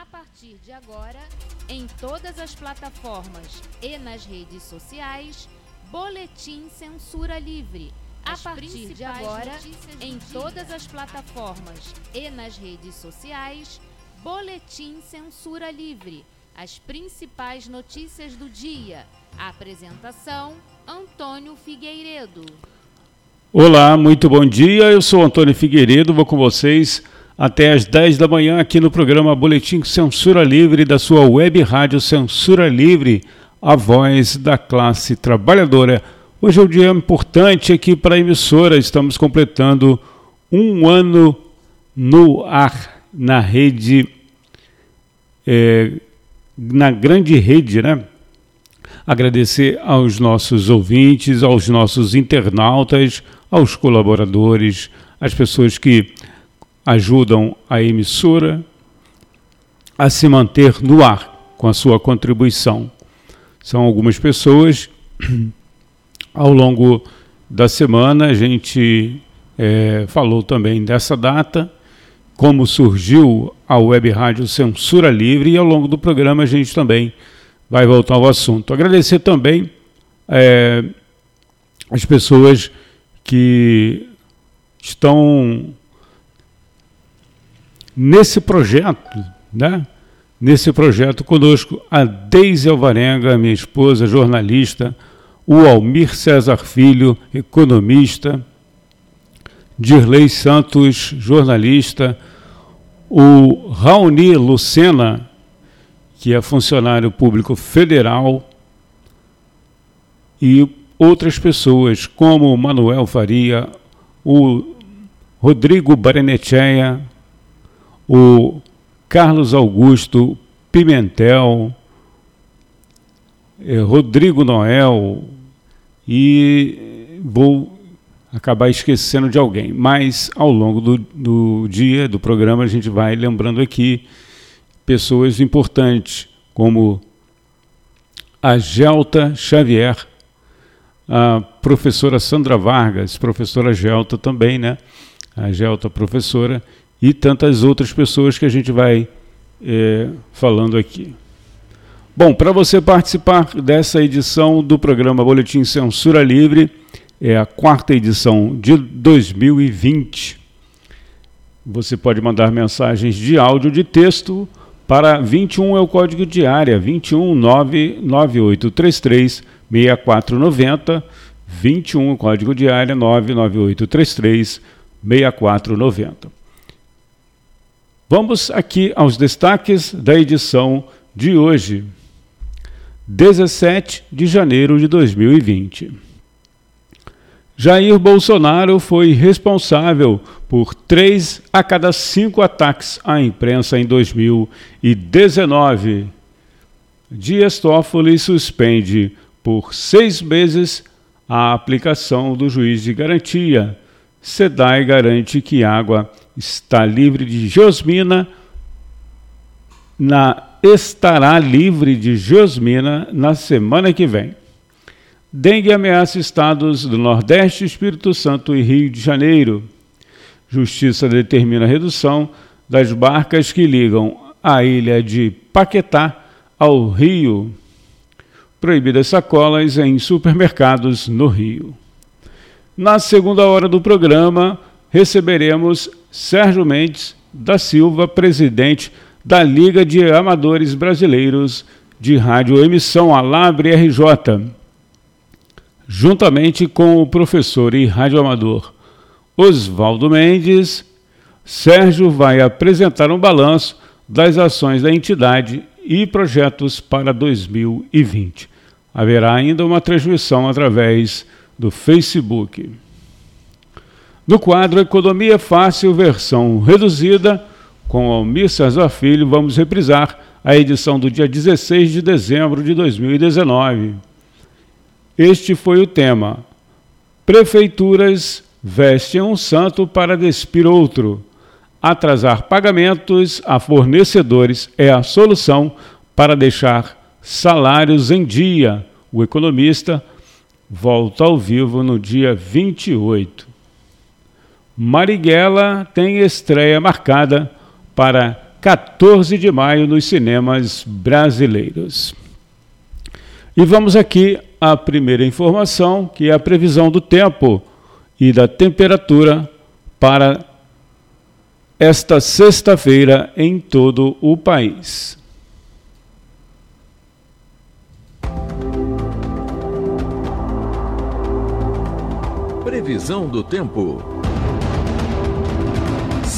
A partir de agora, em todas as plataformas e nas redes sociais, Boletim Censura Livre. A partir de agora, em todas as plataformas e nas redes sociais, Boletim Censura Livre. As principais notícias do dia. A apresentação: Antônio Figueiredo. Olá, muito bom dia. Eu sou Antônio Figueiredo, vou com vocês até às 10 da manhã aqui no programa Boletim Censura Livre da sua web rádio Censura Livre, a voz da classe trabalhadora. Hoje é um dia importante aqui para a emissora, estamos completando um ano no ar, na rede, é, na grande rede, né? Agradecer aos nossos ouvintes, aos nossos internautas, aos colaboradores, às pessoas que ajudam a emissora a se manter no ar com a sua contribuição. São algumas pessoas. Ao longo da semana, a gente é, falou também dessa data, como surgiu a web rádio Censura Livre, e ao longo do programa a gente também vai voltar ao assunto. Agradecer também é, as pessoas que estão nesse projeto, né? Nesse projeto conosco a Deise Alvarenga, minha esposa, jornalista, o Almir César Filho, economista, Dirley Santos, jornalista, o Raoni Lucena, que é funcionário público federal, e outras pessoas, como Manuel Faria, o Rodrigo Barenecheia, o Carlos Augusto Pimentel, eh, Rodrigo Noel, e vou acabar esquecendo de alguém. Mas ao longo do, do dia, do programa, a gente vai lembrando aqui pessoas importantes, como a Gelta Xavier, a professora Sandra Vargas, professora Gelta também, né? A Gelta professora, e tantas outras pessoas que a gente vai é, falando aqui. Bom, para você participar dessa edição do programa Boletim Censura Livre, é a quarta edição de 2020. Você pode mandar mensagens de áudio de texto para 21 é o código de área, 21 99833 6490, 21 código de área 99833 6490. Vamos aqui aos destaques da edição de hoje, 17 de janeiro de 2020. Jair Bolsonaro foi responsável por três a cada cinco ataques à imprensa em 2019. Dias Toffoli suspende por seis meses a aplicação do juiz de garantia. SEDAI garante que água está livre de geosmina na estará livre de geosmina na semana que vem. Dengue ameaça estados do Nordeste, Espírito Santo e Rio de Janeiro. Justiça determina a redução das barcas que ligam a ilha de Paquetá ao Rio. Proibidas sacolas em supermercados no Rio. Na segunda hora do programa, receberemos Sérgio Mendes da Silva, presidente da Liga de Amadores Brasileiros de Rádio Emissão Alabre RJ juntamente com o professor e radioamador Oswaldo Mendes, Sérgio vai apresentar um balanço das ações da entidade e projetos para 2020. Haverá ainda uma transmissão através do Facebook. No quadro Economia Fácil, versão reduzida, com Almir César Filho, vamos reprisar a edição do dia 16 de dezembro de 2019. Este foi o tema. Prefeituras vestem um santo para despir outro. Atrasar pagamentos a fornecedores é a solução para deixar salários em dia. O economista volta ao vivo no dia 28. Marighella tem estreia marcada para 14 de maio nos cinemas brasileiros. E vamos aqui à primeira informação, que é a previsão do tempo e da temperatura para esta sexta-feira em todo o país. Previsão do tempo.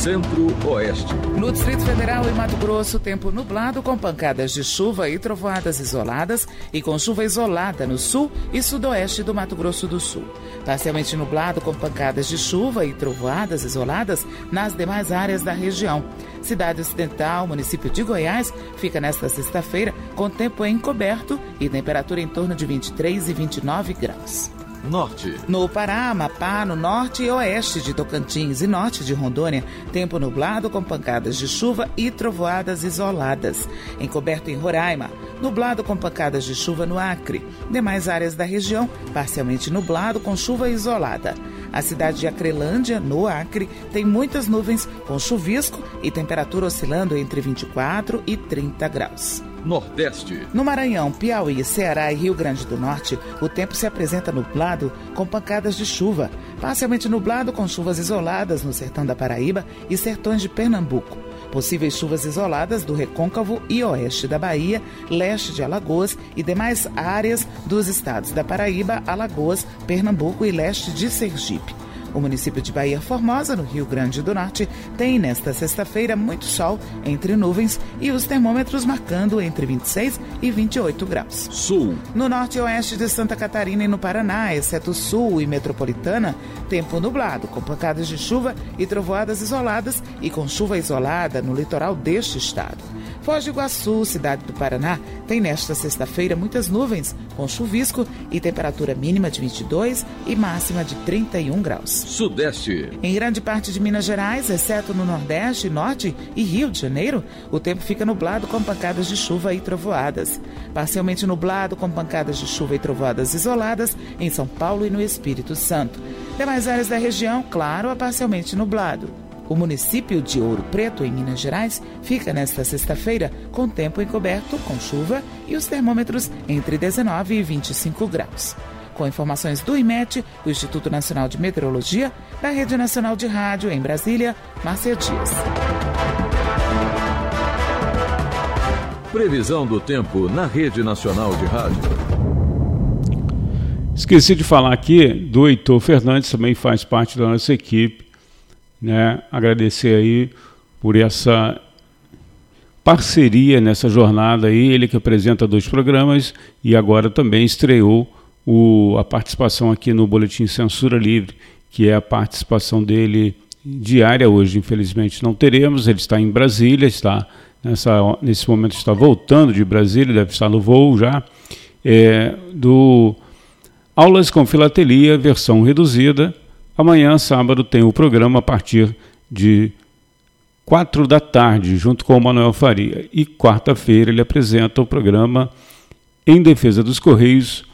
Centro-Oeste. No Distrito Federal e Mato Grosso, tempo nublado com pancadas de chuva e trovoadas isoladas e com chuva isolada no sul e sudoeste do Mato Grosso do Sul. Parcialmente nublado com pancadas de chuva e trovoadas isoladas nas demais áreas da região. Cidade Ocidental, município de Goiás, fica nesta sexta-feira com tempo encoberto e temperatura em torno de 23 e 29 graus. Norte. No Pará, Amapá, no norte e oeste de Tocantins e norte de Rondônia, tempo nublado com pancadas de chuva e trovoadas isoladas. Encoberto em Roraima, nublado com pancadas de chuva no Acre. Demais áreas da região, parcialmente nublado com chuva isolada. A cidade de Acrelândia, no Acre, tem muitas nuvens com chuvisco e temperatura oscilando entre 24 e 30 graus. Nordeste. No Maranhão, Piauí, Ceará e Rio Grande do Norte, o tempo se apresenta nublado com pancadas de chuva, parcialmente nublado com chuvas isoladas no sertão da Paraíba e sertões de Pernambuco. Possíveis chuvas isoladas do recôncavo e oeste da Bahia, leste de Alagoas e demais áreas dos estados da Paraíba, Alagoas, Pernambuco e leste de Sergipe. O município de Bahia Formosa, no Rio Grande do Norte, tem nesta sexta-feira muito sol entre nuvens e os termômetros marcando entre 26 e 28 graus. Sul. No norte e oeste de Santa Catarina e no Paraná, exceto sul e metropolitana, tempo nublado, com pancadas de chuva e trovoadas isoladas e com chuva isolada no litoral deste estado. Foz do Iguaçu, cidade do Paraná, tem nesta sexta-feira muitas nuvens, com chuvisco e temperatura mínima de 22 e máxima de 31 graus. Sudeste. Em grande parte de Minas Gerais, exceto no Nordeste, Norte e Rio de Janeiro, o tempo fica nublado com pancadas de chuva e trovoadas. Parcialmente nublado com pancadas de chuva e trovoadas isoladas em São Paulo e no Espírito Santo. Demais áreas da região, claro, a parcialmente nublado. O município de Ouro Preto, em Minas Gerais, fica nesta sexta-feira com tempo encoberto, com chuva e os termômetros entre 19 e 25 graus. Com informações do IMET, o Instituto Nacional de Meteorologia, da Rede Nacional de Rádio em Brasília, Márcia Dias. Previsão do tempo na Rede Nacional de Rádio. Esqueci de falar aqui do Heitor Fernandes, também faz parte da nossa equipe né, agradecer aí por essa parceria nessa jornada aí, ele que apresenta dois programas e agora também estreou o, a participação aqui no Boletim Censura Livre, que é a participação dele diária hoje, infelizmente não teremos, ele está em Brasília, está nessa, nesse momento está voltando de Brasília, deve estar no voo já, é, do Aulas com Filatelia, versão reduzida, Amanhã, sábado, tem o programa a partir de quatro da tarde, junto com o Manuel Faria. E quarta-feira ele apresenta o programa Em Defesa dos Correios,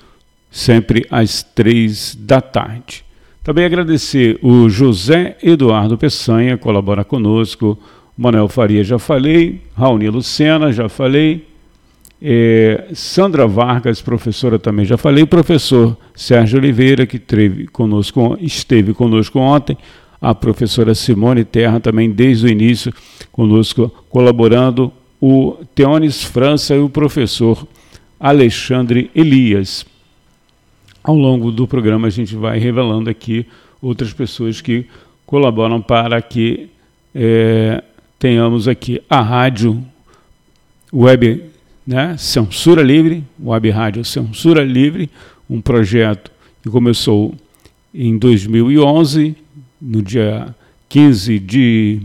sempre às três da tarde. Também agradecer o José Eduardo Peçanha, colabora conosco. Manuel Faria já falei, Raoni Lucena já falei, é, Sandra Vargas, professora também já falei, o professor Sérgio Oliveira, que esteve conosco, esteve conosco ontem, a professora Simone Terra também desde o início conosco colaborando, o Teones França e o professor Alexandre Elias. Ao longo do programa a gente vai revelando aqui outras pessoas que colaboram para que é, tenhamos aqui a rádio web né? Censura Livre, Web Rádio Censura Livre, um projeto que começou em 2011, no dia 15 de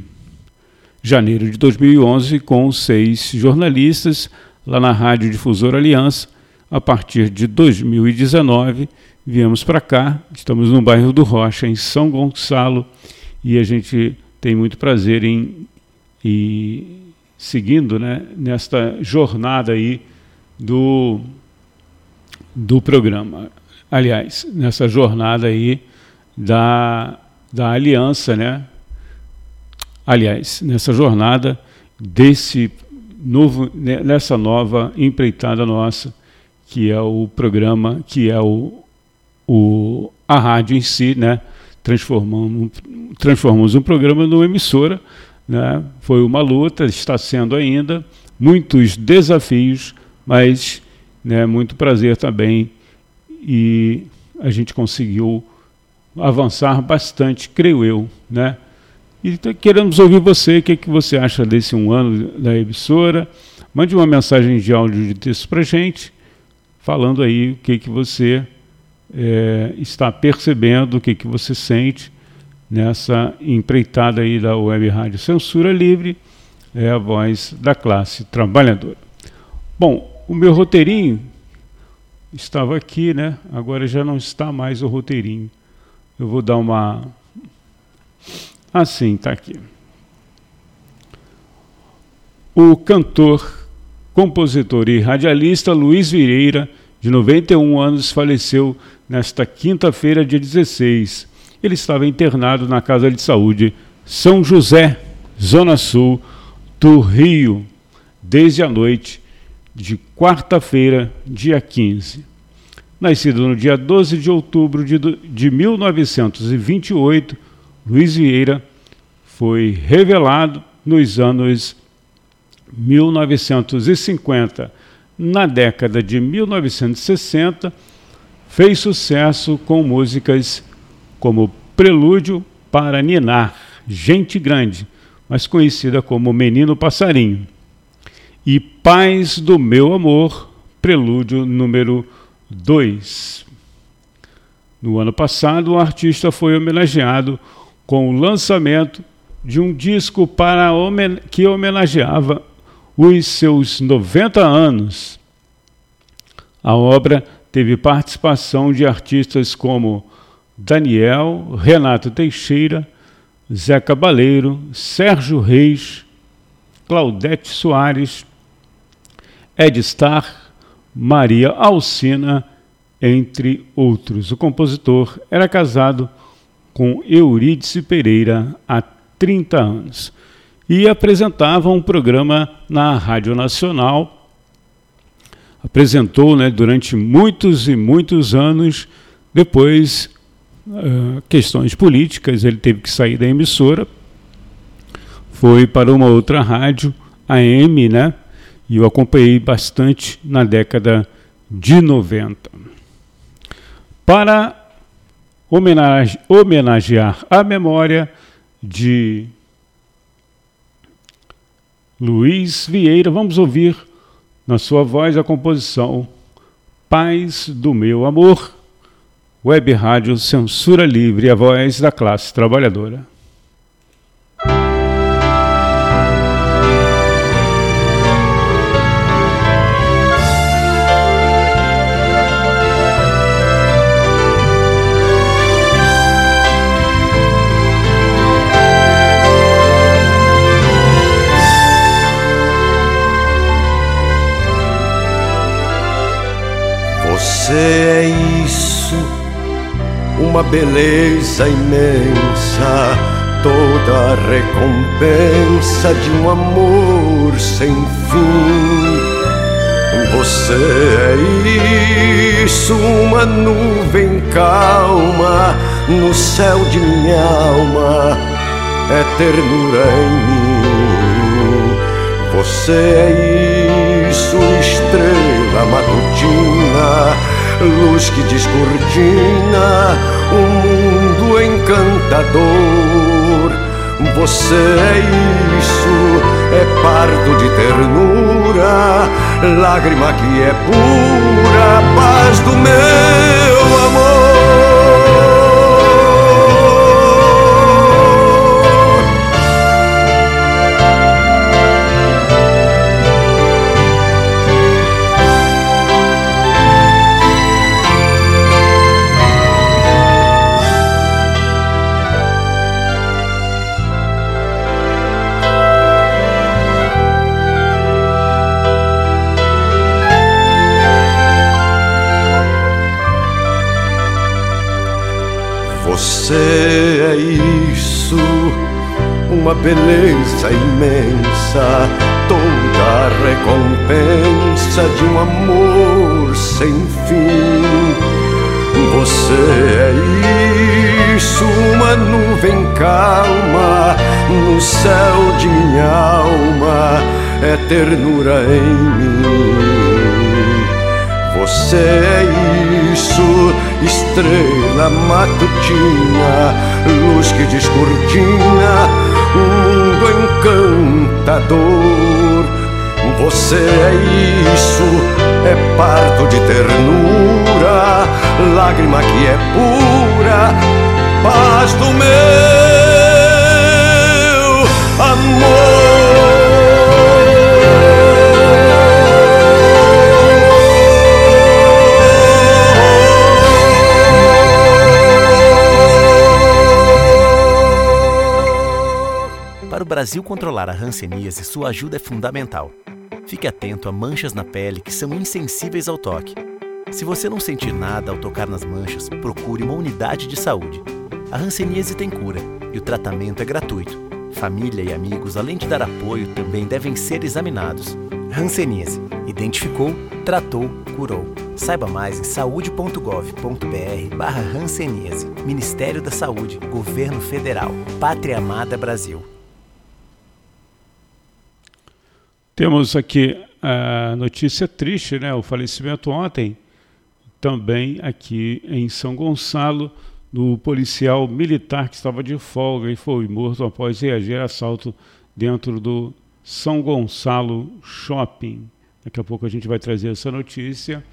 janeiro de 2011, com seis jornalistas lá na Rádio Difusora Aliança. A partir de 2019, viemos para cá, estamos no bairro do Rocha, em São Gonçalo, e a gente tem muito prazer em, em seguindo né, nesta jornada aí do, do programa. Aliás, nessa jornada aí da, da aliança, né? Aliás, nessa jornada desse novo, né, nessa nova empreitada nossa, que é o programa, que é o, o a rádio em si, né? Transformamos, transformamos um programa numa emissora, né? Foi uma luta, está sendo ainda, muitos desafios, mas né, muito prazer também e a gente conseguiu avançar bastante, creio eu, né? E queremos ouvir você, o que, é que você acha desse um ano da emissora. Mande uma mensagem de áudio de texto para gente, falando aí o que, que você é, está percebendo, o que, que você sente nessa empreitada aí da Web Rádio Censura Livre, é a voz da classe trabalhadora. Bom, o meu roteirinho estava aqui, né? Agora já não está mais o roteirinho. Eu vou dar uma Assim, está aqui. O cantor, compositor e radialista Luiz Vireira, de 91 anos, faleceu nesta quinta-feira, dia 16. Ele estava internado na Casa de Saúde São José, Zona Sul do Rio, desde a noite de quarta-feira, dia 15. Nascido no dia 12 de outubro de, de 1928, Luiz Vieira foi revelado nos anos 1950. Na década de 1960, fez sucesso com músicas como Prelúdio para Ninar, Gente Grande, mais conhecida como Menino Passarinho, e Paz do Meu Amor, Prelúdio número 2. No ano passado, o artista foi homenageado com o lançamento de um disco para que homenageava os seus 90 anos. A obra teve participação de artistas como Daniel, Renato Teixeira, Zé Cabaleiro, Sérgio Reis, Claudete Soares, Ed Star, Maria Alcina, entre outros. O compositor era casado com Eurídice Pereira há 30 anos e apresentava um programa na Rádio Nacional. Apresentou né, durante muitos e muitos anos, depois, uh, questões políticas, ele teve que sair da emissora, foi para uma outra rádio, AM, né? E eu acompanhei bastante na década de 90. Para homenage, homenagear a memória de Luiz Vieira, vamos ouvir na sua voz a composição Paz do Meu Amor, Web Rádio Censura Livre, a voz da classe trabalhadora. Você é uma beleza imensa, toda a recompensa de um amor sem fim. Você é isso, uma nuvem calma no céu de minha alma, é ternura em mim. Você é isso, estrela matutina luz que descortina um mundo encantador. Você é isso, é parto de ternura, lágrima que é pura, paz do meu amor. Uma beleza imensa, toda a recompensa de um amor sem fim. Você é isso, uma nuvem calma no céu de minha alma, é ternura em mim. Você é isso, estrela matutina, luz que descortina mundo encantador. Você é isso, é parto de ternura, lágrima que é pura, paz do meu amor. Brasil controlar a hanseníase, sua ajuda é fundamental. Fique atento a manchas na pele que são insensíveis ao toque. Se você não sentir nada ao tocar nas manchas, procure uma unidade de saúde. A hanseníase tem cura e o tratamento é gratuito. Família e amigos, além de dar apoio, também devem ser examinados. Hanseníase. Identificou, tratou, curou. Saiba mais em saúde.gov.br barra Hanseníase. Ministério da Saúde, Governo Federal, Pátria Amada Brasil. Temos aqui a notícia triste, né? O falecimento ontem, também aqui em São Gonçalo, do policial militar que estava de folga e foi morto após reagir a assalto dentro do São Gonçalo Shopping. Daqui a pouco a gente vai trazer essa notícia.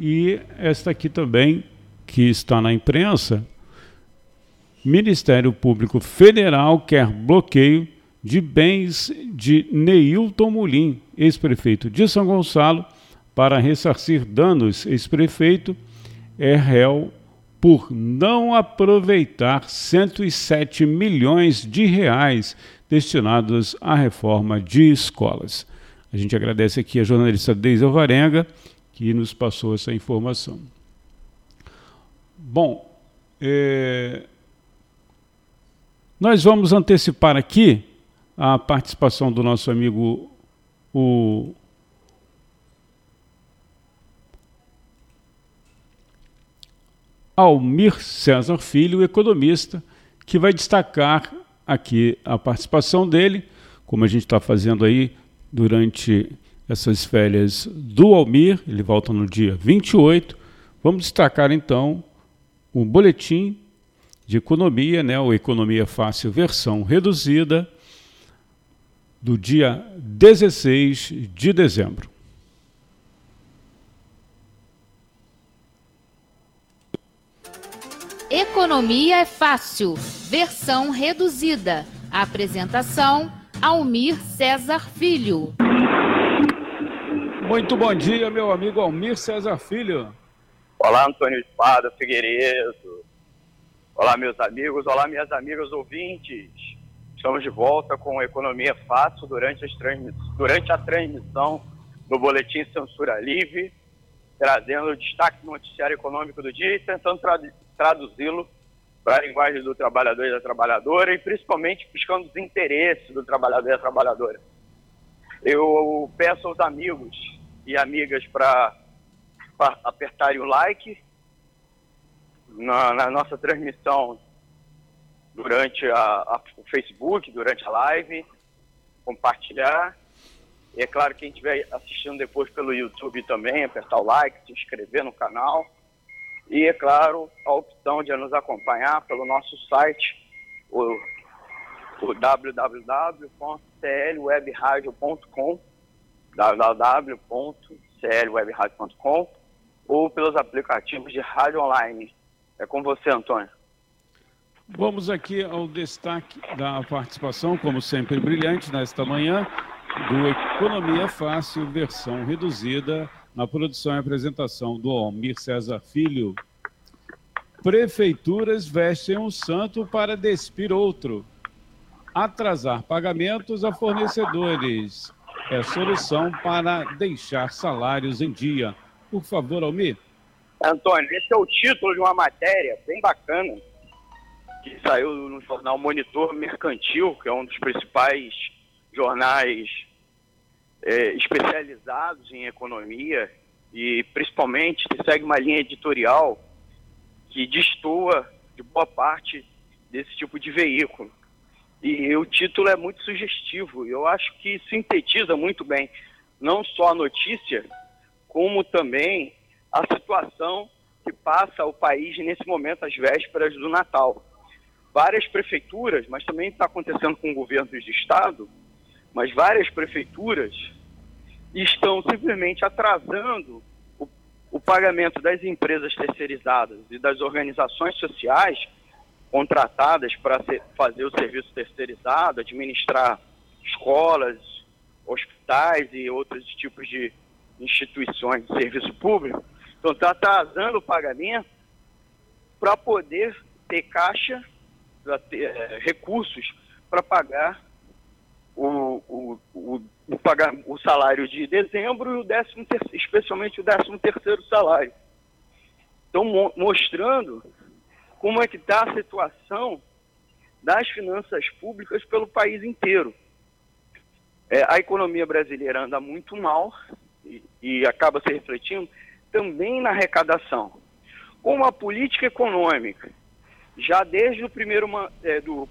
E esta aqui também, que está na imprensa, Ministério Público Federal quer bloqueio de bens de Neilton Mulim, ex-prefeito de São Gonçalo, para ressarcir danos. Ex-prefeito é réu por não aproveitar 107 milhões de reais destinados à reforma de escolas. A gente agradece aqui a jornalista Deise Alvarenga, que nos passou essa informação. Bom, é... nós vamos antecipar aqui a participação do nosso amigo o Almir César Filho, economista, que vai destacar aqui a participação dele, como a gente está fazendo aí durante essas férias do Almir, ele volta no dia 28. Vamos destacar então o boletim de economia, né, o Economia Fácil versão reduzida, do dia 16 de dezembro. Economia é fácil, versão reduzida. Apresentação: Almir César Filho. Muito bom dia, meu amigo Almir César Filho. Olá, Antônio Espada Figueiredo. Olá, meus amigos. Olá, minhas amigas ouvintes. Estamos de volta com Economia Fácil durante, durante a transmissão do Boletim Censura Livre, trazendo o destaque do noticiário econômico do dia e tentando traduzi-lo para a linguagem do trabalhador e da trabalhadora e principalmente buscando os interesses do trabalhador e da trabalhadora. Eu peço aos amigos e amigas para apertarem o like na, na nossa transmissão durante a, a, o Facebook, durante a live, compartilhar. E é claro, quem estiver assistindo depois pelo YouTube também, apertar o like, se inscrever no canal. E, é claro, a opção de nos acompanhar pelo nosso site, o, o www.clwebradio.com www.clwebradio.com ou pelos aplicativos de rádio online. É com você, Antônio. Vamos aqui ao destaque da participação, como sempre brilhante, nesta manhã, do Economia Fácil, versão reduzida, na produção e apresentação do Almir César Filho. Prefeituras vestem um santo para despir outro. Atrasar pagamentos a fornecedores é solução para deixar salários em dia. Por favor, Almir. Antônio, esse é o título de uma matéria bem bacana que saiu no jornal Monitor Mercantil, que é um dos principais jornais é, especializados em economia e principalmente segue uma linha editorial que destoa de boa parte desse tipo de veículo. E o título é muito sugestivo, eu acho que sintetiza muito bem não só a notícia, como também a situação que passa o país nesse momento, às vésperas do Natal. Várias prefeituras, mas também está acontecendo com governos de estado, mas várias prefeituras estão simplesmente atrasando o, o pagamento das empresas terceirizadas e das organizações sociais contratadas para fazer o serviço terceirizado, administrar escolas, hospitais e outros tipos de instituições de serviço público. Então está atrasando o pagamento para poder ter caixa, ter é, recursos para pagar o, o, o, o, pagar o salário de dezembro e o décimo terceiro, especialmente o décimo terceiro salário. Mo mostrando como é que está a situação das finanças públicas pelo país inteiro. É, a economia brasileira anda muito mal e, e acaba se refletindo também na arrecadação. Como a política econômica, já desde o primeiro, é, do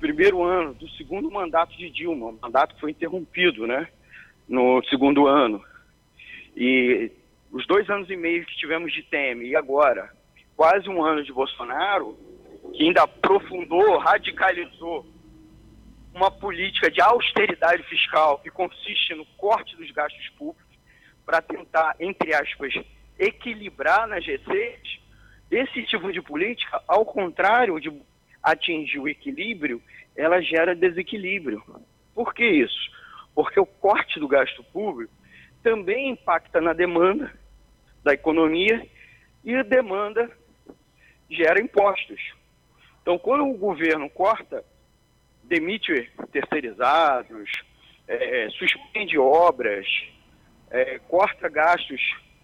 primeiro ano do segundo mandato de Dilma, mandato foi interrompido, né, no segundo ano, e os dois anos e meio que tivemos de Temer e agora quase um ano de Bolsonaro, que ainda aprofundou, radicalizou uma política de austeridade fiscal que consiste no corte dos gastos públicos para tentar, entre aspas, equilibrar nas receitas, esse tipo de política, ao contrário de atingir o equilíbrio, ela gera desequilíbrio. Por que isso? Porque o corte do gasto público também impacta na demanda da economia e a demanda gera impostos. Então, quando o governo corta, demite terceirizados, é, suspende obras, é, corta gastos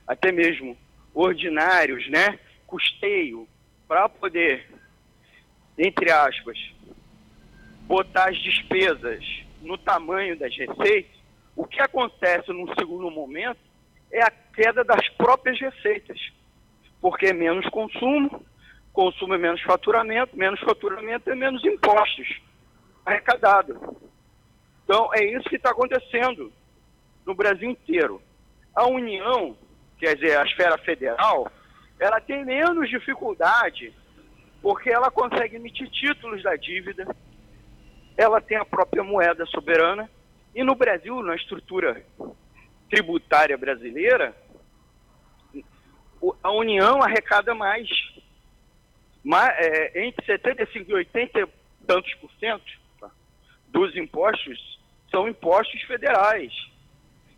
até mesmo ordinários, né? Custeio, para poder, entre aspas, botar as despesas no tamanho das receitas, o que acontece num segundo momento é a queda das próprias receitas, porque é menos consumo, consumo é menos faturamento, menos faturamento é menos impostos arrecadados. Então, é isso que está acontecendo no Brasil inteiro. A União, quer dizer, a esfera federal, ela tem menos dificuldade porque ela consegue emitir títulos da dívida, ela tem a própria moeda soberana, e no Brasil, na estrutura tributária brasileira, a União arrecada mais mas, é, entre 75% e 80 e tantos por cento dos impostos são impostos federais.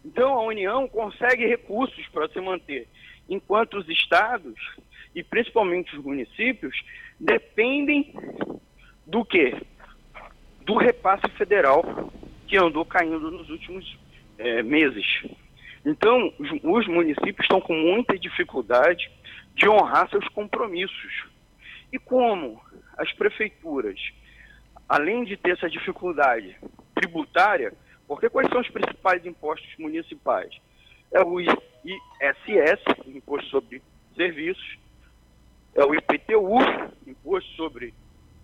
Então a União consegue recursos para se manter, enquanto os estados e principalmente os municípios dependem do que? Do repasse federal que andou caindo nos últimos é, meses. Então, os municípios estão com muita dificuldade de honrar seus compromissos. E como as prefeituras, além de ter essa dificuldade tributária, porque quais são os principais impostos municipais? É o ISS, Imposto sobre Serviços, é o IPTU, Imposto sobre,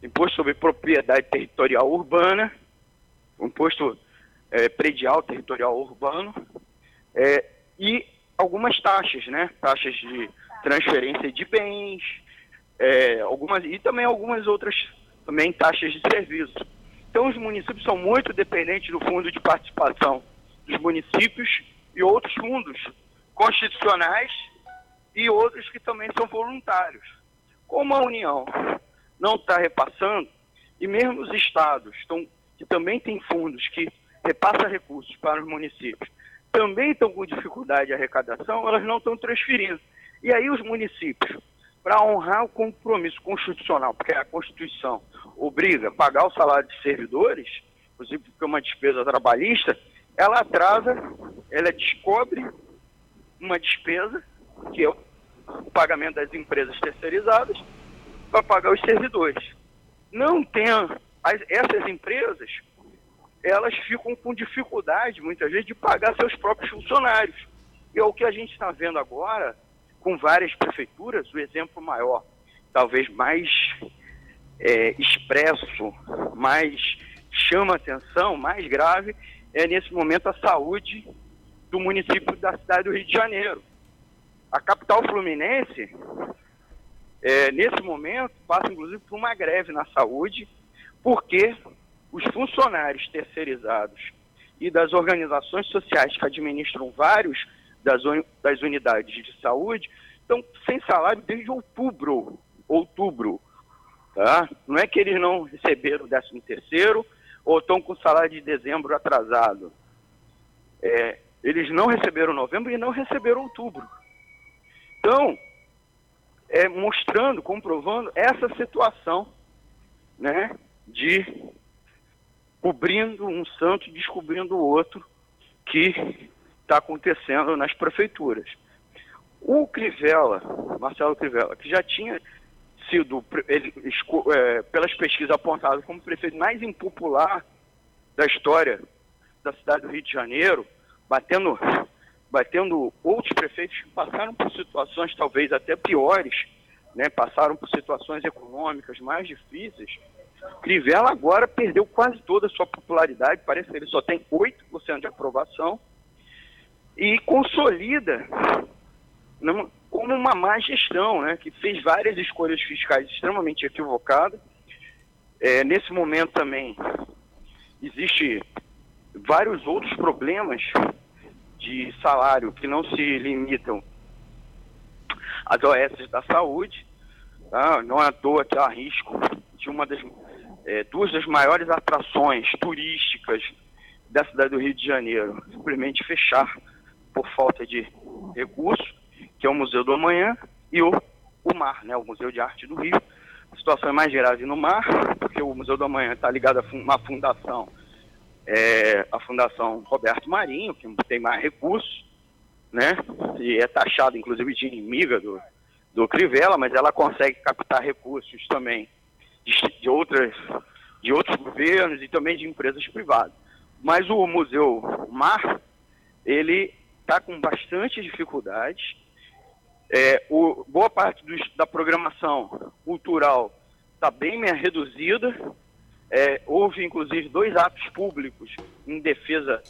imposto sobre Propriedade Territorial Urbana, Imposto é, Predial Territorial Urbano, é, e algumas taxas, né? Taxas de transferência de bens, é, algumas, e também algumas outras também taxas de serviço. Então os municípios são muito dependentes do fundo de participação dos municípios e outros fundos constitucionais e outros que também são voluntários. Como a União não está repassando, e mesmo os estados que também têm fundos que repassam recursos para os municípios, também estão com dificuldade de arrecadação, elas não estão transferindo. E aí os municípios para honrar o compromisso constitucional, porque a Constituição obriga a pagar o salário de servidores, inclusive porque é uma despesa trabalhista, ela atrasa, ela descobre uma despesa, que é o pagamento das empresas terceirizadas, para pagar os servidores. não tem as, essas empresas, elas ficam com dificuldade, muitas vezes, de pagar seus próprios funcionários. E é o que a gente está vendo agora com várias prefeituras, o exemplo maior, talvez mais é, expresso, mais chama atenção, mais grave, é nesse momento a saúde do município da cidade do Rio de Janeiro. A capital fluminense, é, nesse momento, passa inclusive por uma greve na saúde, porque os funcionários terceirizados e das organizações sociais que administram vários das, das unidades de saúde estão sem salário desde outubro. Outubro. Tá? Não é que eles não receberam o 13 terceiro ou estão com salário de dezembro atrasado. É, eles não receberam novembro e não receberam outubro. Então, é, mostrando, comprovando essa situação né, de cobrindo um santo, descobrindo o outro que está acontecendo nas prefeituras. O Crivella, Marcelo Crivella, que já tinha sido, ele, é, pelas pesquisas, apontado como o prefeito mais impopular da história da cidade do Rio de Janeiro, batendo, batendo outros prefeitos que passaram por situações talvez até piores, né, passaram por situações econômicas mais difíceis. Crivella agora perdeu quase toda a sua popularidade, parece que ele só tem 8% de aprovação, e consolida como uma má gestão, né, que fez várias escolhas fiscais extremamente equivocadas. É, nesse momento também existe vários outros problemas de salário que não se limitam às OS da saúde. Tá? Não é à toa que há risco de uma das é, duas das maiores atrações turísticas da cidade do Rio de Janeiro simplesmente fechar por falta de recursos que é o Museu do Amanhã, e o, o Mar, né, o Museu de Arte do Rio. A situação é mais grave no Mar, porque o Museu do Amanhã está ligado a uma fundação, é, a Fundação Roberto Marinho, que tem mais recursos, né, e é taxado inclusive de inimiga do, do Crivella, mas ela consegue captar recursos também de, de, outras, de outros governos e também de empresas privadas. Mas o Museu Mar, ele está com bastante dificuldade, é, o, boa parte do, da programação cultural está bem reduzida. É, houve, inclusive, dois atos públicos em defesa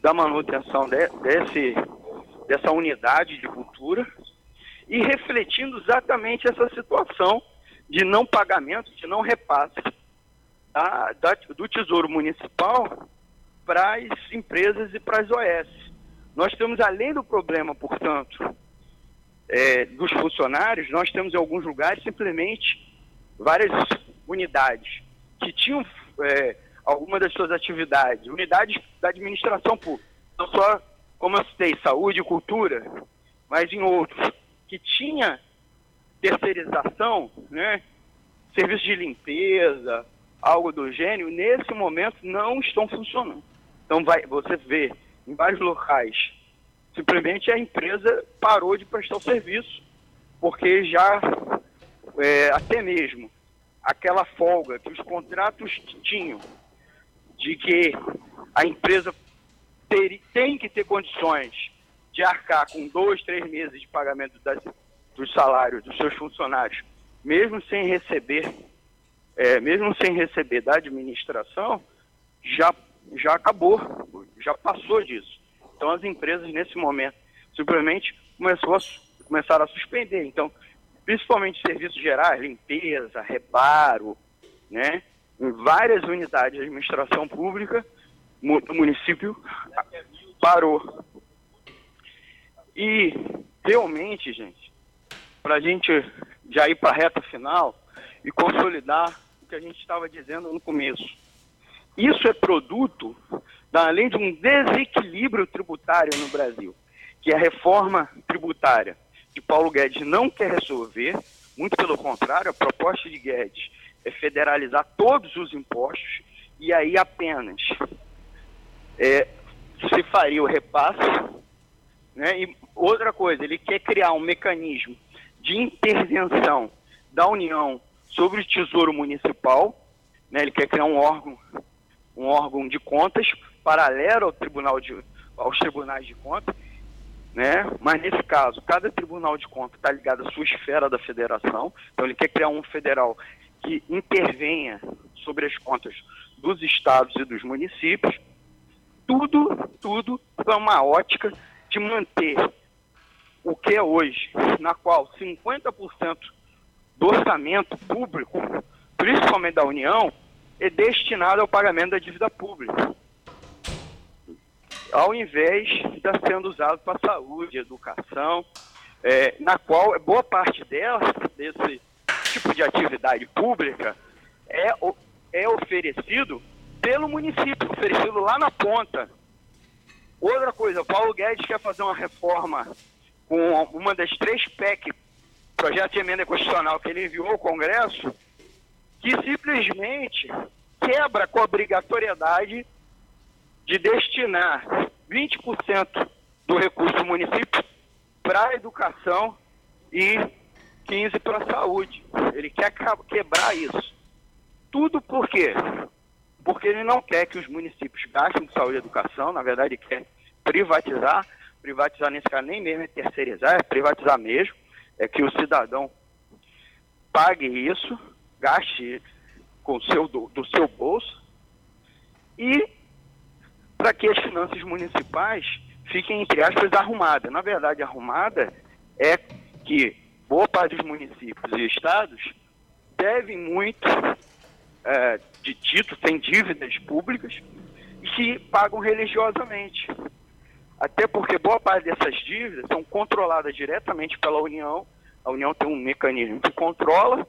da manutenção de, desse, dessa unidade de cultura e refletindo exatamente essa situação de não pagamento, de não repasse da, da, do Tesouro Municipal para as empresas e para as OS. Nós temos, além do problema, portanto, é, dos funcionários, nós temos em alguns lugares simplesmente várias unidades que tinham é, alguma das suas atividades, unidades da administração pública, não só, como eu citei, saúde e cultura, mas em outros, que tinha terceirização, né, serviços de limpeza, algo do gênero, nesse momento não estão funcionando. Então vai, você vê em vários locais Simplesmente a empresa parou de prestar o serviço, porque já é, até mesmo aquela folga que os contratos tinham de que a empresa ter, tem que ter condições de arcar com dois, três meses de pagamento das, dos salários dos seus funcionários, mesmo sem receber, é, mesmo sem receber da administração, já, já acabou, já passou disso. Então as empresas nesse momento simplesmente começou a, começaram a suspender. Então, principalmente serviços gerais, limpeza, reparo, né? Em várias unidades de administração pública, o município parou. E realmente, gente, para a gente já ir para a reta final e consolidar o que a gente estava dizendo no começo. Isso é produto além de um desequilíbrio tributário no Brasil, que a reforma tributária que Paulo Guedes não quer resolver, muito pelo contrário, a proposta de Guedes é federalizar todos os impostos e aí apenas é, se faria o repasse. Né? E outra coisa, ele quer criar um mecanismo de intervenção da União sobre o Tesouro Municipal, né, ele quer criar um órgão, um órgão de contas paralelo ao tribunal de, aos tribunais de contas, né? Mas nesse caso, cada tribunal de contas está ligado à sua esfera da federação, então ele quer criar um federal que intervenha sobre as contas dos estados e dos municípios. Tudo, tudo para uma ótica de manter o que é hoje, na qual 50% do orçamento público, principalmente da União, é destinado ao pagamento da dívida pública, ao invés de estar sendo usado para saúde, educação, é, na qual boa parte dela, desse tipo de atividade pública, é, é oferecido pelo município, oferecido lá na ponta. Outra coisa, o Paulo Guedes quer fazer uma reforma com uma das três PEC, projeto de emenda constitucional que ele enviou ao Congresso, que simplesmente quebra com a obrigatoriedade de destinar 20% do recurso do município para a educação e 15% para a saúde. Ele quer quebrar isso. Tudo por quê? Porque ele não quer que os municípios gastem com saúde e educação, na verdade ele quer privatizar, privatizar nesse caso nem mesmo é terceirizar, é privatizar mesmo, é que o cidadão pague isso, gaste com seu, do, do seu bolso, e para que as finanças municipais fiquem, entre aspas, arrumadas. Na verdade, arrumada é que boa parte dos municípios e estados devem muito é, de títulos, têm dívidas públicas e que pagam religiosamente. Até porque boa parte dessas dívidas são controladas diretamente pela União. A União tem um mecanismo que controla.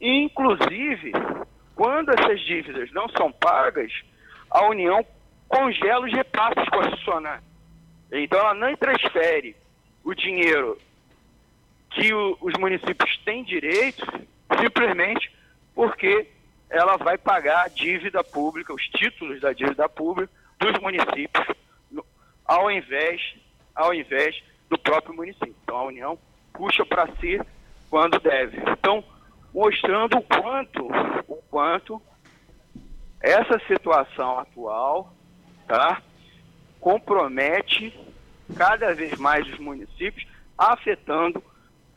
E, inclusive, quando essas dívidas não são pagas, a União congela os repasses constitucionais. Então, ela não transfere o dinheiro que o, os municípios têm direito simplesmente porque ela vai pagar a dívida pública, os títulos da dívida pública dos municípios ao invés, ao invés do próprio município. Então a União puxa para si quando deve. Então, mostrando o quanto, o quanto essa situação atual tá, compromete cada vez mais os municípios, afetando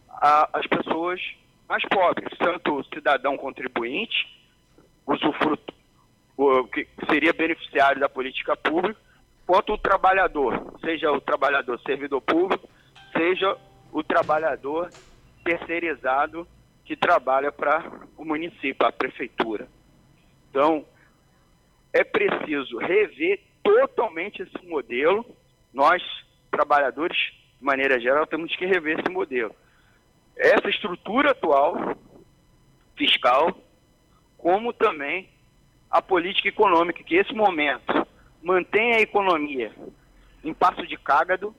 a, as pessoas mais pobres, tanto o cidadão contribuinte, usufruto, o, que seria beneficiário da política pública, quanto o trabalhador, seja o trabalhador servidor público, seja o trabalhador terceirizado que trabalha para o município, a prefeitura. Então, é preciso rever totalmente esse modelo. Nós, trabalhadores, de maneira geral, temos que rever esse modelo. Essa estrutura atual fiscal, como também a política econômica, que esse momento mantém a economia em passo de cágado,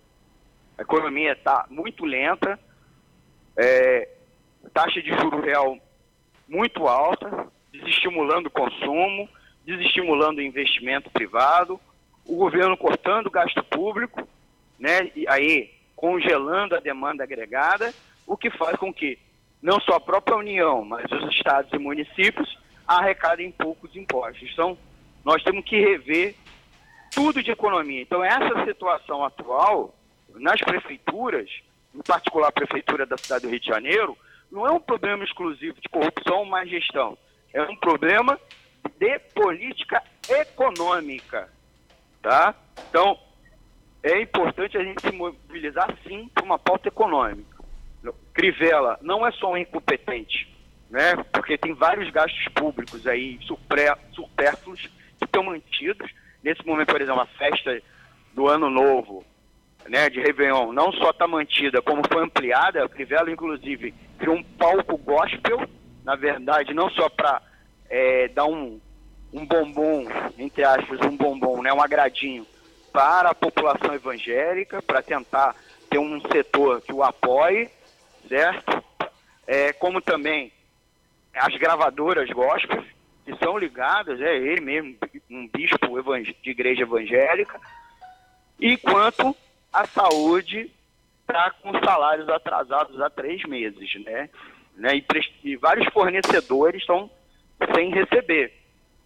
a economia está muito lenta, é, taxa de juro real muito alta, desestimulando o consumo, desestimulando o investimento privado, o governo cortando o gasto público, né, e aí congelando a demanda agregada, o que faz com que não só a própria União, mas os estados e municípios arrecadem poucos impostos. Então, nós temos que rever tudo de economia. Então, essa situação atual, nas prefeituras, em particular a prefeitura da cidade do Rio de Janeiro, não é um problema exclusivo de corrupção ou má gestão. É um problema de política econômica. Tá? Então, é importante a gente se mobilizar, sim, para uma pauta econômica. Crivella não é só um incompetente, né? porque tem vários gastos públicos aí supérfluos que estão mantidos Nesse momento, por exemplo, a festa do Ano Novo, né, de Réveillon, não só está mantida, como foi ampliada, a Crivella, inclusive, criou um palco gospel, na verdade, não só para é, dar um, um bombom, entre aspas, um bombom, né, um agradinho para a população evangélica, para tentar ter um setor que o apoie, certo? É, como também as gravadoras gospel, que são ligadas, é ele mesmo, um bispo de igreja evangélica, e quanto a saúde está com salários atrasados há três meses, né? né? E e vários fornecedores estão sem receber.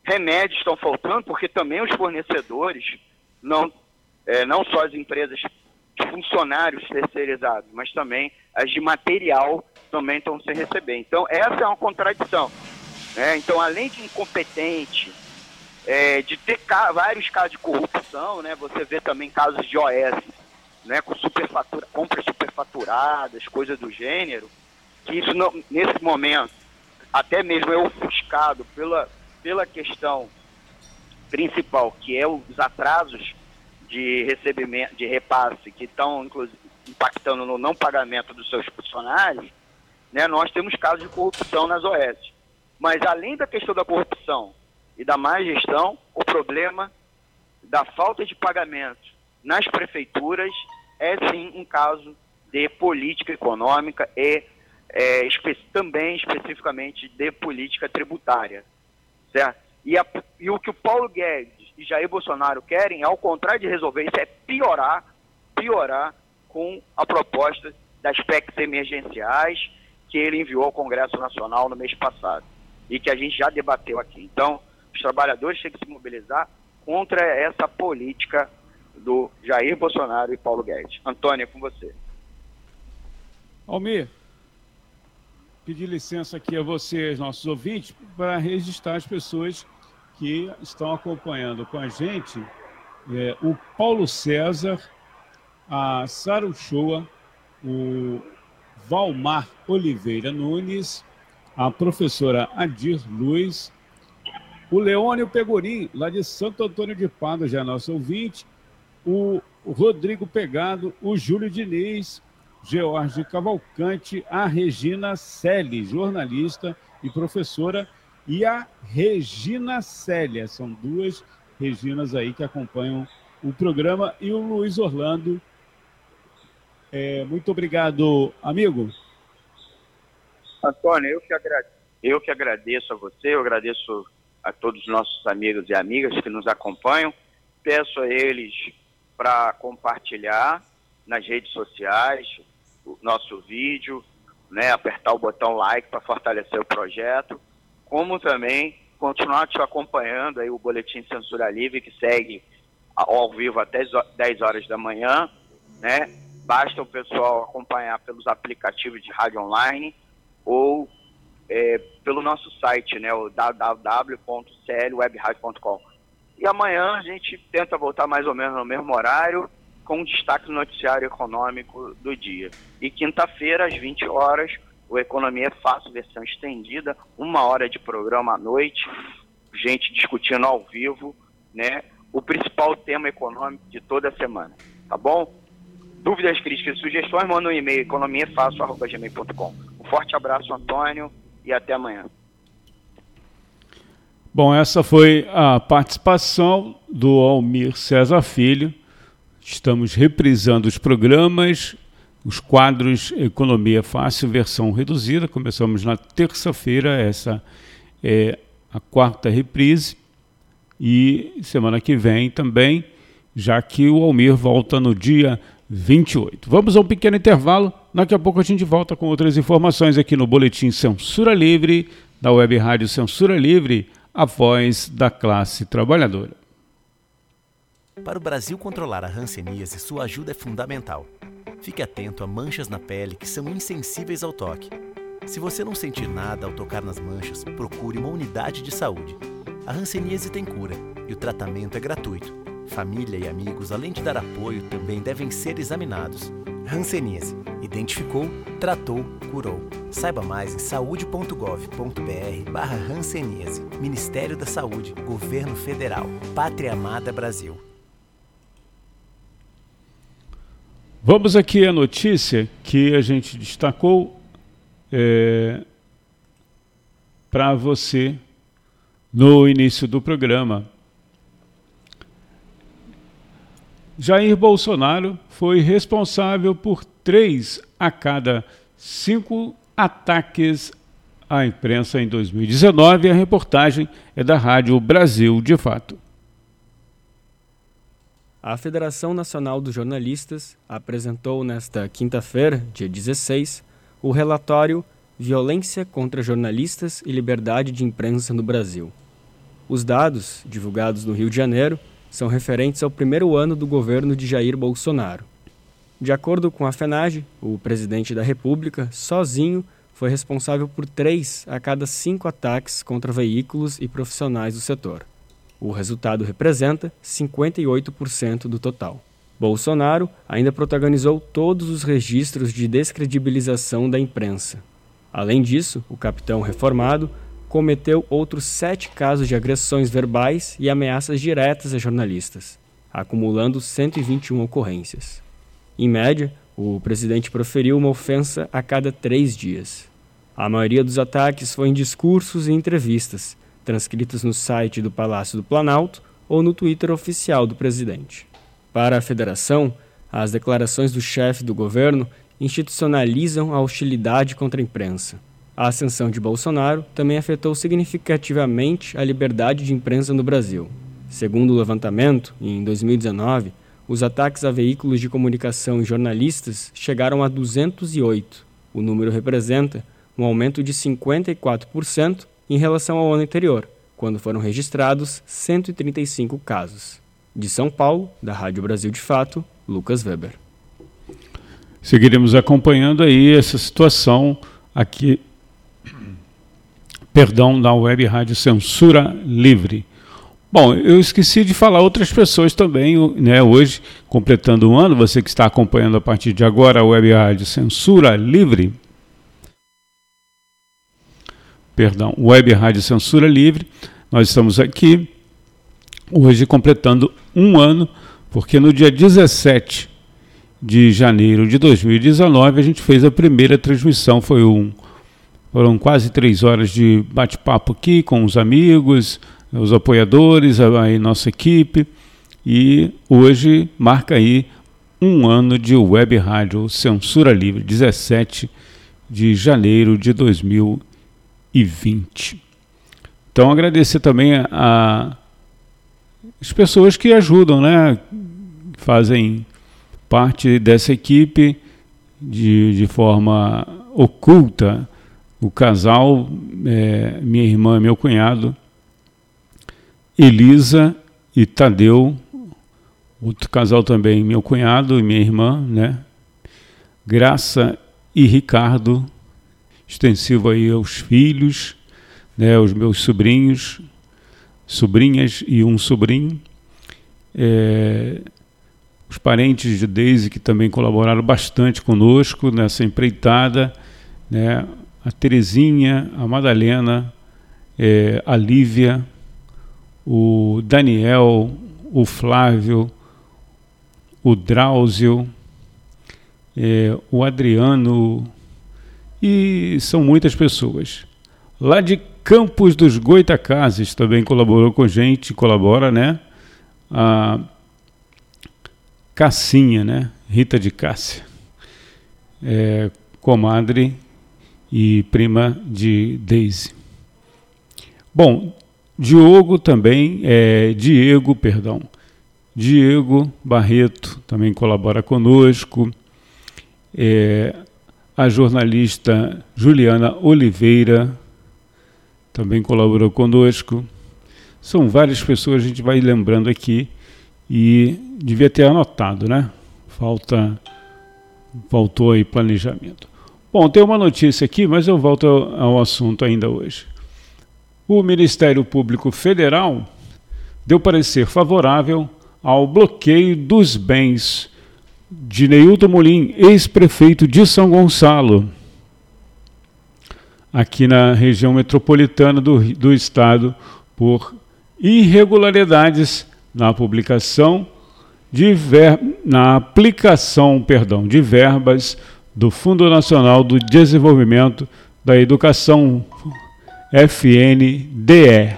Remédios estão faltando porque também os fornecedores, não, é, não só as empresas de funcionários terceirizados, mas também as de material também estão sem receber. Então, essa é uma contradição. Né? Então, além de incompetente, é, de ter ca vários casos de corrupção, né? você vê também casos de OS, né? com superfatura, compras superfaturadas, coisas do gênero, que isso, não, nesse momento, até mesmo é ofuscado pela, pela questão principal, que é os atrasos de recebimento, de repasse, que estão, impactando no não pagamento dos seus funcionários, né, nós temos casos de corrupção nas OS. Mas além da questão da corrupção e da má gestão, o problema da falta de pagamento nas prefeituras é sim um caso de política econômica e é, espe também especificamente de política tributária. Certo? E, a, e o que o Paulo Guedes e Jair Bolsonaro querem, ao contrário de resolver isso, é piorar, piorar com a proposta das PECs emergenciais que ele enviou ao Congresso Nacional no mês passado e que a gente já debateu aqui. Então, os trabalhadores têm que se mobilizar contra essa política do Jair Bolsonaro e Paulo Guedes. Antônio, é com você. Almir, pedir licença aqui a vocês, nossos ouvintes, para registrar as pessoas que estão acompanhando com a gente é, o Paulo César, a Sara Uchoa, o Valmar Oliveira Nunes, a professora Adir Luz, o Leônio Pegorim, lá de Santo Antônio de Pado, já é nosso ouvinte, o Rodrigo Pegado, o Júlio Diniz, George Cavalcante, a Regina Selle, jornalista e professora, e a Regina Célia. São duas Reginas aí que acompanham o programa. E o Luiz Orlando. É, muito obrigado, amigo. Antônio, eu que, eu que agradeço a você, eu agradeço a todos os nossos amigos e amigas que nos acompanham. Peço a eles para compartilhar nas redes sociais o nosso vídeo, né, apertar o botão like para fortalecer o projeto como também continuar te acompanhando aí o Boletim Censura Livre, que segue ao vivo até 10 horas da manhã, né? Basta o pessoal acompanhar pelos aplicativos de rádio online ou é, pelo nosso site, né, o www.clwebradio.com. E amanhã a gente tenta voltar mais ou menos no mesmo horário, com destaque no noticiário econômico do dia. E quinta-feira, às 20 horas, o Economia é Fácil, versão estendida, uma hora de programa à noite, gente discutindo ao vivo, né, o principal tema econômico de toda a semana, tá bom? Dúvidas, críticas e sugestões, manda um e-mail economiafácil.gmail.com. Um forte abraço, Antônio, e até amanhã. Bom, essa foi a participação do Almir César Filho. Estamos reprisando os programas os quadros Economia Fácil, versão reduzida. Começamos na terça-feira, essa é a quarta reprise. E semana que vem também, já que o Almir volta no dia 28. Vamos a um pequeno intervalo. Daqui a pouco a gente volta com outras informações aqui no Boletim Censura Livre, da Web Rádio Censura Livre, a voz da classe trabalhadora. Para o Brasil controlar a hanseníase, sua ajuda é fundamental. Fique atento a manchas na pele que são insensíveis ao toque. Se você não sentir nada ao tocar nas manchas, procure uma unidade de saúde. A hanseníase tem cura e o tratamento é gratuito. Família e amigos, além de dar apoio, também devem ser examinados. Hanseníase. Identificou, tratou, curou. Saiba mais em saude.gov.br barra Hanseníase. Ministério da Saúde, Governo Federal, Pátria Amada Brasil. Vamos aqui a notícia que a gente destacou é, para você no início do programa. Jair Bolsonaro foi responsável por três a cada cinco ataques à imprensa em 2019. A reportagem é da Rádio Brasil de Fato. A Federação Nacional dos Jornalistas apresentou nesta quinta-feira, dia 16, o relatório Violência contra jornalistas e liberdade de imprensa no Brasil. Os dados, divulgados no Rio de Janeiro, são referentes ao primeiro ano do governo de Jair Bolsonaro. De acordo com a FENAGE, o presidente da República, sozinho, foi responsável por três a cada cinco ataques contra veículos e profissionais do setor. O resultado representa 58% do total. Bolsonaro ainda protagonizou todos os registros de descredibilização da imprensa. Além disso, o capitão reformado cometeu outros sete casos de agressões verbais e ameaças diretas a jornalistas, acumulando 121 ocorrências. Em média, o presidente proferiu uma ofensa a cada três dias. A maioria dos ataques foi em discursos e entrevistas, transcritos no site do Palácio do Planalto ou no Twitter oficial do presidente. Para a federação, as declarações do chefe do governo institucionalizam a hostilidade contra a imprensa. A ascensão de Bolsonaro também afetou significativamente a liberdade de imprensa no Brasil. Segundo o levantamento, em 2019, os ataques a veículos de comunicação e jornalistas chegaram a 208. O número representa um aumento de 54% em relação ao ano anterior, quando foram registrados 135 casos. De São Paulo, da Rádio Brasil de Fato, Lucas Weber. Seguiremos acompanhando aí essa situação aqui, perdão, na Web Rádio Censura Livre. Bom, eu esqueci de falar outras pessoas também, né? Hoje, completando um ano, você que está acompanhando a partir de agora a Web Rádio Censura Livre, perdão, Web Rádio Censura Livre. Nós estamos aqui hoje completando um ano, porque no dia 17 de janeiro de 2019 a gente fez a primeira transmissão. Foi um, foram quase três horas de bate-papo aqui com os amigos, os apoiadores, a, a nossa equipe. E hoje marca aí um ano de web rádio Censura Livre, 17 de janeiro de 2019. 2020. Então agradecer também a, a as pessoas que ajudam, né? Fazem parte dessa equipe de, de forma oculta. O casal, é, minha irmã e meu cunhado, Elisa e Tadeu, outro casal também, meu cunhado e minha irmã, né? Graça e Ricardo, extensivo aí aos filhos, né, aos meus sobrinhos, sobrinhas e um sobrinho, é, os parentes de Deise que também colaboraram bastante conosco nessa empreitada, né, a Terezinha, a Madalena, é, a Lívia, o Daniel, o Flávio, o Drauzio, é, o Adriano, e são muitas pessoas. Lá de Campos dos Goitacazes também colaborou com gente, colabora, né? A Cassinha, né? Rita de Cássia, é, comadre e prima de Daisy. Bom, Diogo também, é, Diego, perdão, Diego Barreto também colabora conosco. É, a jornalista Juliana Oliveira também colaborou conosco. São várias pessoas, a gente vai lembrando aqui e devia ter anotado, né? Falta, faltou aí planejamento. Bom, tem uma notícia aqui, mas eu volto ao, assunto ainda hoje. O Ministério Público Federal deu parecer favorável ao bloqueio dos bens de Neilton Molim, ex-prefeito de São Gonçalo, aqui na região metropolitana do, do estado, por irregularidades na publicação de ver, na aplicação, perdão, de verbas do Fundo Nacional do Desenvolvimento da Educação FNDE.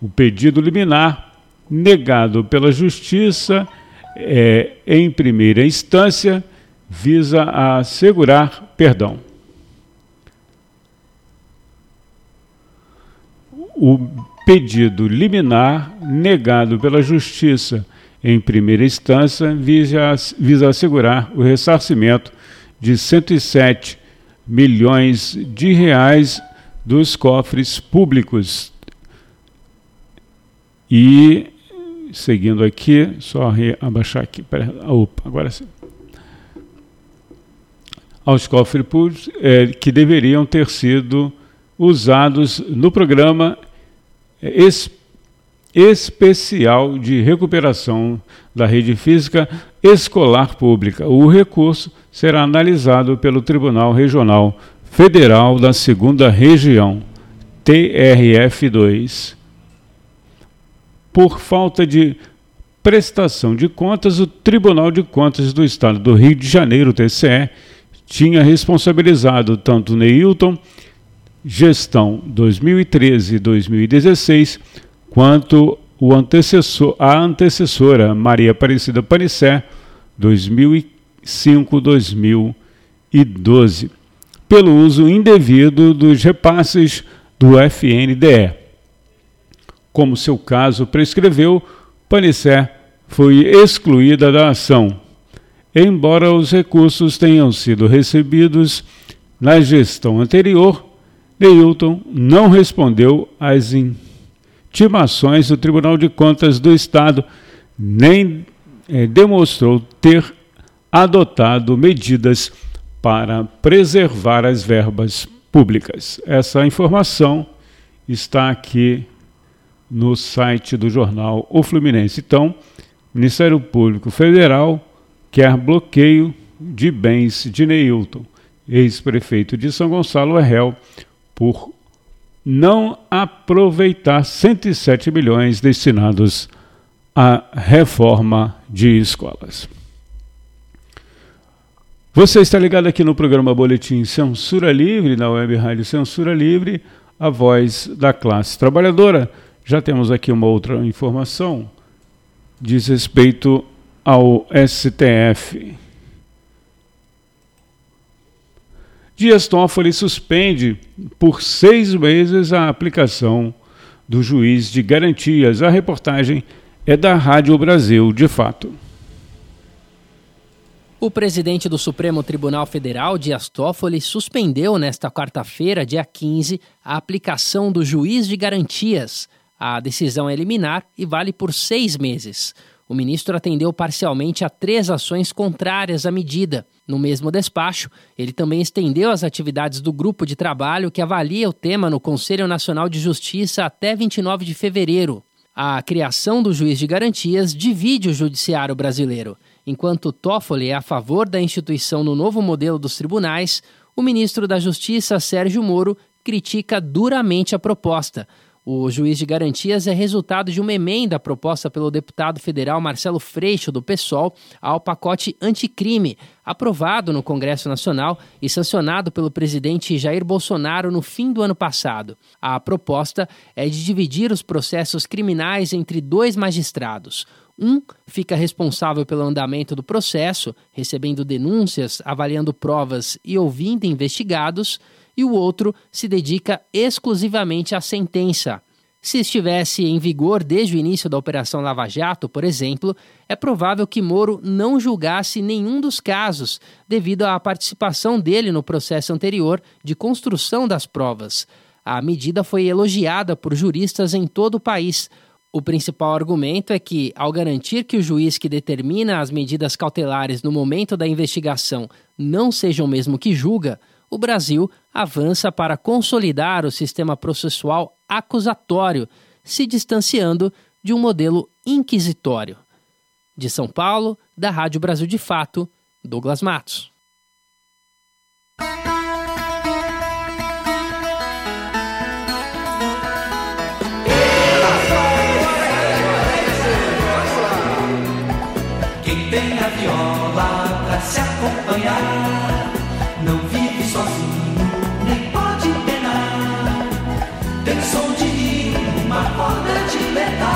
O pedido liminar negado pela Justiça é, em primeira instância, visa assegurar perdão. O pedido liminar negado pela Justiça em primeira instância visa, visa assegurar o ressarcimento de 107 milhões de reais dos cofres públicos. E seguindo aqui, só abaixar aqui, pera, opa, agora sim. Aos cofres públicos é, que deveriam ter sido usados no programa es, especial de recuperação da rede física escolar pública. O recurso será analisado pelo Tribunal Regional Federal da Segunda Região, TRF2. Por falta de prestação de contas, o Tribunal de Contas do Estado do Rio de Janeiro, TCE, tinha responsabilizado tanto Neilton, gestão 2013-2016, quanto o antecessor, a antecessora Maria Aparecida Panicé, 2005-2012, pelo uso indevido dos repasses do FNDE. Como seu caso prescreveu, Panicé foi excluída da ação, embora os recursos tenham sido recebidos na gestão anterior, Neilton não respondeu às intimações do Tribunal de Contas do Estado, nem é, demonstrou ter adotado medidas para preservar as verbas públicas. Essa informação está aqui no site do jornal O Fluminense. Então, o Ministério Público Federal quer bloqueio de bens de Neilton. Ex-prefeito de São Gonçalo é réu por não aproveitar 107 milhões destinados à reforma de escolas. Você está ligado aqui no programa Boletim Censura Livre, na web rádio Censura Livre, a voz da classe trabalhadora. Já temos aqui uma outra informação, diz respeito ao STF. Dias Toffoli suspende por seis meses a aplicação do juiz de garantias. A reportagem é da Rádio Brasil, de fato. O presidente do Supremo Tribunal Federal, Dias Toffoli, suspendeu nesta quarta-feira, dia 15, a aplicação do juiz de garantias. A decisão é liminar e vale por seis meses. O ministro atendeu parcialmente a três ações contrárias à medida. No mesmo despacho, ele também estendeu as atividades do grupo de trabalho que avalia o tema no Conselho Nacional de Justiça até 29 de fevereiro. A criação do juiz de garantias divide o judiciário brasileiro. Enquanto Toffoli é a favor da instituição no novo modelo dos tribunais, o ministro da Justiça, Sérgio Moro, critica duramente a proposta. O juiz de garantias é resultado de uma emenda proposta pelo deputado federal Marcelo Freixo, do PSOL, ao pacote anticrime, aprovado no Congresso Nacional e sancionado pelo presidente Jair Bolsonaro no fim do ano passado. A proposta é de dividir os processos criminais entre dois magistrados. Um fica responsável pelo andamento do processo, recebendo denúncias, avaliando provas e ouvindo investigados e o outro se dedica exclusivamente à sentença. Se estivesse em vigor desde o início da Operação Lava Jato, por exemplo, é provável que Moro não julgasse nenhum dos casos, devido à participação dele no processo anterior de construção das provas. A medida foi elogiada por juristas em todo o país. O principal argumento é que, ao garantir que o juiz que determina as medidas cautelares no momento da investigação não seja o mesmo que julga, o Brasil avança para consolidar o sistema processual acusatório, se distanciando de um modelo inquisitório. De São Paulo, da Rádio Brasil de Fato, Douglas Matos. Quem tem a viola pra se acompanhar quando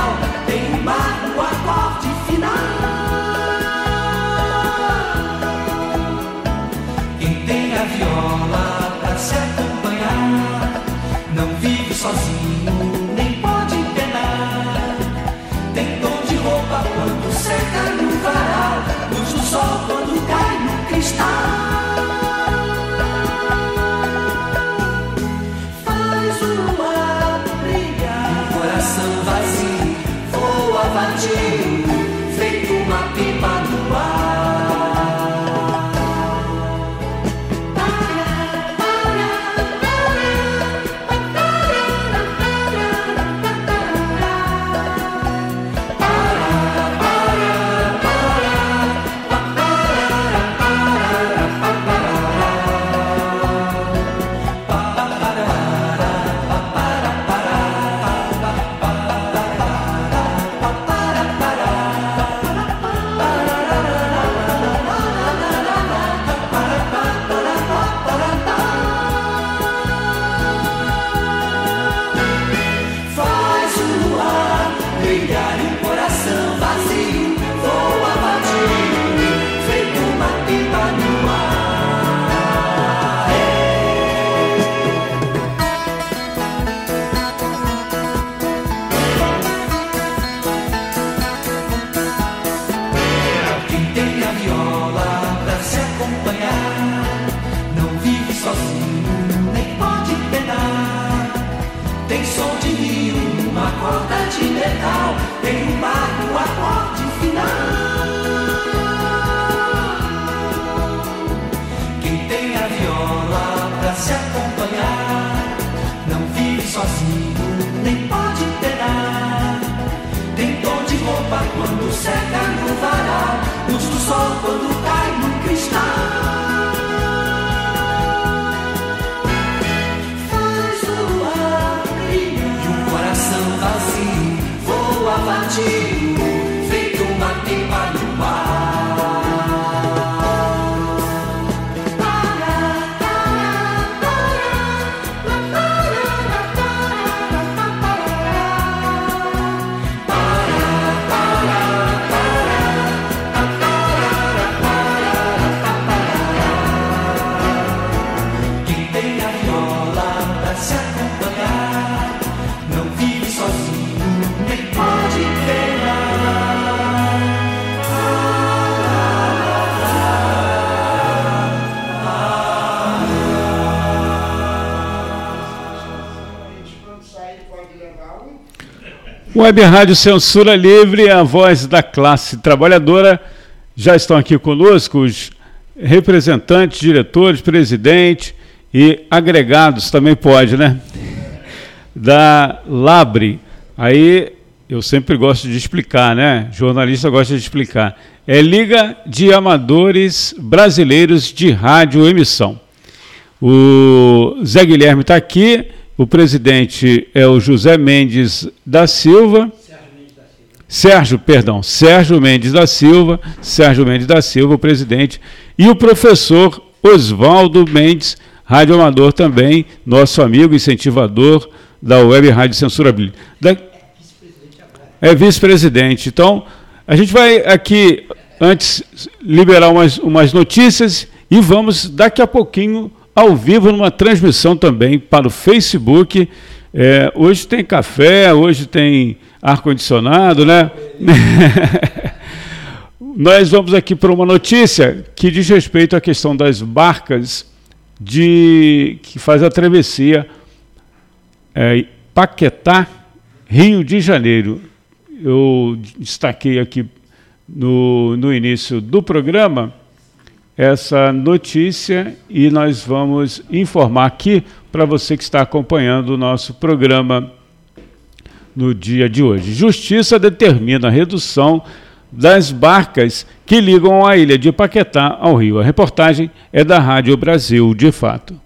Web Rádio Censura Livre, a voz da classe trabalhadora. Já estão aqui conosco os representantes, diretores, presidente e agregados, também pode, né? Da Labre. Aí eu sempre gosto de explicar, né? Jornalista gosta de explicar. É Liga de Amadores Brasileiros de Rádio Emissão. O Zé Guilherme está aqui, o presidente é o José Mendes da Silva. Sérgio, perdão, Sérgio Mendes da Silva, Sérgio Mendes da Silva, o presidente, e o professor Oswaldo Mendes, radioamador também, nosso amigo incentivador da Web Rádio Censura. Da... É vice-presidente. Então, a gente vai aqui, antes, liberar umas, umas notícias e vamos daqui a pouquinho ao vivo numa transmissão também para o Facebook. É, hoje tem café, hoje tem ar-condicionado, né? Nós vamos aqui para uma notícia que diz respeito à questão das barcas de que faz a travessia é, Paquetá, Rio de Janeiro. Eu destaquei aqui no, no início do programa essa notícia e nós vamos informar aqui para você que está acompanhando o nosso programa no dia de hoje. Justiça determina a redução das barcas que ligam a ilha de Paquetá ao rio. A reportagem é da Rádio Brasil, de fato.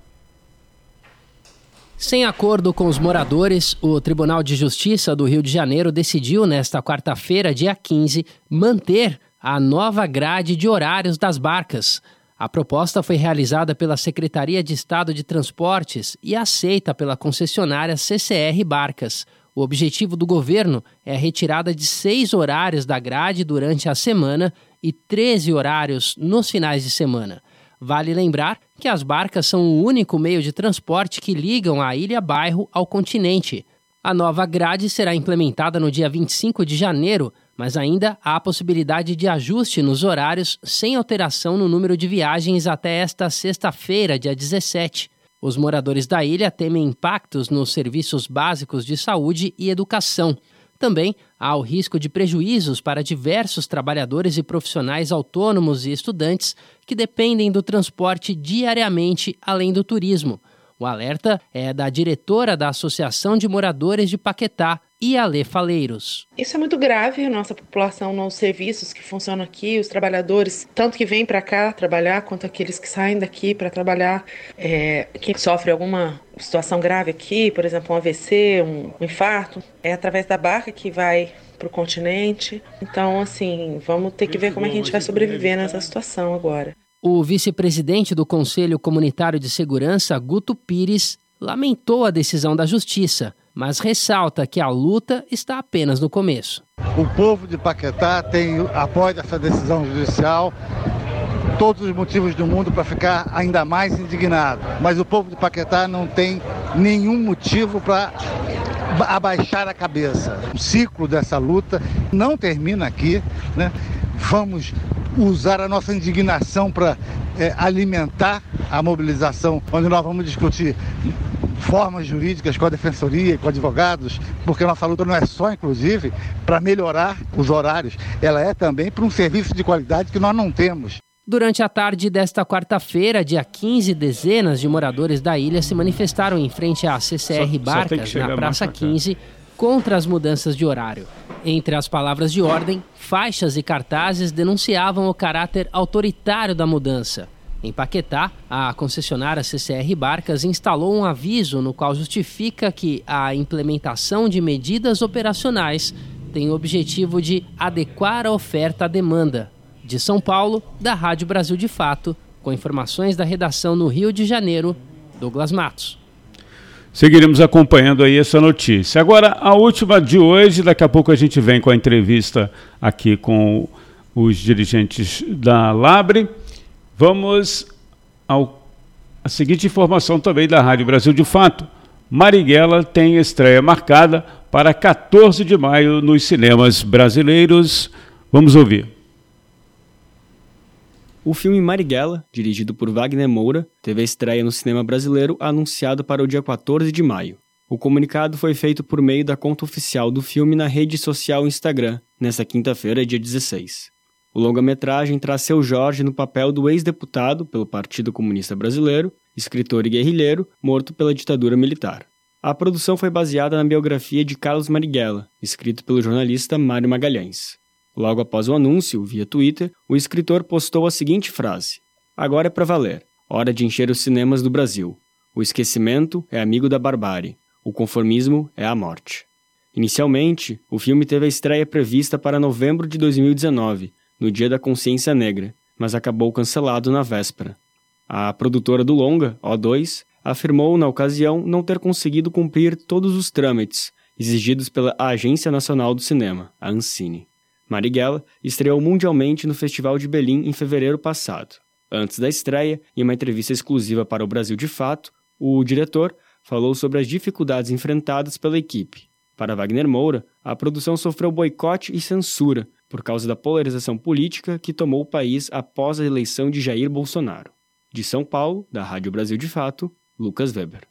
Sem acordo com os moradores, o Tribunal de Justiça do Rio de Janeiro decidiu, nesta quarta-feira, dia 15, manter a nova grade de horários das barcas. A proposta foi realizada pela Secretaria de Estado de Transportes e aceita pela concessionária CCR Barcas. O objetivo do governo é a retirada de seis horários da grade durante a semana e 13 horários nos finais de semana. Vale lembrar que as barcas são o único meio de transporte que ligam a ilha-bairro ao continente. A nova grade será implementada no dia 25 de janeiro, mas ainda há a possibilidade de ajuste nos horários sem alteração no número de viagens até esta sexta-feira, dia 17. Os moradores da ilha temem impactos nos serviços básicos de saúde e educação. Também há o risco de prejuízos para diversos trabalhadores e profissionais autônomos e estudantes que dependem do transporte diariamente, além do turismo. O alerta é da diretora da Associação de Moradores de Paquetá, Iale Faleiros. Isso é muito grave, a nossa população nos serviços que funcionam aqui, os trabalhadores, tanto que vêm para cá trabalhar, quanto aqueles que saem daqui para trabalhar, é, quem sofre alguma situação grave aqui, por exemplo, um AVC, um, um infarto, é através da barca que vai para o continente. Então, assim, vamos ter que ver como é que a gente vai sobreviver nessa situação agora. O vice-presidente do Conselho Comunitário de Segurança, Guto Pires, lamentou a decisão da Justiça, mas ressalta que a luta está apenas no começo. O povo de Paquetá tem apoio dessa decisão judicial, todos os motivos do mundo para ficar ainda mais indignado. Mas o povo de Paquetá não tem nenhum motivo para abaixar a cabeça. O ciclo dessa luta não termina aqui, né? Vamos usar a nossa indignação para é, alimentar a mobilização, onde nós vamos discutir formas jurídicas com a defensoria, com advogados, porque nossa luta não é só, inclusive, para melhorar os horários, ela é também para um serviço de qualidade que nós não temos. Durante a tarde desta quarta-feira, dia 15, dezenas de moradores da ilha se manifestaram em frente à CCR Só- só Barcas, chegar na Praça pra cá. 15, contra as mudanças de horário. Entre as palavras de ordem, faixas e cartazes denunciavam o caráter autoritário da mudança. Em Paquetá, a concessionária CCR Barcas instalou um aviso no qual justifica que a implementação de medidas operacionais tem o objetivo de adequar a oferta à demanda. De São Paulo, da Rádio Brasil de Fato, com informações da redação no Rio de Janeiro, Douglas Matos. Seguiremos acompanhando aí essa notícia. Agora, a última de hoje, daqui a pouco a gente vem com a entrevista aqui com os dirigentes da Labre. Vamos ao a seguinte informação também da Rádio Brasil de Fato. Marighella tem estreia marcada para 14 de maio nos cinemas brasileiros. Vamos ouvir. O filme Marighella, dirigido por Wagner Moura, teve a estreia no cinema brasileiro anunciado para o dia 14 de maio. O comunicado foi feito por meio da conta oficial do filme na rede social Instagram, nesta quinta-feira, dia 16. O longa-metragem traz seu Jorge no papel do ex-deputado pelo Partido Comunista Brasileiro, escritor e guerrilheiro, morto pela ditadura militar. A produção foi baseada na biografia de Carlos Marighella, escrito pelo jornalista Mário Magalhães. Logo após o anúncio, via Twitter, o escritor postou a seguinte frase: Agora é para valer. Hora de encher os cinemas do Brasil. O esquecimento é amigo da barbárie. O conformismo é a morte. Inicialmente, o filme teve a estreia prevista para novembro de 2019, no Dia da Consciência Negra, mas acabou cancelado na véspera. A produtora do longa, O2, afirmou na ocasião não ter conseguido cumprir todos os trâmites exigidos pela Agência Nacional do Cinema, a Ancine. Marighella estreou mundialmente no Festival de Berlim em fevereiro passado. Antes da estreia, em uma entrevista exclusiva para o Brasil de Fato, o diretor falou sobre as dificuldades enfrentadas pela equipe. Para Wagner Moura, a produção sofreu boicote e censura por causa da polarização política que tomou o país após a eleição de Jair Bolsonaro. De São Paulo, da Rádio Brasil de Fato, Lucas Weber.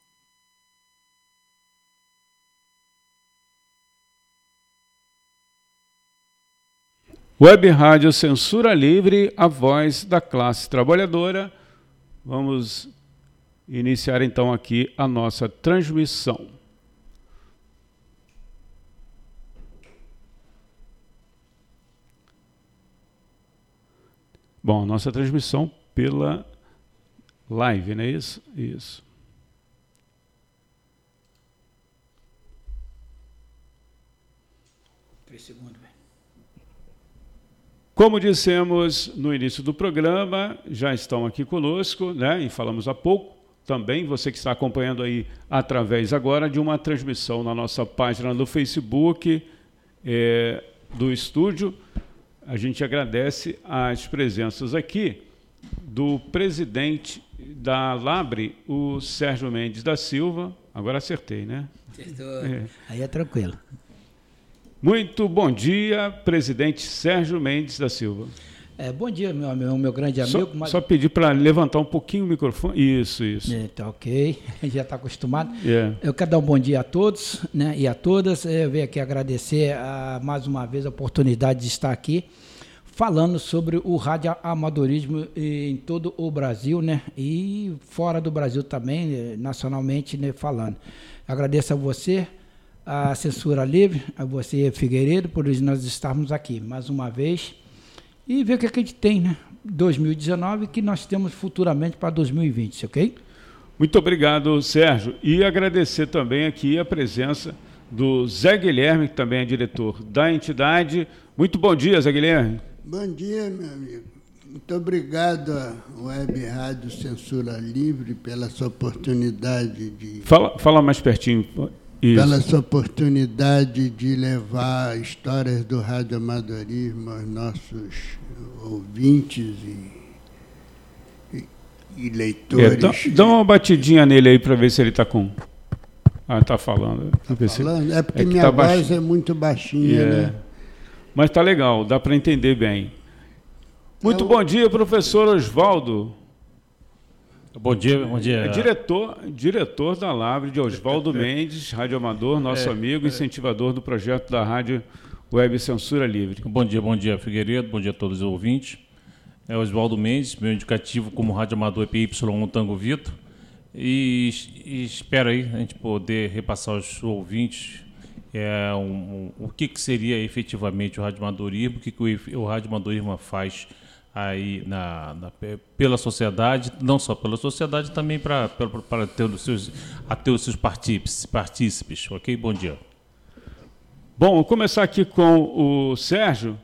Web Rádio Censura Livre, a voz da classe trabalhadora. Vamos iniciar então aqui a nossa transmissão. Bom, nossa transmissão pela live, não é isso? Isso. Três segundos. Como dissemos no início do programa, já estão aqui conosco, né? E falamos há pouco também, você que está acompanhando aí através agora de uma transmissão na nossa página no Facebook é, do estúdio. A gente agradece as presenças aqui do presidente da Labre, o Sérgio Mendes da Silva. Agora acertei, né? Acertou. É. Aí é tranquilo. Muito bom dia, presidente Sérgio Mendes da Silva. É, bom dia, meu, meu, meu grande amigo. Só, mas... só pedir para levantar um pouquinho o microfone. Isso, isso. É, tá ok, já está acostumado. Yeah. É. Eu quero dar um bom dia a todos né, e a todas. Eu venho aqui agradecer a, mais uma vez a oportunidade de estar aqui falando sobre o radioamadorismo em todo o Brasil, né? E fora do Brasil também, né, nacionalmente né, falando. Agradeço a você, a Censura Livre, a você, Figueiredo, por nós estarmos aqui mais uma vez e ver o que, é que a gente tem, né? 2019 que nós temos futuramente para 2020, ok? Muito obrigado, Sérgio. E agradecer também aqui a presença do Zé Guilherme, que também é diretor da entidade. Muito bom dia, Zé Guilherme. Bom dia, meu amigo. Muito obrigado à Web Rádio Censura Livre pela sua oportunidade de. Fala, fala mais pertinho. Isso. pela sua oportunidade de levar histórias do radioamadorismo aos nossos ouvintes e, e, e leitores. É, dá, dá, uma batidinha nele aí para ver se ele está com. Ah, está falando. Tá falando? É porque é minha tá voz baixinho. é muito baixinha, é. né? Mas está legal, dá para entender bem. Muito é bom dia, professor Oswaldo. Bom dia, bom dia. É diretor, diretor da Lavre de Oswaldo Mendes, radioamador, nosso é, amigo, é. incentivador do projeto da Rádio Web Censura Livre. Bom dia, bom dia, Figueiredo, bom dia a todos os ouvintes. É Oswaldo Mendes, meu indicativo como radioamador é PY1 Tango Vitor. E, e espero aí a gente poder repassar aos ouvintes é, um, um, o que, que seria efetivamente o radioamadorismo, o que, que o, o radioamadorismo faz aí na, na, pela sociedade, não só pela sociedade, também para ter os seus, a ter os seus partícipes, partícipes. Ok? Bom dia. Bom, vou começar aqui com o Sérgio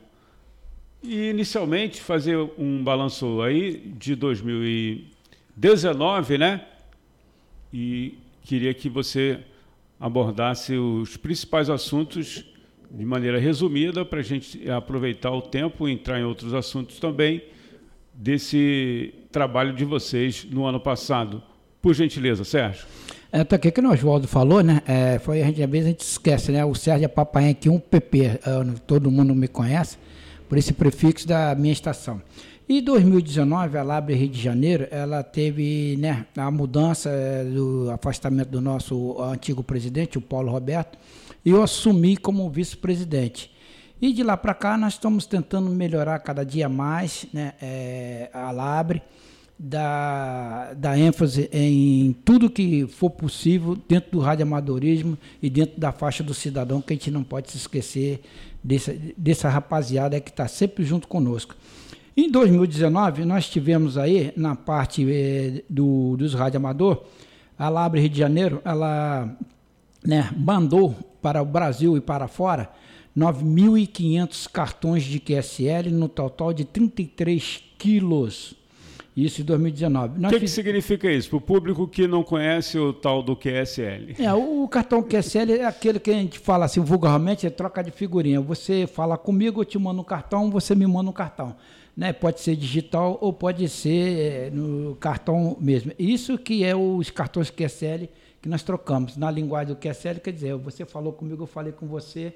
e inicialmente fazer um balanço aí de 2019, né? E queria que você abordasse os principais assuntos de maneira resumida para a gente aproveitar o tempo e entrar em outros assuntos também desse trabalho de vocês no ano passado. Por gentileza, Sérgio. É, tá aqui que o Oswaldo falou, né? É, foi, a gente, às vezes a gente esquece, né? O Sérgio é Papaém aqui, um PP, é, todo mundo me conhece, por esse prefixo da minha estação. E 2019, a Labre Rio de Janeiro, ela teve né, a mudança é, do afastamento do nosso antigo presidente, o Paulo Roberto, eu assumi como vice-presidente. E de lá para cá nós estamos tentando melhorar cada dia mais né, é, a Labre, dar, dar ênfase em tudo que for possível dentro do radioamadorismo e dentro da faixa do cidadão, que a gente não pode se esquecer dessa, dessa rapaziada que está sempre junto conosco. Em 2019, nós tivemos aí, na parte eh, do, dos radioamador, a Labre Rio de Janeiro, ela né, mandou para o Brasil e para fora 9.500 cartões de QSL no total de 33 quilos. Isso em 2019. O que, que significa isso? Para o público que não conhece o tal do QSL. É, o cartão QSL é aquele que a gente fala assim, vulgarmente, é troca de figurinha. Você fala comigo, eu te mando um cartão, você me manda um cartão. Né? Pode ser digital ou pode ser é, no cartão mesmo. Isso que é os cartões QSL que nós trocamos. Na linguagem do QSL, quer dizer, você falou comigo, eu falei com você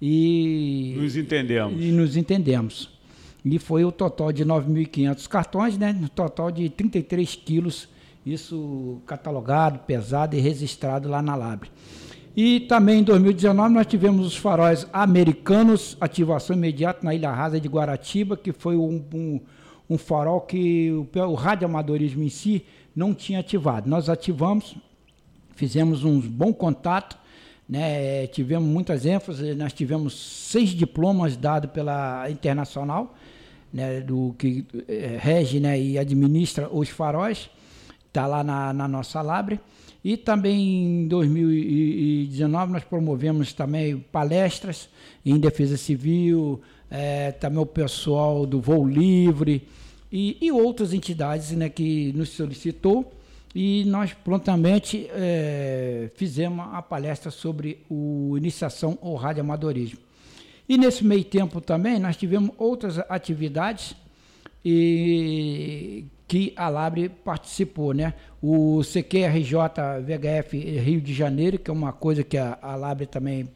e. Nos entendemos. E nos entendemos. E foi o total de 9.500 cartões, né? No total de 33 quilos, isso catalogado, pesado e registrado lá na Labre. E também em 2019 nós tivemos os faróis americanos, ativação imediata na Ilha Rasa de Guaratiba, que foi um, um, um farol que o, o radioamadorismo em si não tinha ativado. Nós ativamos, fizemos um bom contato, né, tivemos muitas ênfases, nós tivemos seis diplomas dados pela Internacional, né, do que é, rege né, e administra os faróis, está lá na, na, nossa Labre. E também em 2019 nós promovemos também palestras em defesa civil, é, também o pessoal do voo livre e, e outras entidades né, que nos solicitou e nós prontamente é, fizemos a palestra sobre o iniciação ao radioamadorismo. E nesse meio tempo também nós tivemos outras atividades e que a Labre participou, né? O CQRJ VHF Rio de Janeiro, que é uma coisa que a, a Labre também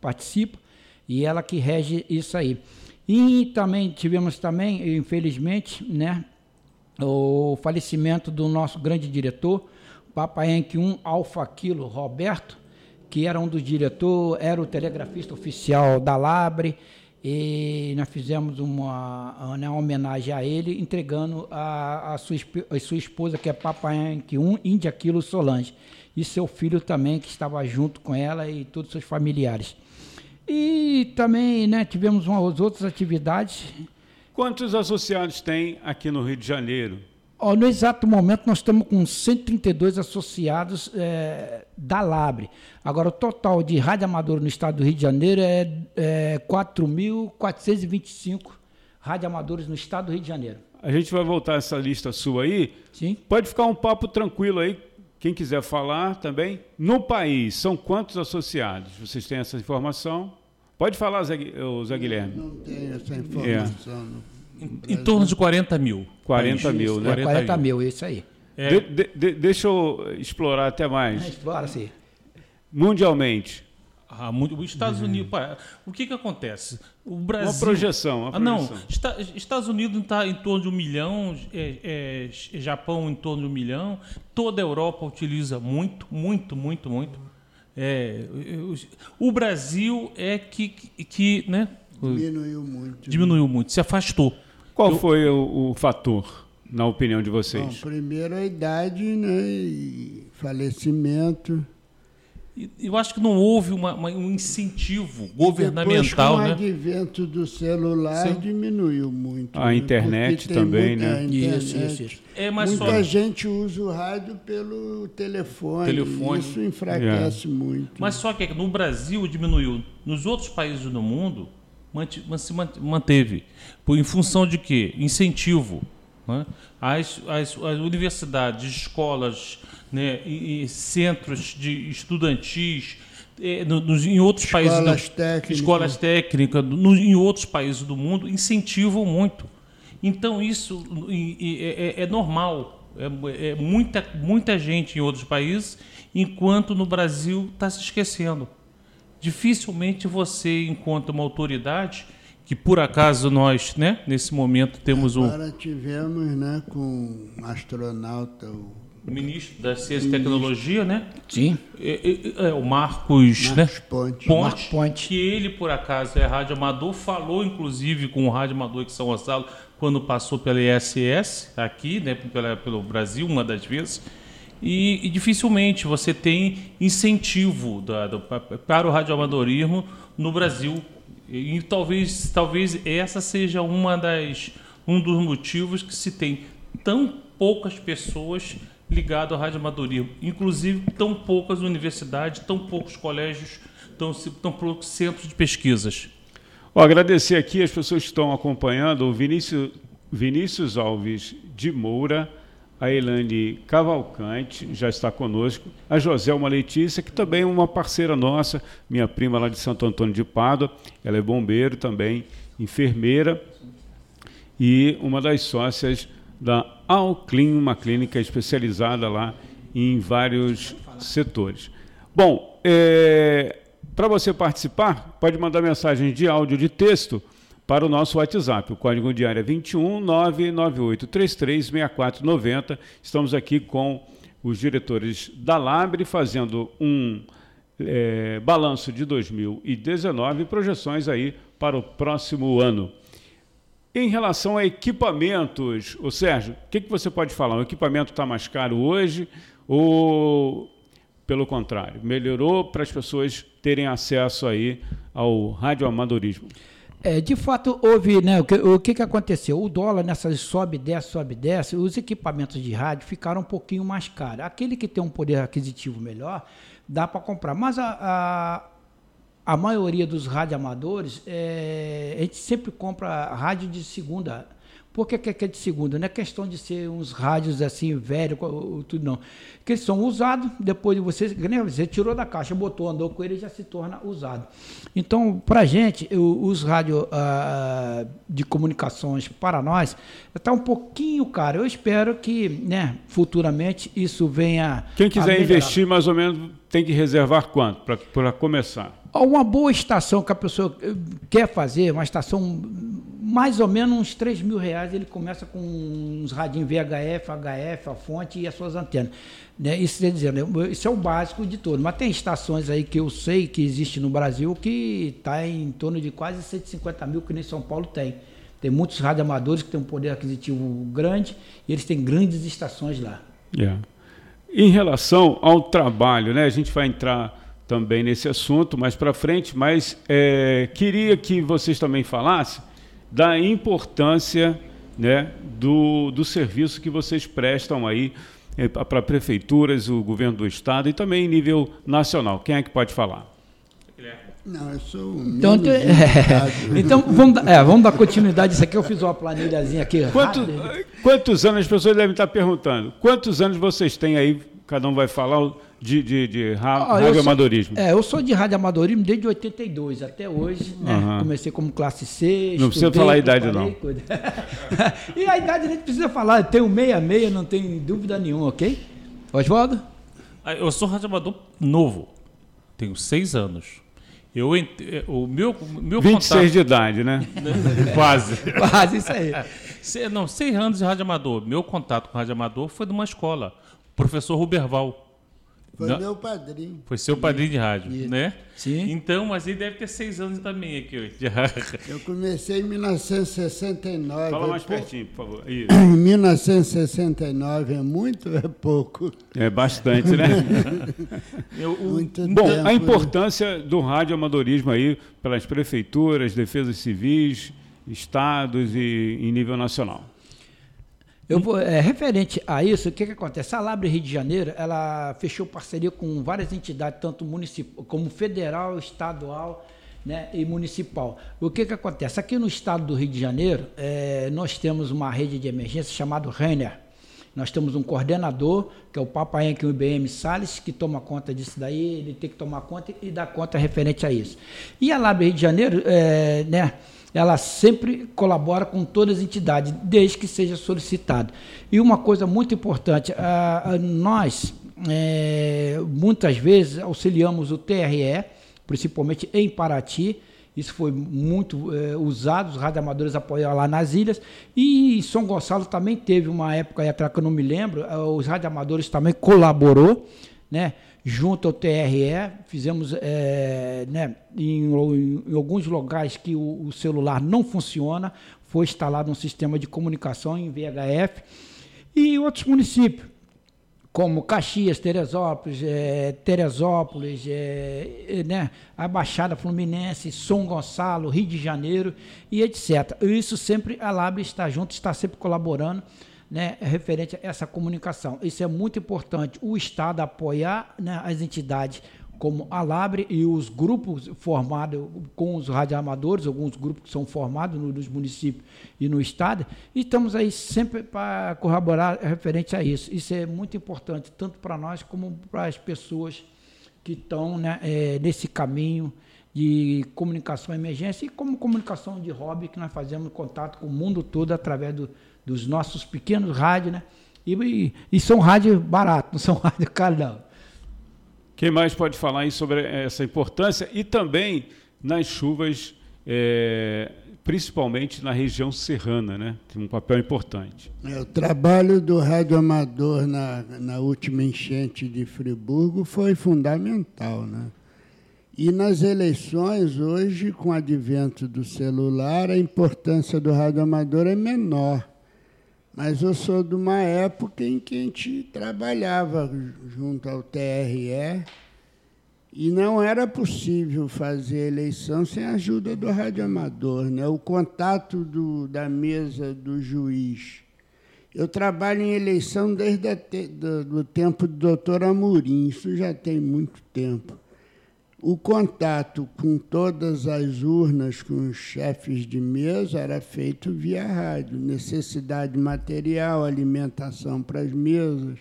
participa, e ela que rege isso aí. E também tivemos também, infelizmente, né, o falecimento do nosso grande diretor, Papaenque 1 Alfa Quilo Roberto, que era um dos diretores, era o telegrafista oficial da Labre, e nós fizemos uma, né, uma homenagem a ele, entregando a, a, sua, a sua esposa, que é Papaenque 1 Índia Quilo Solange, e seu filho também, que estava junto com ela e todos os seus familiares. E também né, tivemos umas outras atividades Quantos associados tem aqui no Rio de Janeiro? Oh, no exato momento, nós estamos com 132 associados é, da Labre. Agora, o total de rádio amador no estado do Rio de Janeiro é, é 4.425 amadores no estado do Rio de Janeiro. A gente vai voltar essa lista sua aí. Sim. Pode ficar um papo tranquilo aí. Quem quiser falar também. No país, são quantos associados? Vocês têm essa informação? Pode falar, Zé, Zé Guilherme. Não tenho essa informação. É. Em, em, torno de 40 mil. 40 mil, né? 40, 40 mil, isso aí. É. De, de, deixa eu explorar até mais. Explora, sim. Mundialmente. Ah, os Estados uhum. Unidos. o que, que acontece? O Brasil. Uma projeção. Uma projeção. Ah, não. Estados Unidos está em torno de um milhão, é, é, Japão em torno de um milhão, toda a Europa utiliza muito, muito, muito, muito. É, o Brasil é que, que né, diminuiu muito. Diminuiu muito, se afastou. Qual Eu, foi o, o, fator, na opinião de vocês? Bom, primeiro a idade né, e falecimento. Eu acho que não houve uma, uma, um incentivo governamental. Depois, com né? o advento do celular, Sim. diminuiu muito. A né? internet também, muita, né? Internet, isso, isso, isso. É, muita só... gente usa o rádio pelo telefone. telefone. Isso enfraquece é. muito. Mas só que no Brasil diminuiu. Nos outros países do mundo, se manteve. Por, em função de quê? Incentivo. Né? As, as, as universidades, escolas, né, centros de estudantis é, no, no, em outros escolas países do, técnicas. escolas técnicas no, em outros países do mundo incentivam muito. Então isso é, é, é normal. É, é, muita muita gente em outros países enquanto no Brasil está se esquecendo. Dificilmente você encontra uma autoridade que por acaso nós, né, nesse momento temos o Agora tivemos, né, com um astronauta o ministro da Ciência e Tecnologia, né? Sim. É, é, é, o Marcos, Marcos né? Ponte. Ponte, Marcos Ponte. Que ele, por acaso, é rádio amador, falou inclusive com o rádio amador de São Gonçalo quando passou pela ISS aqui, né? Pela, pelo Brasil, uma das vezes. E, e dificilmente você tem incentivo da, do, para o radioamadorismo no Brasil. E, e talvez, talvez essa seja uma das, um dos motivos que se tem tão poucas pessoas ligado ao radioamadorismo. Inclusive, tão poucas universidades, tão poucos colégios, tão, tão poucos centros de pesquisas. Vou agradecer aqui as pessoas que estão acompanhando, o Vinícius, Vinícius Alves de Moura, a Elane Cavalcante já está conosco, a Joselma Letícia, que também é uma parceira nossa, minha prima lá de Santo Antônio de Pádua, ela é bombeiro também, enfermeira e uma das sócias da Alclin, uma clínica especializada lá em vários setores. Bom, é, para você participar, pode mandar mensagem de áudio de texto para o nosso WhatsApp. O código diário é 21 99833 6490. Estamos aqui com os diretores da Labre fazendo um é, balanço de 2019 e projeções aí para o próximo ano. Em relação a equipamentos, o Sérgio, o que, que você pode falar? O equipamento está mais caro hoje ou, pelo contrário, melhorou para as pessoas terem acesso aí ao radioamadorismo? É, de fato, houve, né? O que, o que, que aconteceu? O dólar nessas sobe, desce, sobe, desce, os equipamentos de rádio ficaram um pouquinho mais caros. Aquele que tem um poder aquisitivo melhor, dá para comprar. Mas a, a a maioria dos radioamadores, é, a gente sempre compra rádio de segunda. Por que, que é de segunda? Não é questão de ser uns rádios assim, velho, tudo não. Que eles são usados, depois de você, você tirou da caixa, botou, andou com ele, já se torna usado. Então, para gente, os rádios ah, de comunicações para nós, está um pouquinho caro. Eu espero que, né, futuramente, isso venha. Quem quiser investir, mais ou menos, tem que reservar quanto para começar? Uma boa estação que a pessoa eh, quer fazer, uma estação mais ou menos uns 3 mil reais, ele começa com uns radinhos VHF, HF, a fonte e as suas antenas. Né? Isso, quer dizer, isso é o básico de tudo. Mas tem estações aí que eu sei que existe no Brasil que está em torno de quase 150 mil, que nem São Paulo tem. Tem muitos radioamadores que têm um poder aquisitivo grande e eles têm grandes estações lá. Yeah. Em relação ao trabalho, né? A gente vai entrar também nesse assunto mais para frente, mas é, queria que vocês também falassem da importância né, do, do serviço que vocês prestam aí é, para prefeituras, o governo do estado e também em nível nacional. Quem é que pode falar? Não, eu sou um então, é, então vamos, é, vamos dar continuidade. Isso aqui eu fiz uma planilhazinha aqui. Quanto, quantos anos as pessoas devem estar perguntando? Quantos anos vocês têm aí? Cada um vai falar de, de, de ra, ah, radioamadorismo? é, eu sou de radioamadorismo desde 82 até hoje. Né? Uhum. Comecei como classe C. Não precisa falar a idade, não. e a idade a gente precisa falar. Tenho 66, não tem dúvida nenhuma, ok? Oswaldo? Ah, eu sou radioamador novo. Tenho seis anos. Eu ent... Eh, o meu, meu 26 contato... de idade, né? Quase. Quase isso aí. Não, seis anos de radioamador. Meu contato com radioamador foi de uma escola. O professor Ruberval Foi Não. meu padrinho. Foi seu padrinho de rádio, Isso. né? Sim. Então, mas ele deve ter seis anos também aqui hoje. Eu comecei em 1969. Fala mais pertinho, por favor. Isso. Em 1969 é muito ou é pouco? É bastante, né? Eu, o... Muito Bom, tempo, a né? importância né? do rádio amadorismo aí pelas prefeituras, defesas civis, estados e em nível nacional. Eu é, referente a isso, o que, que acontece? A Labre Rio de Janeiro, ela fechou parceria com várias entidades, tanto municipal como federal, estadual né, e municipal. O que, que acontece? Aqui no estado do Rio de Janeiro, é, nós temos uma rede de emergência chamada Renner. Nós temos um coordenador, que é o Papai o IBM Salles, que toma conta disso daí, ele tem que tomar conta e dar conta referente a isso. E a Labre Rio de Janeiro, é, né? Ela sempre colabora com todas as entidades, desde que seja solicitado. E uma coisa muito importante, a, a, nós é, muitas vezes auxiliamos o TRE, principalmente em Paraty, isso foi muito é, usado, os radioamadores apoiaram lá nas ilhas. E São Gonçalo também teve uma época aí atrás que eu não me lembro, os radioamadores também colaborou, né? Junto ao TRE, fizemos é, né, em, em, alguns locais que o, o, celular não funciona, foi instalado um sistema de comunicação em VHF, e outros municípios, como Caxias, Teresópolis, é, Teresópolis, é, né, a Baixada Fluminense, São Gonçalo, Rio de Janeiro e etc. Isso sempre a Lab está junto, está sempre colaborando né, referente a essa comunicação. Isso é muito importante. O Estado apoiar né, as entidades como a Labre e os grupos formados com os radioamadores, alguns grupos que são formados nos municípios e no estado, e estamos aí sempre para corroborar referente a isso. Isso é muito importante, tanto para nós como para as pessoas que estão né, é, nesse caminho de comunicação emergência e como comunicação de hobby, que nós fazemos contato com o mundo todo através do, dos nossos pequenos rádios, né? E, e, e são rádios baratos, não são rádios caros, não. Quem mais pode falar aí sobre essa importância e também nas chuvas, é, principalmente na região serrana, né? Tem um papel importante. É, o trabalho do rádio amador na, na última enchente de Friburgo foi fundamental, né? E nas eleições, hoje, com o advento do celular, a importância do rádio amador é menor. Mas eu sou de uma época em que a gente trabalhava junto ao TRE e não era possível fazer eleição sem a ajuda do radioamador, né? o contato do, da mesa do juiz. Eu trabalho em eleição desde o do tempo do doutor Amorim, isso já tem muito tempo. O contato com todas as urnas, com os chefes de mesa, era feito via rádio. Necessidade material, alimentação para as mesas.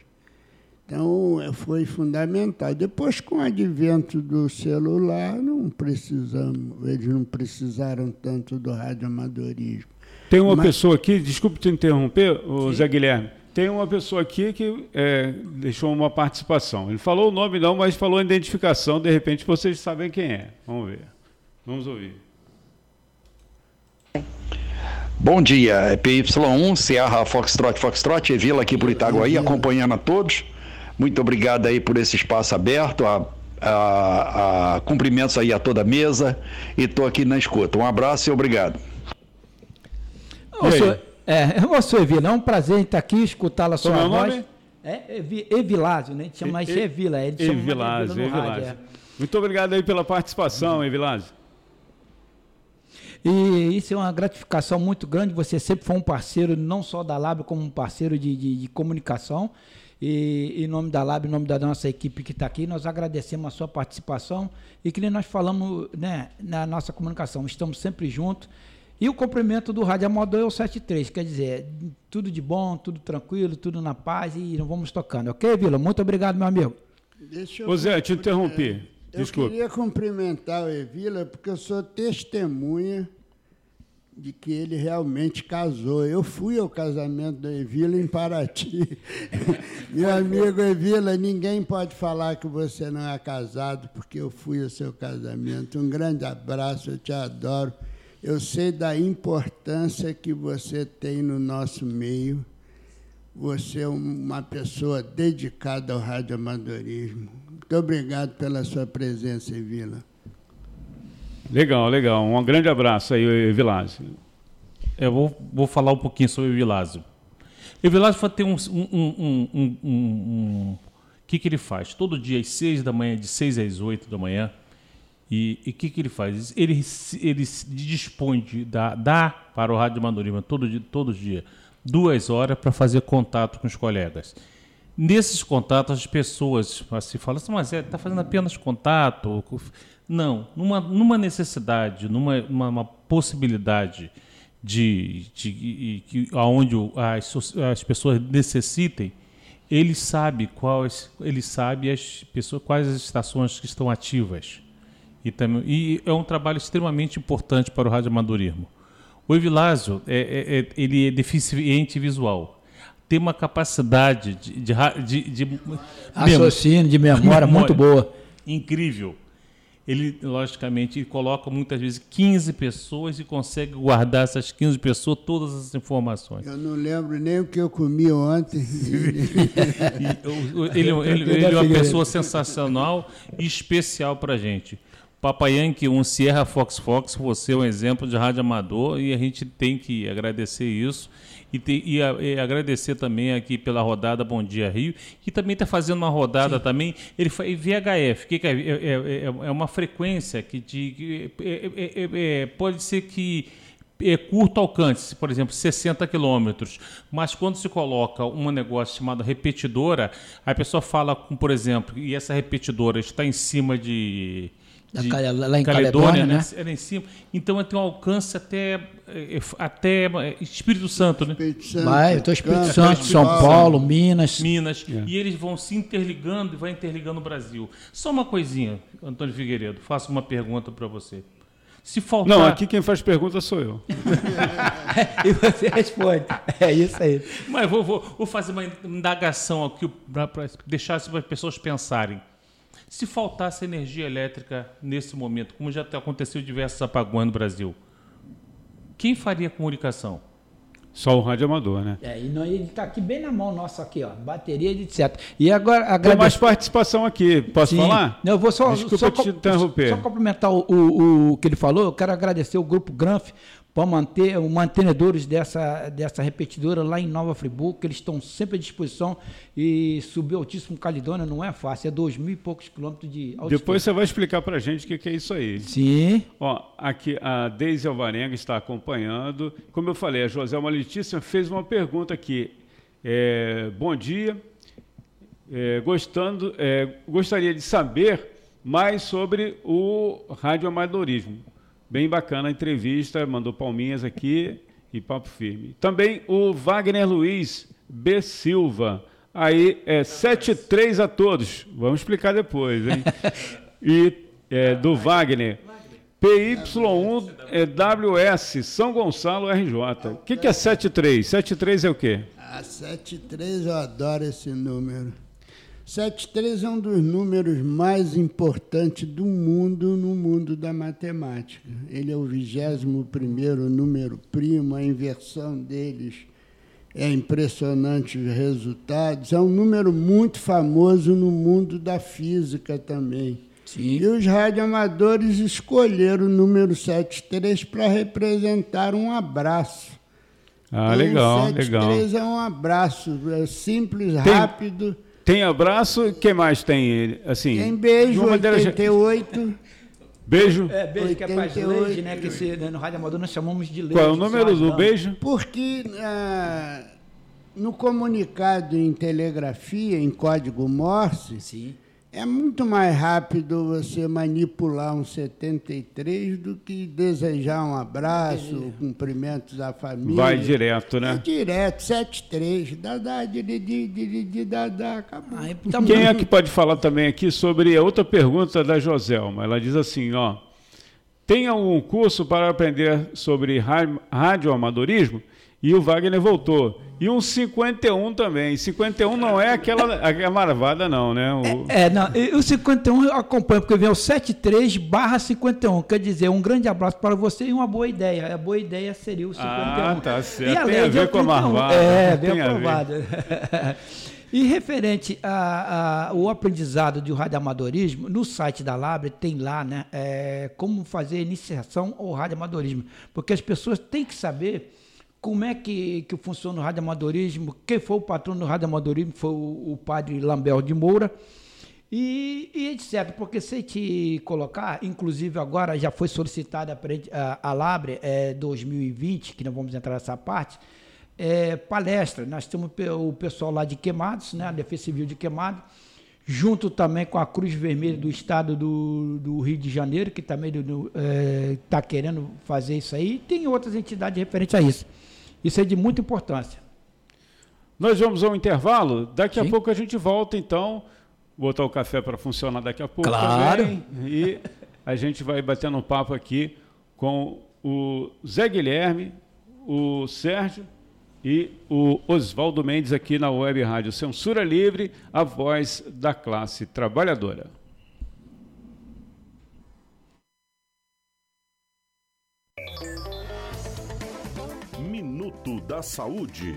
Então, foi fundamental. Depois, com o advento do celular, não precisamos, eles não precisaram tanto do radioamadorismo. Tem uma Mas... pessoa aqui, desculpe te interromper, o Zé Guilherme. Tem uma pessoa aqui que é, deixou uma participação. Ele falou o nome não, mas falou a identificação. De repente vocês sabem quem é. Vamos ver. Vamos ouvir. Bom dia, é PY1, Sierra Foxtrot Foxtrot, Vila aqui por Itaguaí, acompanhando a todos. Muito obrigado aí por esse espaço aberto, a, a, a cumprimentos aí a toda a mesa e estou aqui na escuta. Um abraço e obrigado. Senhor, é, senhor Evila, é um prazer estar aqui, escutá-la sua Como voz. Nome? É Evi, Evilásio, né? A gente chama mais de Evila. Ele chama Evilásio, Evilásio. É. Muito obrigado aí pela participação, Evilásio. E isso é uma gratificação muito grande. Você sempre foi um parceiro, não só da Lab, como um parceiro de, de, de comunicação. E em nome da Lab, em nome da nossa equipe que está aqui, nós agradecemos a sua participação e que nem nós falamos né, na nossa comunicação. Estamos sempre juntos e o cumprimento do rádio amador é o 73, quer dizer, tudo de bom, tudo tranquilo, tudo na paz e não vamos tocando. Ok, Vila? Muito obrigado, meu amigo. Deixa eu Ô Zé, te interrompi. Eu queria cumprimentar o Evila porque eu sou testemunha de que ele realmente casou. Eu fui ao casamento do Evila em Paraty. Meu amigo Evila, ninguém pode falar que você não é casado, porque eu fui ao seu casamento. Um grande abraço, eu te adoro. Eu sei da importância que você tem no nosso meio. Você é uma pessoa dedicada ao radioamadorismo. Muito obrigado pela sua presença, Vila. Legal, legal. Um grande abraço aí, Vilásio. Eu vou, vou falar um pouquinho sobre o Vilásio. O Vilásio vai ter um, um, um, um, que, que ele faz? Todo dia às seis da manhã, de seis às oito da manhã. E o que, que ele faz? Ele, ele dispõe de dá, dá para o Rádio Amadorismo todo dia, todo duas horas para fazer contato com os colegas. Nesses contatos, as pessoas assim, falam assim, mas está é, fazendo apenas contato? Não, numa, numa necessidade, numa, uma possibilidade de, de, de, de aonde as, as pessoas necessitem, ele sabe quais, ele sabe as pessoas, quais as estações que estão ativas. E, também, e é um trabalho extremamente importante para o radioamadorismo. O Evilásio, é, é, é, ele é deficiente visual. Tem uma capacidade de... de, de, de Raciocínio, de memória, memória muito boa. Incrível ele, logicamente, coloca muitas vezes 15 pessoas e consegue guardar essas 15 pessoas todas as informações. Eu não lembro nem o que eu comi ontem. ele, ele, ele, é uma pessoa sensacional e especial para a gente. Papai Yankee, um Sierra Fox Fox, você é um exemplo de rádio amador e a gente tem que agradecer isso. E, te, e, a, e, agradecer também aqui pela rodada Bom Dia Rio, que também está fazendo uma rodada Sim. também. Ele foi VHF, que, é, é, é, é, uma frequência que, de, que é, pode ser que é curto alcance, por exemplo, 60 quilômetros. Mas quando se coloca um negócio chamado repetidora, a pessoa fala, com, por exemplo, e essa repetidora está em cima de de lá em Caledônia, Caledônia né? Era em cima. Então tem um alcance até, eh, até eh, Espírito Santo, né? Espírito Santo, Vai, então Espírito Santo, São Paulo, Minas. Minas. É. E eles vão se interligando e vai interligando o Brasil. Só uma coisinha, Antônio Figueiredo, faço uma pergunta para você. Se faltar... Não, aqui quem faz pergunta sou eu. e você responde. É isso aí. Mas vou, vou, vou fazer uma indagação aqui para deixar as pessoas pensarem. Se faltasse energia elétrica nesse momento, como já aconteceu diversos apagões no Brasil, quem faria a comunicação? Só o rádio amador, né? É, e não, ele está aqui bem na mão nossa aqui, ó, bateria de etc. E agora agrade... Tem mais participação aqui, posso Sim. falar? Não, eu vou só, Desculpa só, te interromper. Só complementar o, o, o, que ele falou, eu quero agradecer o Grupo Granf para manter os mantenedores dessa, dessa repetidora lá em Nova Friburgo, que eles estão sempre à disposição e subir Altíssimo Calidônia não é fácil, é dois mil e poucos quilômetros de altitude. Depois você vai explicar para a gente o que, que, é isso aí. Sim. Ó, aqui a Deise Alvarenga está acompanhando. Como eu falei, a Joselma Letícia fez uma pergunta aqui. É, bom dia. É, gostando, é, gostaria de saber mais sobre o radioamadorismo. Bem bacana a entrevista, mandou palminhas aqui e papo firme. Também o Wagner Luiz B. Silva. Aí é 7-3 a todos. Vamos explicar depois, hein? E é, do Wagner. PY1 é WS, São Gonçalo RJ. O que, que é 73? 73 é o quê? Ah, 73 eu adoro esse número. 73 é um dos números mais importantes do mundo no mundo da matemática. Ele é o 21 número primo, a inversão deles é impressionante os resultados. É um número muito famoso no mundo da física também. Sim. E os radioamadores escolheram o número 73 para representar um abraço. Ah, então, legal, 73 legal. 73 é um abraço, é simples, rápido tem abraço, o que mais tem? Assim, tem beijo, 88. Beijo? É, beijo 88. que é paz leite, né? Que se, né, no Rádio Amador nós chamamos de leite. Qual é o número do beijo? Porque ah, no comunicado em telegrafia, em código Morse, Sim é muito mais rápido você manipular um 73 do que desejar um abraço, cumprimentos à família. Vai direto, né? É direto, 73, dadá, de, de, de, de, dadá, acabou. Tá Quem é que pode falar também aqui sobre a outra pergunta da Joselma? Ela diz assim, ó, tem algum curso para aprender sobre radioamadorismo? E o Wagner voltou. E um 51 também. 51 não é aquela, aquela marvada, não, né? O... É, é, não. O 51 eu acompanho, porque vem o 73 barra 51. Quer dizer, um grande abraço para você e uma boa ideia. A boa ideia seria o 51. Ah, tá certo. E a Tem a ver com a marvada. É, bem aprovado. E referente ao aprendizado de radioamadorismo, no site da Labre tem lá né, é, como fazer iniciação ao radioamadorismo. Porque as pessoas têm que saber como é que, que funciona o radioamadorismo, quem foi o patrono do radioamadorismo foi o, o padre Lambert de Moura, e, e, etc. Porque se te colocar, inclusive agora já foi solicitada a, a Labre é, 2020, que não vamos entrar nessa parte, é, palestra. Nós temos o pessoal lá de Queimados, né, a Defesa Civil de Queimados, junto também com a Cruz Vermelha do Estado do, do Rio de Janeiro, que também está é, tá querendo fazer isso aí, e tem outras entidades referentes a isso. Isso é de muita importância. Nós vamos ao intervalo. Daqui Sim. a pouco a gente volta, então. Botar o café para funcionar daqui a pouco claro. também. E a gente vai batendo um papo aqui com o Zé Guilherme, o Sérgio e o Oswaldo Mendes aqui na Web Rádio Censura Livre, a voz da classe trabalhadora. Minuto da Saúde.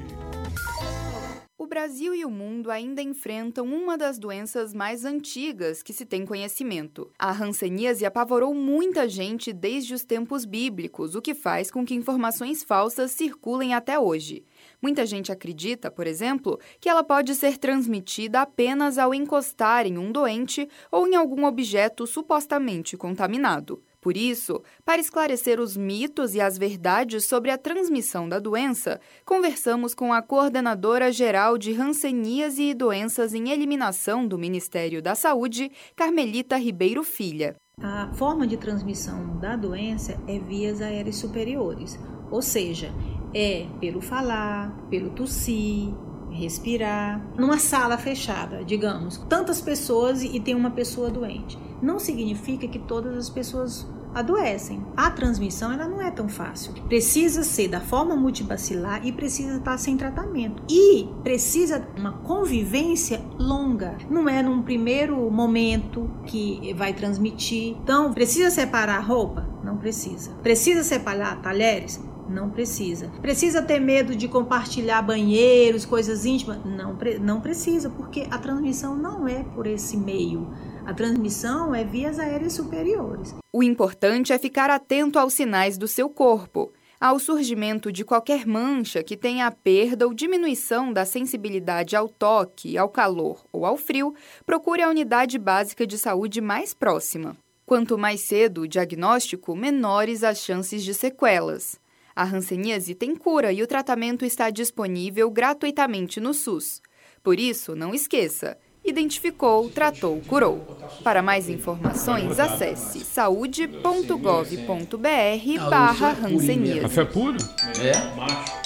O Brasil e o mundo ainda enfrentam uma das doenças mais antigas que se tem conhecimento. A hanseníase apavorou muita gente desde os tempos bíblicos, o que faz com que informações falsas circulem até hoje. Muita gente acredita, por exemplo, que ela pode ser transmitida apenas ao encostar em um doente ou em algum objeto supostamente contaminado. Por isso, para esclarecer os mitos e as verdades sobre a transmissão da doença, conversamos com a coordenadora geral de Hanseníase e Doenças em Eliminação do Ministério da Saúde, Carmelita Ribeiro Filha. A forma de transmissão da doença é vias aéreas superiores, ou seja, é pelo falar, pelo tossir, respirar. Numa sala fechada, digamos, tantas pessoas e tem uma pessoa doente não significa que todas as pessoas adoecem. A transmissão ela não é tão fácil. Precisa ser da forma multibacilar e precisa estar sem tratamento. E precisa uma convivência longa. Não é num primeiro momento que vai transmitir. Então, precisa separar roupa? Não precisa. Precisa separar talheres? Não precisa. Precisa ter medo de compartilhar banheiros, coisas íntimas? Não, não precisa, porque a transmissão não é por esse meio. A transmissão é vias aéreas superiores. O importante é ficar atento aos sinais do seu corpo. Ao surgimento de qualquer mancha que tenha a perda ou diminuição da sensibilidade ao toque, ao calor ou ao frio, procure a unidade básica de saúde mais próxima. Quanto mais cedo o diagnóstico, menores as chances de sequelas. A hanseníase tem cura e o tratamento está disponível gratuitamente no SUS. Por isso, não esqueça: identificou, tratou, curou. Para mais informações, acesse saúde.gov.br barra hanseníase. Café puro? É. Macho.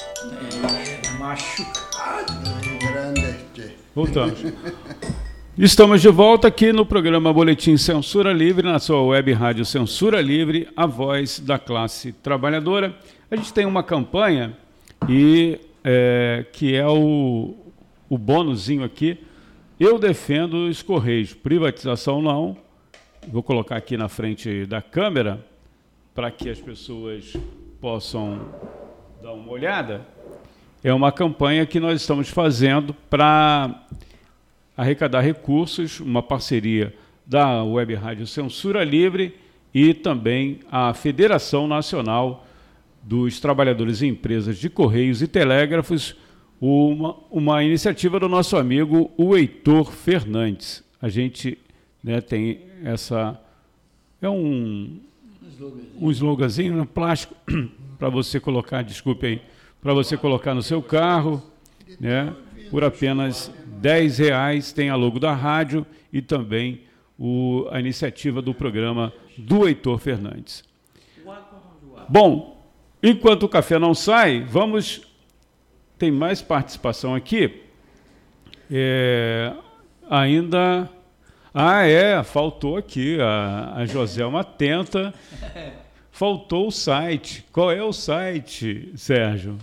É, macho. Voltamos. Estamos de volta aqui no programa Boletim Censura Livre, na sua web rádio Censura Livre, a voz da classe trabalhadora. A gente tem uma campanha e é, que é o, o bônusinho aqui eu defendo os Correios. Privatização não. Vou colocar aqui na frente da câmera para que as pessoas possam dar uma olhada. É uma campanha que nós estamos fazendo para arrecadar recursos, uma parceria da Web Rádio Censura Livre e também a Federação Nacional dos Trabalhadores e Empresas de Correios e Telégrafos uma, uma iniciativa do nosso amigo o Heitor Fernandes. A gente né, tem essa. É um, um sloganzinho no né, plástico para você colocar, desculpe aí, para você colocar no seu carro, né, por apenas 10 reais. Tem a logo da rádio e também o, a iniciativa do programa do Heitor Fernandes. Bom, enquanto o café não sai, vamos tem mais participação aqui. É, ainda. Ah, é, faltou aqui. A, a Joselma tenta. Faltou o site. Qual é o site, Sérgio?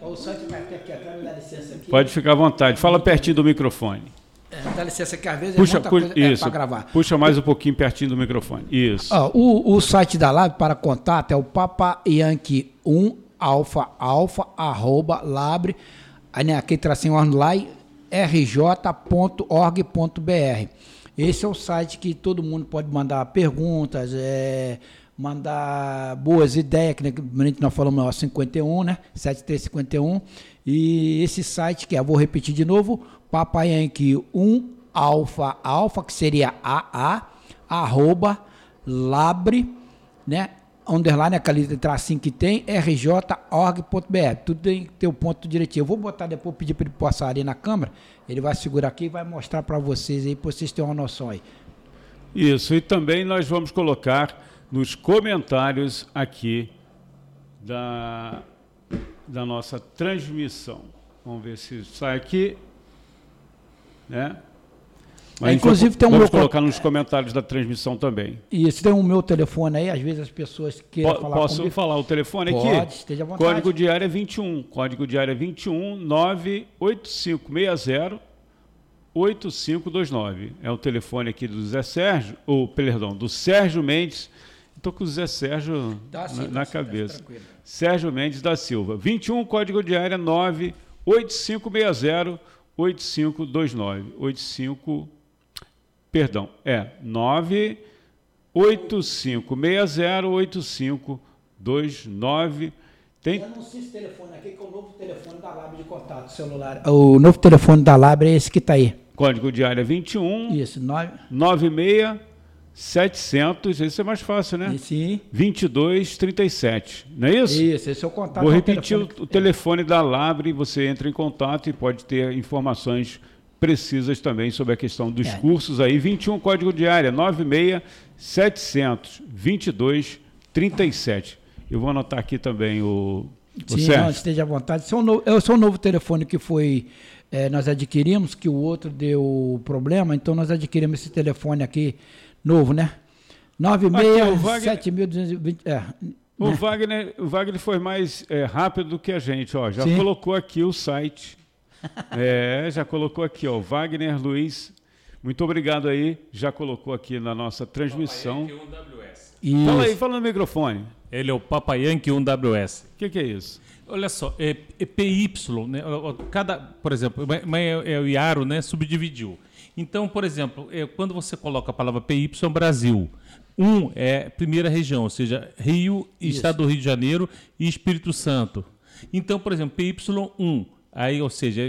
o site vai aqui atrás, dá licença aqui. Pode ficar à vontade. Fala pertinho do microfone. É, dá licença que às vezes puxa, é muita puxa, coisa é, isso, para gravar. Puxa mais um pouquinho pertinho do microfone. Isso. Ó, o, o site da Lab para contato é o Papa Yankee 1 alfa alfa arroba labre aí, né, aqui tracinho online rj.org.br. Esse é o site que todo mundo pode mandar perguntas, é, mandar boas ideias, que nós falamos ó, 51, né? 7351. E esse site, que é, vou repetir de novo, Papai Yankee 1 alfa alfa, que seria AA, arroba, labre, né? underline, aquela letra tracinho que tem, rj.org.br. Tudo tem que ter o ponto direitinho. Eu vou botar depois, pedir para ele passar ali na câmera, ele vai segurar aqui e vai mostrar para vocês aí, para vocês terem uma noção aí. Isso, e também nós vamos colocar nos comentários aqui da, da nossa transmissão. Vamos ver se sai aqui. Né? Mas é, inclusive tem um vamos meu colocar nos comentários da transmissão também. Isso, tem o um meu telefone aí, às vezes as pessoas querem po falar Posso comigo. falar o telefone Pode, aqui? esteja à vontade. Código de área 21, código de área 21 98560 8529. É o telefone aqui do Zé Sérgio, ou perdão, do Sérgio Mendes. Estou com o Zé Sérgio Tá, sim, na, tá, na sim, tá cabeça. tranquilo. Sérgio Mendes da Silva. 21, código de área 98560 8529. 85 Perdão, é 985608529. Tem Eu não sei esse telefone aqui, que é o novo telefone da Lab de contato celular. O novo telefone da Lab é esse que está aí. código de área 21 Isso, 9. 96 700, esse é mais fácil, né? Sim. 22 37, não é isso? Isso, esse é o contato. Vou é repetir telefone o, o telefone da Labre, você entra em contato e pode ter informações precisas também sobre a questão dos É. cursos aí. 21 código de área 96 700 22 37. Eu vou anotar aqui também o, o Sim, Sérgio. não, esteja à vontade. Esse é o novo, esse é o novo telefone que foi. eh, nós adquirimos, que o outro deu problema, então nós adquirimos esse telefone aqui novo, né? Aqui, o 96 Wagner- 7220. É, O né? Wagner, o Wagner foi mais é, rápido do que a gente, ó. Já Sim. colocou aqui o site. é, já colocou aqui, ó. Wagner Luiz. Muito obrigado aí. Já colocou aqui na nossa transmissão. Fala aí, fala no microfone. Ele é o Papayanque 1WS. O que, que é isso? Olha só, é, é PY, né? Cada, por exemplo, é, é o Iaro, né? Subdividiu. Então, por exemplo, é, quando você coloca a palavra PY, Brasil. Um é primeira região, ou seja, Rio, Isso. Estado do Rio de Janeiro e Espírito Santo. Então, por exemplo, PY1, aí, ou seja,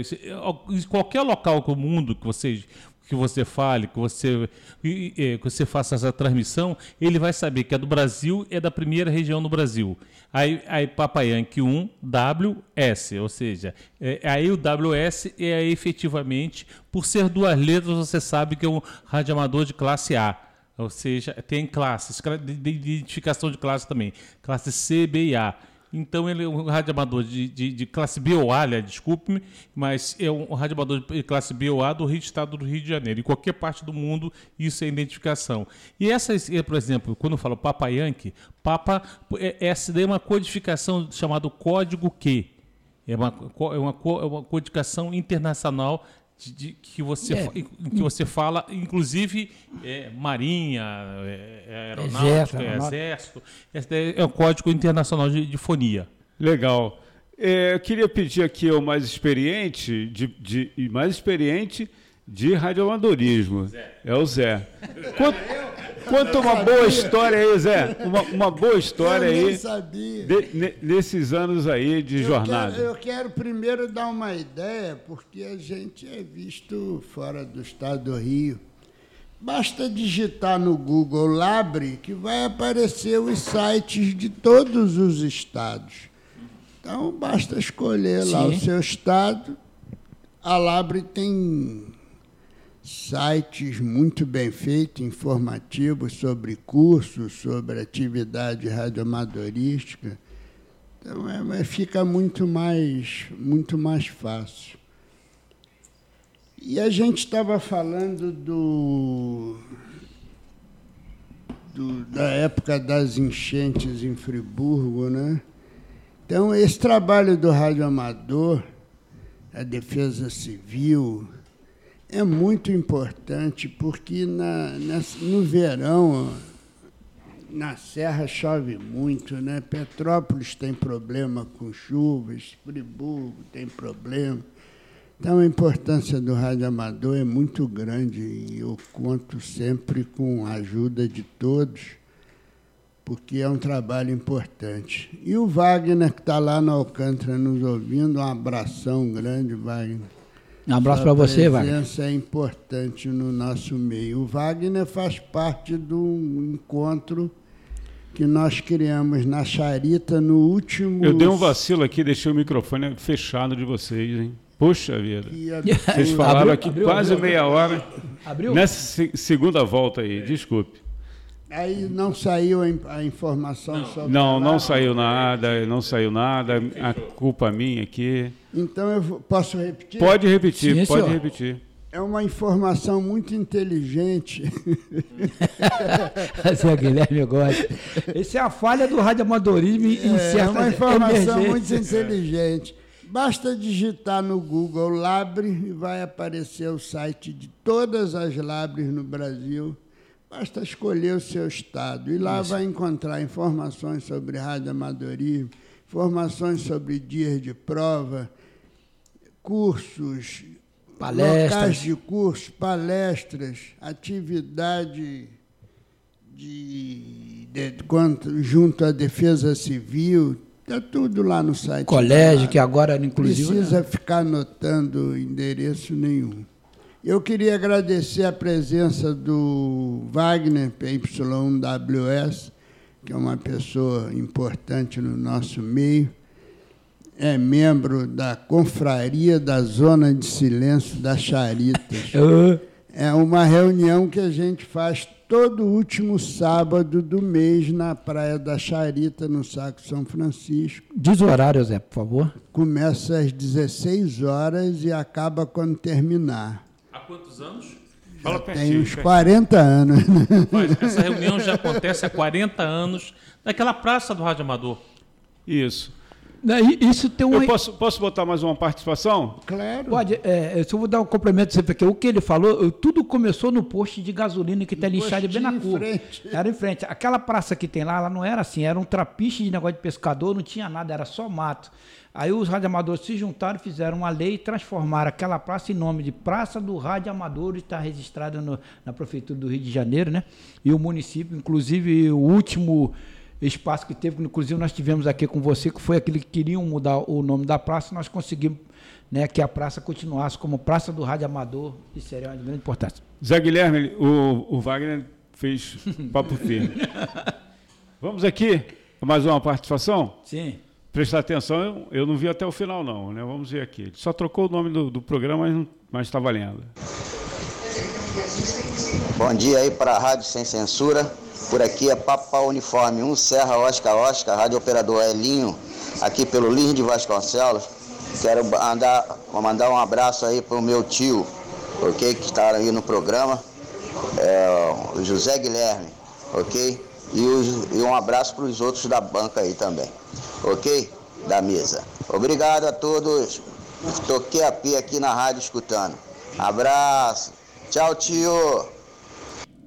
em qualquer local do mundo que você que você fale, que você e- e- que você faça essa transmissão, ele vai saber que a do Brasil é da primeira região do Brasil. Aí, aí Papayanque 1 WS, ou seja, é, aí o WS é efetivamente, por ser duas letras, você sabe que é um radioamador de classe A. Ou seja, tem classes, cla- de, de identificação de classe também. Classe C, B e A. Então ele é um radioamador de, de, de classe A, aliás, desculpe-me, mas é um radioamador de classe B ou A do Rio Estado do Rio de Janeiro. Em qualquer parte do mundo, isso é identificação. E essas, eh, por exemplo, quando eu falo Papa Yankee, Papa, é- essa daí é uma codificação chamada código Q. É uma, é uma, é uma codificação internacional de, de- que, você, É. que você fala, inclusive, é, Marinha, é, é Aeronáutica, é, aeronáutica. Exército. Esse é o Código Internacional de, de Fonia. Legal. É, eu queria pedir aqui ao mais experiente, de, de- e mais experiente de radioamadorismo. É o Zé. Conta, conta uma boa história aí, Zé. Uma, uma boa história Eu nem aí. sabia. de- ne- nesses anos aí de Eu jornada. quero, eu quero primeiro dar uma ideia, porque a gente é visto fora do estado do Rio. Basta digitar no Google Labre que vai aparecer os sites de todos os estados. Então basta escolher lá o Sim. seu estado. A Labre tem sites muito bem feitos, informativos sobre cursos, sobre atividade radioamadorística. Então é, fica muito mais, muito mais fácil. E a gente estava falando do, do- da época das enchentes em Friburgo, né? Então, esse trabalho do rádio amador, a defesa civil, é muito importante porque na, nessa, no verão na Serra chove muito, né? Petrópolis tem problema com chuvas, Friburgo tem problema. Então a importância do rádio amador é muito grande e eu conto sempre com a ajuda de todos, porque é um trabalho importante. E o Wagner, que está lá na Alcântara nos ouvindo, um abração grande, Wagner. Um abraço para você, Wagner. A presença é importante no nosso meio. O Wagner faz parte do encontro que nós criamos na Charita no último. Eu dei um vacilo aqui, deixei o microfone fechado de vocês, hein? Puxa vida. Vocês falaram abriu, aqui abriu, quase abriu, meia hora. Abriu? Nessa segunda volta aí, desculpe. Aí não saiu a informação não. sobre. Não, não saiu nada, não saiu nada. A culpa minha aqui. Então eu posso repetir? Pode repetir, Sim, pode senhor. repetir. É uma informação muito inteligente. Seu Guilherme gosta. Essa é a falha do radioamadorismo em é, É uma informação muito inteligente. Basta digitar no Google Labre e vai aparecer o site de todas as Labres no Brasil. Basta escolher o seu estado e lá Isso. vai encontrar informações sobre radioamadorismo, informações sobre dias de prova, cursos, palestras. locais de cursos, palestras, atividade de, de, de, junto à Defesa Civil, Está tudo lá no site. Colégio, que agora, inclusive. Precisa ficar anotando endereço nenhum. Eu queria agradecer a presença do Wagner, PY1WS, que é uma pessoa importante no nosso meio. É membro da Confraria da Zona de Silêncio da Charitas. É uma reunião que a gente faz todo último sábado do mês na Praia da Charita, no Saco São Francisco. Diz o horário, Zé, por favor. Começa às 16 horas e acaba quando terminar. Há quantos anos? Fala tem uns 40 anos. Né? essa reunião já acontece há 40 anos naquela praça do Rádio Amador. Isso. Né, isso tem um... Eu posso, posso botar mais uma participação? Claro. Pode. É, eu só vou dar um complemento sempre aqui. O que ele falou, tudo começou no posto de gasolina que tem ali em Charlie Benacu. Era em frente. Aquela praça que tem lá, ela não era assim, era um trapiche de negócio de pescador, não tinha nada, era só mato. Aí os radioamadores se juntaram, fizeram uma lei e transformaram aquela praça em nome de Praça do Rádio Amador, está registrada no, na Prefeitura do Rio de Janeiro, né? E o município, inclusive, o último espaço que teve, inclusive nós tivemos aqui com você, que foi aquele que queriam mudar o nome da praça, nós conseguimos né, que a praça continuasse como Praça do Rádio Amador, isso seria de grande importância. Zé Guilherme, o, o Wagner fez papo firme. Vamos aqui, mais uma participação? Sim. Prestar atenção, eu, eu, não vi até o final não, né? Vamos ver aqui. Ele só trocou o nome do, do programa, mas está valendo. Bom dia aí para a Rádio Sem Censura. Por aqui é Papa Uniforme 1, Serra Oscar Oscar, rádio operador Elinho, aqui pelo Lins de Vasconcelos. Quero mandar, mandar um abraço aí para o meu tio, ok? Que está aí no programa, é, José Guilherme, ok? E, os, e um abraço para os outros da banca aí também, ok? Da mesa. Obrigado a todos. Toquei a pia aqui na rádio escutando. Abraço. Tchau, tio.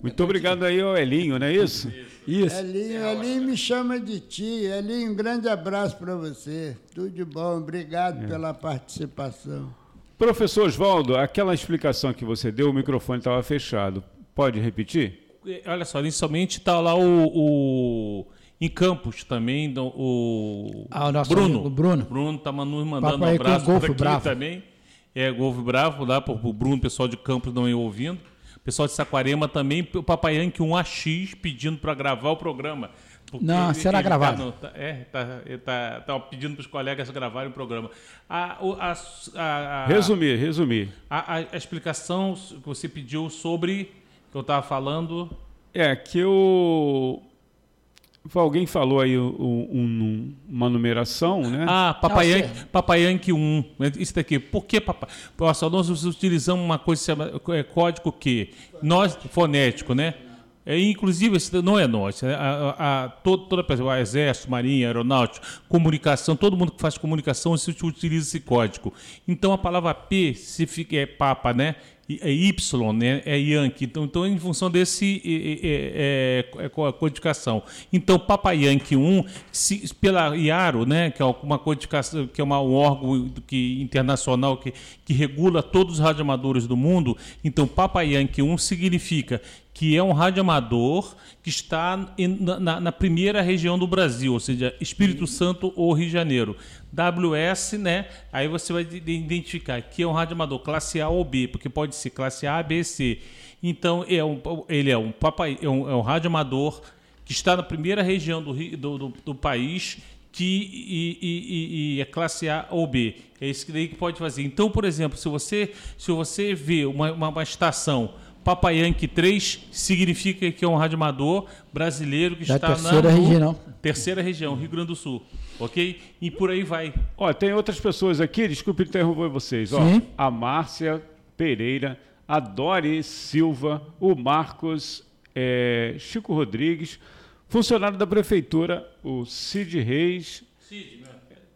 Muito obrigado aí ao Elinho, não é isso? Isso. Elinho, Elinho me chama de ti. Elinho, um grande abraço para você. Tudo de bom. Obrigado é. pela participação. Professor Oswaldo, aquela explicação que você deu, o microfone estava fechado. Pode repetir? Olha só, inicialmente está lá o, o, em Campos também, o, ah, o nosso Bruno. O Bruno. Bruno está nos mandando um abraço por aqui bravo. também. É, Golfo Bravo, lá para o Bruno, pessoal de Campos não ir ouvindo. Pessoal de Saquarema também, o Papai Yankee 1AX pedindo para gravar o programa. Não, ele, será ele tá gravado. Tá no, tá, é, tá, ele tá, tá pedindo para os colegas gravarem o programa. A, a, a, resumir, resumir. A, a, explicação que você pediu sobre, que eu estava falando... É, que eu Alguém falou aí um, um, uma numeração, né? Ah, Papai Yankee 1. Isso daqui. Por que Papai? Nossa, nós utilizamos uma coisa, é código que nós, fonético, né? É, inclusive, não é nosso. É a, a, todo, toda pessoa, exército, marinha, aeronáutica, comunicação, todo mundo que faz comunicação se utiliza esse código. Então a palavra P se fica, é papa, né? É Y, né? é Yankee. Então, então em função desse é, é, é, é codificação. Então, Papa Yankee 1, se, pela IARO, né? que é uma codificação, que é uma, um órgão que, internacional que, que regula todos os radioamadores do mundo, então Papa Yankee 1 significa que é um radioamador que está na, na, primeira região do Brasil, ou seja, Espírito Santo ou Rio de Janeiro. WS, né? Aí você vai identificar que é um radioamador classe A ou B, porque pode ser classe A, B, C. Então é um, ele é um, papai, é um, é um radioamador que está na primeira região do, do, do, do país que e, e, e, é classe A ou B. É isso que daí que pode fazer. Então, por exemplo, se você se você vê uma, uma, uma estação Papayanque 3 significa que é um radioamador brasileiro que da está terceira na região. terceira região, Rio Grande do Sul. Ok? E por aí vai. Ó, tem outras pessoas aqui, desculpe interromper vocês. Ó, a Márcia Pereira, a Dori Silva, o Marcos é, Chico Rodrigues, funcionário da prefeitura, o Cid Reis, Cid,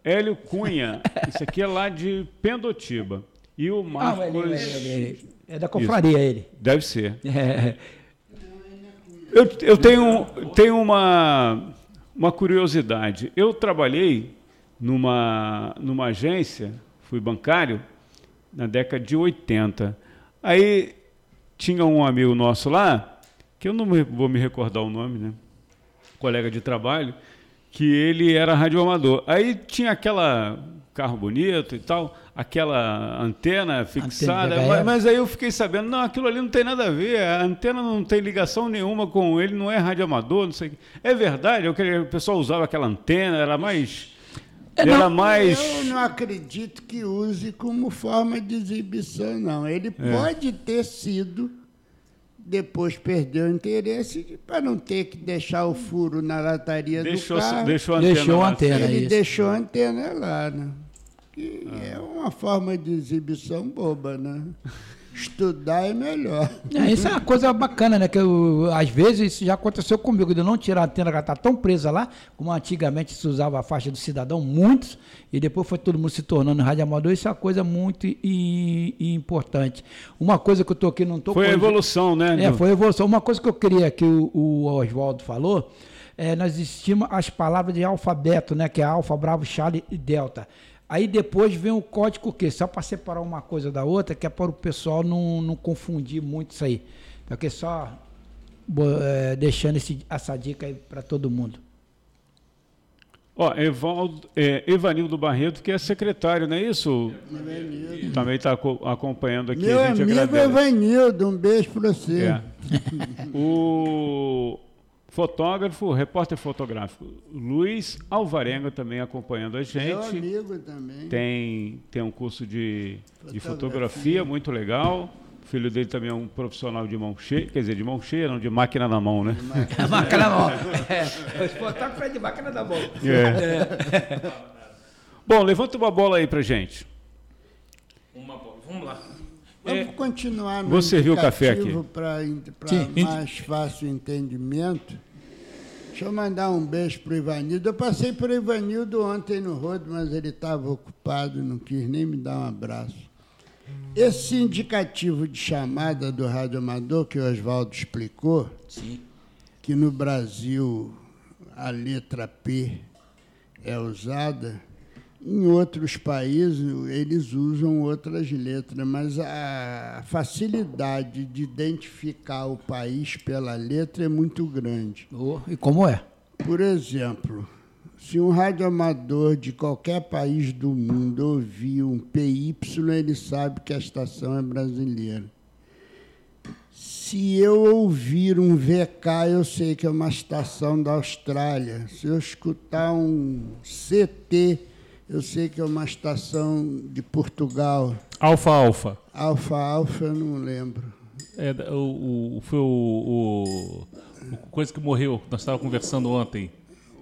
Hélio Cunha, isso aqui é lá de Pendotiba. E o Marcos. Ah, ele, ele, ele, é da confraria Isso. ele. Deve ser. É. Eu, eu tenho, tenho uma, uma curiosidade. Eu trabalhei numa, numa agência, fui bancário, na década de 80. Aí tinha um amigo nosso lá, que eu não vou me recordar o nome, né? Colega de trabalho, que ele era radioamador. Aí tinha aquela carro bonito e tal aquela antena fixada, antena mas, mas, aí eu fiquei sabendo, não, aquilo ali não tem nada a ver, a antena não tem ligação nenhuma com ele, não é radioamador, não sei. É verdade, eu queria, o pessoal usava aquela antena, era mais era não, mais Eu não acredito que use como forma de exibição, não. Ele é. pode ter sido depois perdeu o interesse para não ter que deixar o furo na lataria deixou, do carro. Deixou a antena, deixou a antena Ele isso. deixou a antena lá, né? Que ah. é uma forma de exibição boba, né? Estudar é melhor. É, isso é uma coisa bacana, né? Que eu, às vezes isso já aconteceu comigo, de não tirar a antena que está tão presa lá, como antigamente se usava a faixa do cidadão, muitos, e depois foi todo mundo se tornando radioamador. Isso é uma coisa muito e, e importante. Uma coisa que eu estou aqui, não estou Foi a evolução, né? É, foi a evolução. Uma coisa que eu queria que o, o Oswaldo falou. É, nós existimos as palavras de alfabeto, né? Que é alfa, bravo, Charlie e delta. Aí depois vem o código que só para separar uma coisa da outra, que é para o pessoal não, não confundir muito isso aí. Porque só é, deixando esse, essa dica aí para todo mundo. Ó, Evaldo, é, Evanildo Barreto, que é secretário, não é isso? Evanildo. Também está acompanhando aqui. Meu amigo agradece. Evanildo, um beijo para você. É. o Fotógrafo, repórter fotográfico Luiz Alvarenga também acompanhando a gente. Meu amigo também. Tem, tem um curso de fotografia. de fotografia muito legal. O filho dele também é um profissional de mão cheia, quer dizer, de mão cheia, não de máquina na mão, né? Máquina na mão. É, o fotógrafo é de máquina na mão. É. é. Bom, levanta uma bola aí pra gente. Uma bola, vamos lá. Vamos é, continuar no Vou servir o café aqui. Para mais fácil entendimento. Deixa eu mandar um beijo para o Ivanildo. Eu passei por Ivanildo ontem no rodo, mas ele estava ocupado, não quis nem me dar um abraço. Esse indicativo de chamada do rádio amador que o Oswaldo explicou, Sim. que no Brasil a letra P é usada, em outros países eles usam outras letras, mas a facilidade de identificar o país pela letra é muito grande. Oh, e como é? Por exemplo, se um radioamador de qualquer país do mundo ouvir um PY, ele sabe que a estação é brasileira. Se eu ouvir um VK, eu sei que é uma estação da Austrália. Se eu escutar um CT, eu sei que é uma estação de Portugal. Alfa Alfa. Alfa Alfa, eu não lembro. É, o, o, foi o, o, coisa que morreu, nós estávamos conversando ontem.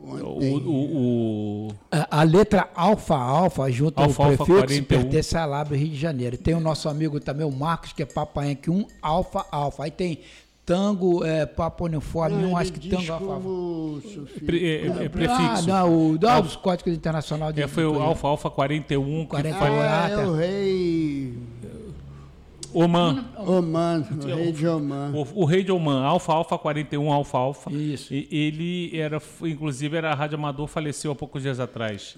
O, o, a, a, letra Alfa Alfa, junto alfa, ao prefixo, pertence a Lábio Rio de Janeiro. Tem o nosso amigo também, o Marcos, que é Papaenque 1, Alfa Alfa. Aí tem Tango, é, Papo Uniforme, Não, um, acho que diz Tango Alfa. como sufixo. Pre- é- é Ah, prefixo. não, o Alfa- dos códigos internacional de É, foi o Alfa Alfa 41 que 41, foi- Ah, é o rei Oman. Oman, o rei de Oman. O, o rei de Oman, Alfa Alfa 41, Alfa Alfa. Isso. E, ele era, inclusive, era rádio amador, faleceu há poucos dias atrás.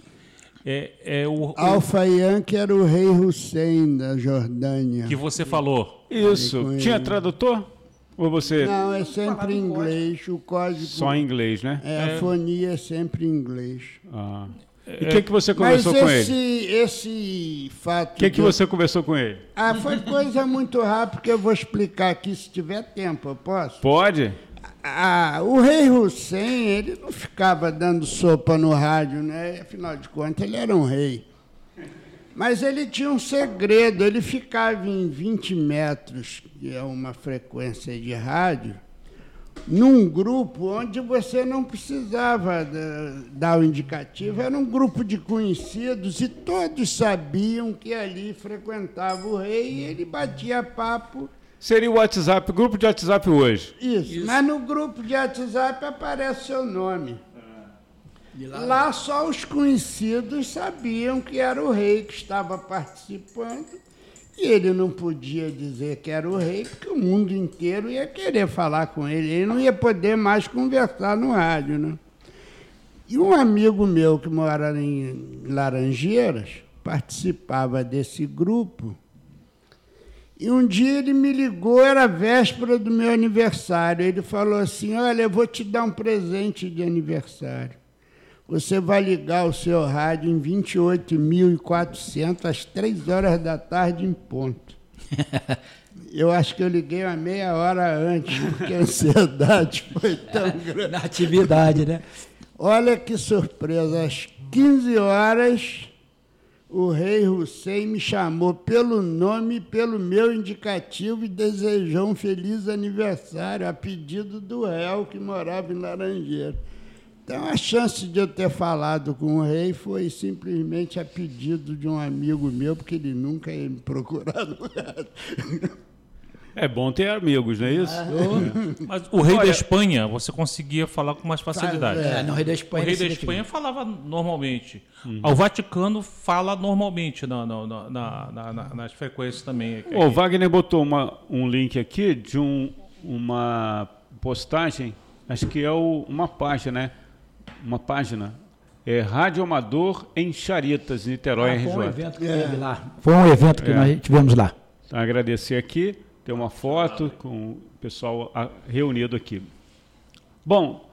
É, é o, Alfa Yankee era o rei Hussein da Jordânia. que você falou. Isso. Tinha tradutor? Ou você. Não, é sempre em inglês. O código. Só em inglês, né? É, a fonia é sempre em inglês. Ah. E o que, que você conversou Mas com esse, ele? esse fato. O que, que do- você conversou com ele? Ah, foi coisa muito rápida que eu vou explicar aqui se tiver tempo, eu posso? Pode? Ah, o rei Hussein, ele não ficava dando sopa no rádio, né? Afinal de contas, ele era um rei. Mas ele tinha um segredo, ele ficava em 20 metros, que é uma frequência de rádio, num grupo onde você não precisava da- dar o indicativo, era um grupo de conhecidos e todos sabiam que ali frequentava o rei e ele batia papo Seria o WhatsApp, grupo de WhatsApp hoje. isso, mas no grupo de WhatsApp aparece seu nome. Lá só os conhecidos sabiam que era o rei que estava participando. E ele não podia dizer que era o rei, porque o mundo inteiro ia querer falar com ele. Ele não ia poder mais conversar no rádio, né? E um amigo meu que mora em Laranjeiras participava desse grupo. E um dia ele me ligou, era véspera do meu aniversário. Ele falou assim: Olha, eu vou te dar um presente de aniversário. Você vai ligar o seu rádio em 28.400 às 3 horas da tarde em ponto. Eu acho que eu liguei uma meia hora antes, porque a ansiedade foi tão grande. Na atividade, né? Olha que surpresa, às 15 horas o rei Hussein me chamou pelo nome pelo meu indicativo e desejou um feliz aniversário a pedido do réu que morava em Laranjeira. Então a chance de eu ter falado com o rei foi simplesmente a pedido de um amigo meu, porque ele nunca ia me procurar no. É bom ter amigos, não é isso? Mas o rei Olha- da Espanha, você conseguia falar com mais facilidade. É, no rei da Espanha. o rei da Espanha falava normalmente. O Vaticano fala normalmente na- na- na- na- na- na- nas frequências também. O Wagner botou uma, um link aqui de um, uma postagem, acho que é o- uma página, né? Uma página. É Rádio Amador em Charitas, Niterói, Ah, foi um RJ. evento que teve lá. Foi um evento que É. nós tivemos lá. Então, agradecer aqui, tem uma foto com o pessoal ah, reunido aqui. Bom,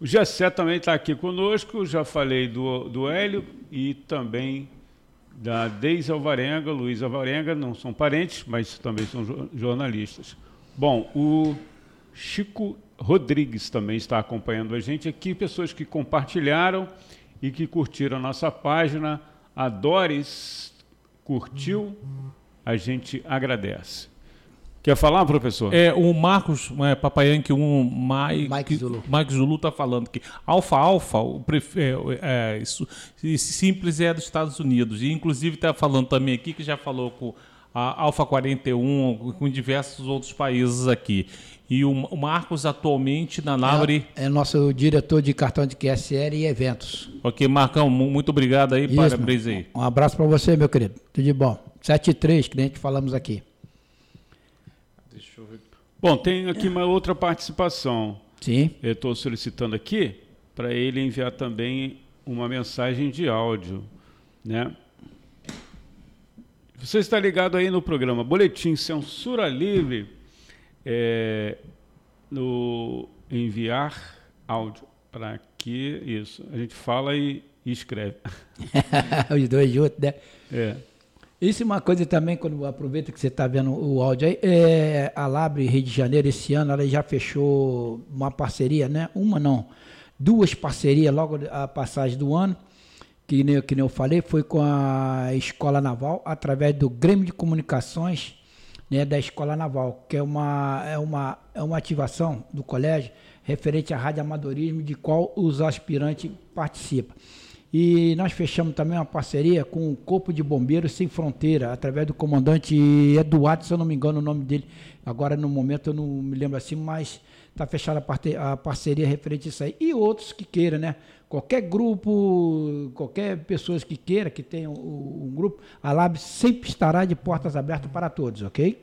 o Gessé também está aqui conosco, já falei do, do Hélio e também da Deise Alvarenga, Luiz Alvarenga, não são parentes, mas também são jo- jornalistas. Bom, o Chico Rodrigues também está acompanhando a gente aqui, pessoas que compartilharam e que curtiram a nossa página. A Doris curtiu, a gente agradece. Quer falar, professor? É, o Marcos é, Papayanque, um Mike, Mike Zulu. Mike Zulu está falando que Alfa Alfa, o prefe- é, é, isso, simples é dos Estados Unidos. E inclusive está falando também aqui que já falou com a Alfa 41, com diversos outros países aqui. E o, Marcos atualmente na Nabre. É, é nosso diretor de cartão de QSL e eventos. Ok, Marcão, mu- muito obrigado aí, Isso, parabéns aí. Um abraço para você, meu querido. Tudo de bom. 7 e 3, que nem te falamos aqui. Deixa eu ver. Bom, tem aqui uma outra participação. Sim. Eu estou solicitando aqui para ele enviar também uma mensagem de áudio, né? Você está ligado aí no programa Boletim Censura Livre, é, no enviar áudio para aqui, isso. A gente fala e, e escreve. Os dois juntos, né? É. Isso é uma coisa também, quando aproveita que você está vendo o áudio aí, é, a Labre Rio de Janeiro, esse ano, ela já fechou uma parceria, né? Uma não, duas parcerias logo a passagem do ano, que nem, que nem eu falei, foi com a Escola Naval, através do Grêmio de Comunicações né, da Escola Naval, que é uma, é, uma, é uma ativação do colégio referente à radioamadorismo, de qual os aspirantes participam. E nós fechamos também uma parceria com o Corpo de Bombeiros Sem Fronteira, através do comandante Eduardo, se eu não me engano o nome dele. Agora, no momento, eu não me lembro assim, mas está fechada a parceria referente a isso aí. E outros que queiram, né? Qualquer grupo, qualquer pessoa que queira, que tenha um, um grupo, a Lab sempre estará de portas abertas para todos, ok?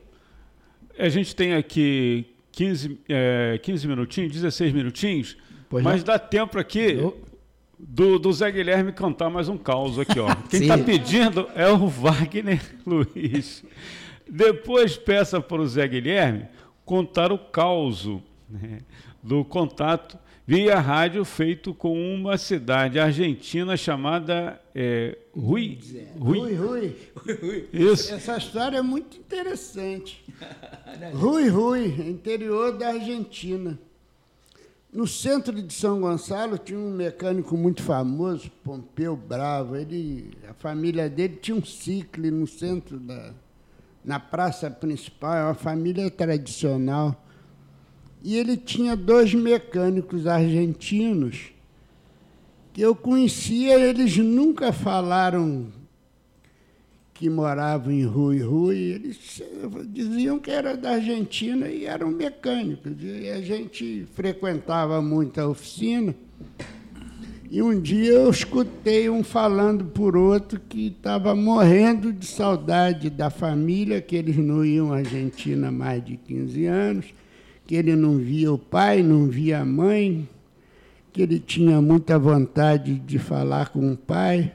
A gente tem aqui 15, é, 15 minutinhos, 16 minutinhos, pois mas não? dá tempo aqui do, do Zé Guilherme cantar mais um caos aqui, ó. Quem está pedindo é o Wagner Luiz. Depois peça para o Zé Guilherme contar o caos né, do contato via rádio feito com uma cidade argentina chamada é, Rui. Rui. Rui, Rui. Isso. Essa história é muito interessante. Rui, Rui, interior da Argentina. No centro de São Gonçalo tinha um mecânico muito famoso, Pompeu Bravo. Ele, a família dele tinha um ciclo no centro da, na praça principal. É uma família tradicional. E ele tinha dois mecânicos argentinos que eu conhecia, eles nunca falaram que moravam em Rui Rui, eles diziam que era da Argentina e eram mecânicos. E a gente frequentava muito a oficina. E um dia eu escutei um falando por outro que estava morrendo de saudade da família, que eles não iam à Argentina há mais de 15 anos que ele não via o pai, não via a mãe, que ele tinha muita vontade de falar com o pai.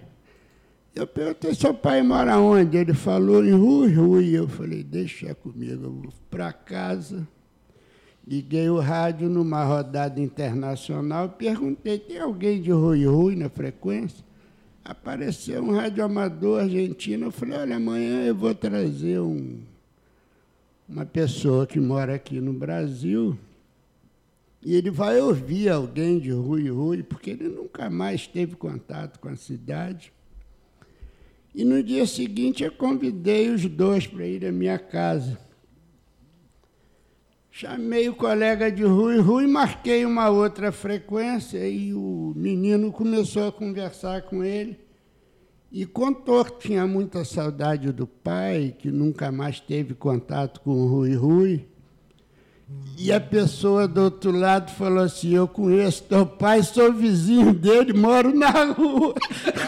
Eu perguntei, seu pai mora onde? Ele falou em Rui Rui. Eu falei, deixa comigo, eu vou para casa. Liguei o rádio numa rodada internacional, perguntei, tem alguém de Rui Rui na frequência? Apareceu um radioamador argentino, eu falei, olha, amanhã eu vou trazer um uma pessoa que mora aqui no Brasil e ele vai ouvir alguém de Rui Rui, porque ele nunca mais teve contato com a cidade. E no dia seguinte eu convidei os dois para ir à minha casa. Chamei o colega de Rui Rui, marquei uma outra frequência e o menino começou a conversar com ele. E contou que tinha muita saudade do pai, que nunca mais teve contato com o Rui Rui. E a pessoa do outro lado falou assim: Eu conheço teu pai, sou vizinho dele, moro na rua.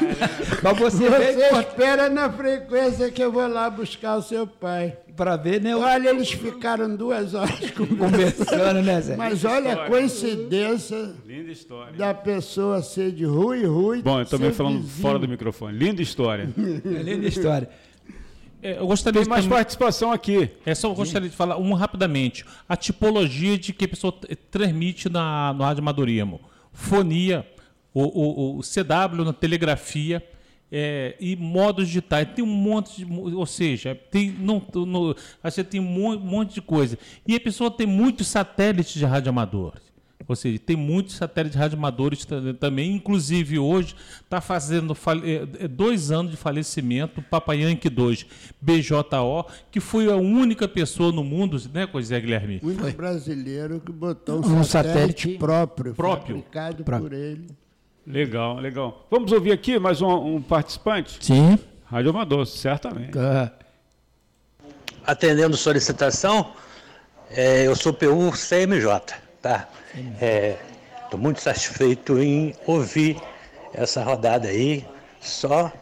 Mas você, você espera na frequência que eu vou lá buscar o seu pai para ver, né? Olha, eles ficaram duas horas conversando, né, Zé? Mas olha a coincidência Linda história. da pessoa ser de Rui Rui. Bom, eu também falando vizinho. fora do microfone. Linda história. Linda história. É, eu gostaria Tem mais participação aqui. É só eu gostaria de falar um rapidamente. A tipologia de que a pessoa transmite na, no rádio amadorismo. Fonia, o, o, o CW na telegrafia é, e modos digitais. Tem um monte de. Ou seja, tem, não, no, você tem um monte de coisa. E a pessoa tem muitos satélites de radioamadores. Ou seja, tem muitos satélites radioamadores também. Inclusive, hoje está fazendo é, é, dois anos de falecimento, Papai Yankee 2, BJO, que foi a única pessoa no mundo, né, Zé Guilherme? O único brasileiro que botou um, um satélite, satélite próprio, próprio, fabricado próprio. por ele. Legal, legal. Vamos ouvir aqui mais um, um participante? Sim. Rádio Amador, certamente. Tá. Atendendo solicitação, é, eu sou PU CMJ, tá? Estou é, muito satisfeito em ouvir essa rodada aí, só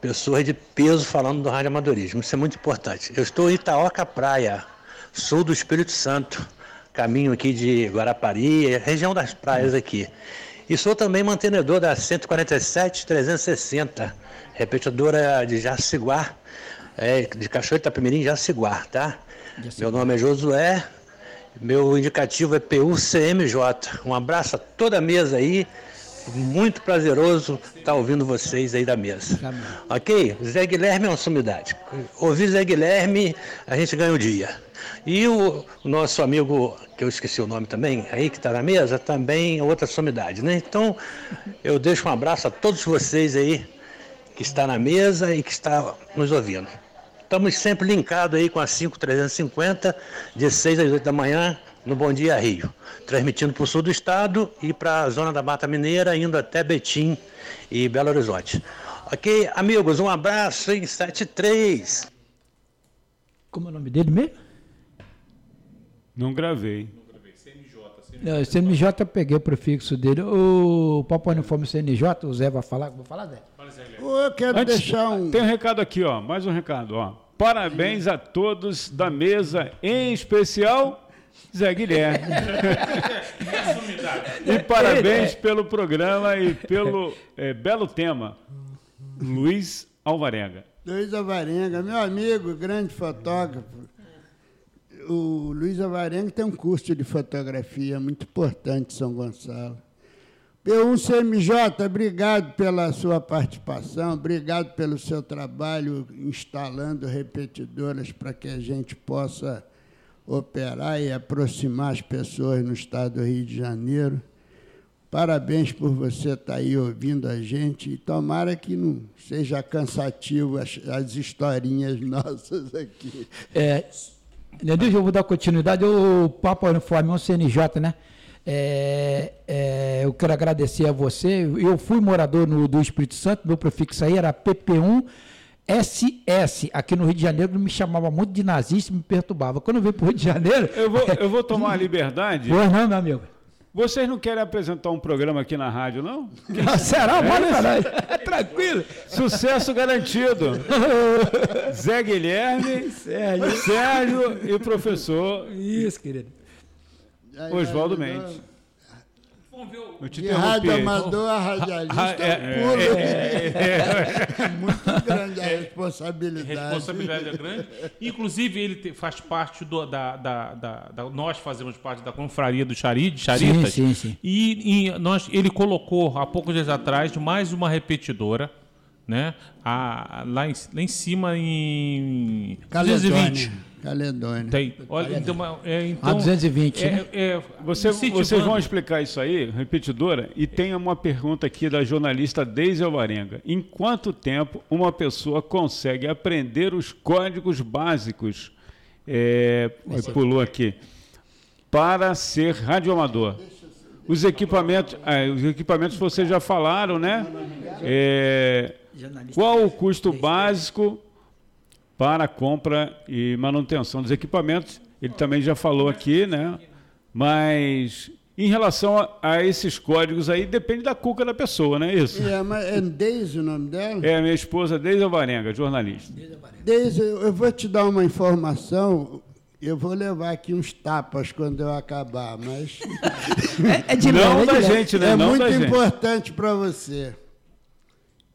pessoas de peso falando do rádio amadorismo. Isso é muito importante. Eu estou em Itaoca Praia, sul do Espírito Santo, caminho aqui de Guarapari, região das praias aqui. E sou também mantenedor da 147 360, repetidora de Jaciguá, é, de Cachoeira Itapemirim, Jaciguá, tá? Meu nome é Josué, meu indicativo é PUCMJ. Um abraço a toda a mesa aí. Muito prazeroso estar ouvindo vocês aí da mesa. Ok? Zé Guilherme é uma sumidade. Ouvir Zé Guilherme, a gente ganha o dia. E o, o nosso amigo, que eu esqueci o nome também, aí que está na mesa, também é outra sumidade, né? Então, eu deixo um abraço a todos vocês aí que está na mesa e que está nos ouvindo. Estamos sempre linkados aí com a 5350, de 6 às 8 da manhã, no Bom Dia Rio, transmitindo para o sul do estado e para a zona da Mata Mineira, indo até Betim e Belo Horizonte. Ok, amigos, um abraço em 73. Como é o nome dele mesmo? Não gravei. Não, CNJ eu peguei o prefixo dele. O Papo Uniforme CNJ, o Zé vai falar. Vou falar, Zé. Eu quero Antes, deixar um. Tem um recado aqui, ó. Mais um recado, ó. Parabéns a todos da mesa, em especial Zé Guilherme. e parabéns pelo programa e pelo é, belo tema. Luiz Alvarenga. Luiz Alvarenga, meu amigo, grande fotógrafo. O Luiz Alvarenga tem um curso de fotografia muito importante em São Gonçalo. P1CMJ, obrigado pela sua participação, obrigado pelo seu trabalho instalando repetidoras para que a gente possa operar e aproximar as pessoas no estado do Rio de Janeiro. Parabéns por você estar aí ouvindo a gente e tomara que não seja cansativo as, as historinhas nossas aqui. É, deixa eu vou dar continuidade. O Papo Uniforme, o CNJ, né? É, é, eu quero agradecer a você. Eu fui morador no, do Espírito Santo, meu prefixo aí era PP1 SS. Aqui no Rio de Janeiro me chamava muito de nazista, me perturbava. Quando eu vim para o Rio de Janeiro. Eu vou, eu vou tomar a liberdade. Pois não, meu amigo. Vocês não querem apresentar um programa aqui na rádio, não? Será? É Manda isso? pra nós. Tranquilo. Sucesso garantido. Zé Guilherme, Sérgio. Sérgio e professor Isso, querido. Oswaldo Mendes. Eu te De interrompi. rádio amador a radialista Ah, é, é, um pulo. é, É muito grande a responsabilidade. responsabilidade é grande. Inclusive, ele te- faz parte do, da, da, da- da- Nós fazemos parte da confraria do Chari, de Charitas. Sim, sim, sim. E, e nós, ele colocou, há poucos dias atrás, mais uma repetidora. Né? A, lá, em, lá em cima em Caledônia. 220. Caledônia. Tem. Olha, então, é, então, A 220, é, né? é, Você, vocês vão explicar isso aí, repetidora, e tem uma pergunta aqui da jornalista Deise Alvarenga. Em quanto tempo uma pessoa consegue aprender os códigos básicos, é, pulou aqui, para ser radioamador? Os equipamentos, ah, os equipamentos vocês já falaram, né? É, qual o custo básico para a compra e manutenção dos equipamentos? Ele também já falou aqui, né? Mas em relação a, a esses códigos aí, depende da cuca da pessoa, não é isso? É, mas é Deise o nome dela? É minha esposa Deise Alvarenga, jornalista. Deise, eu vou te dar uma informação. Eu vou levar aqui uns tapas quando eu acabar, mas. É, é de Não é da de leve. gente, né? É Não muito importante para você.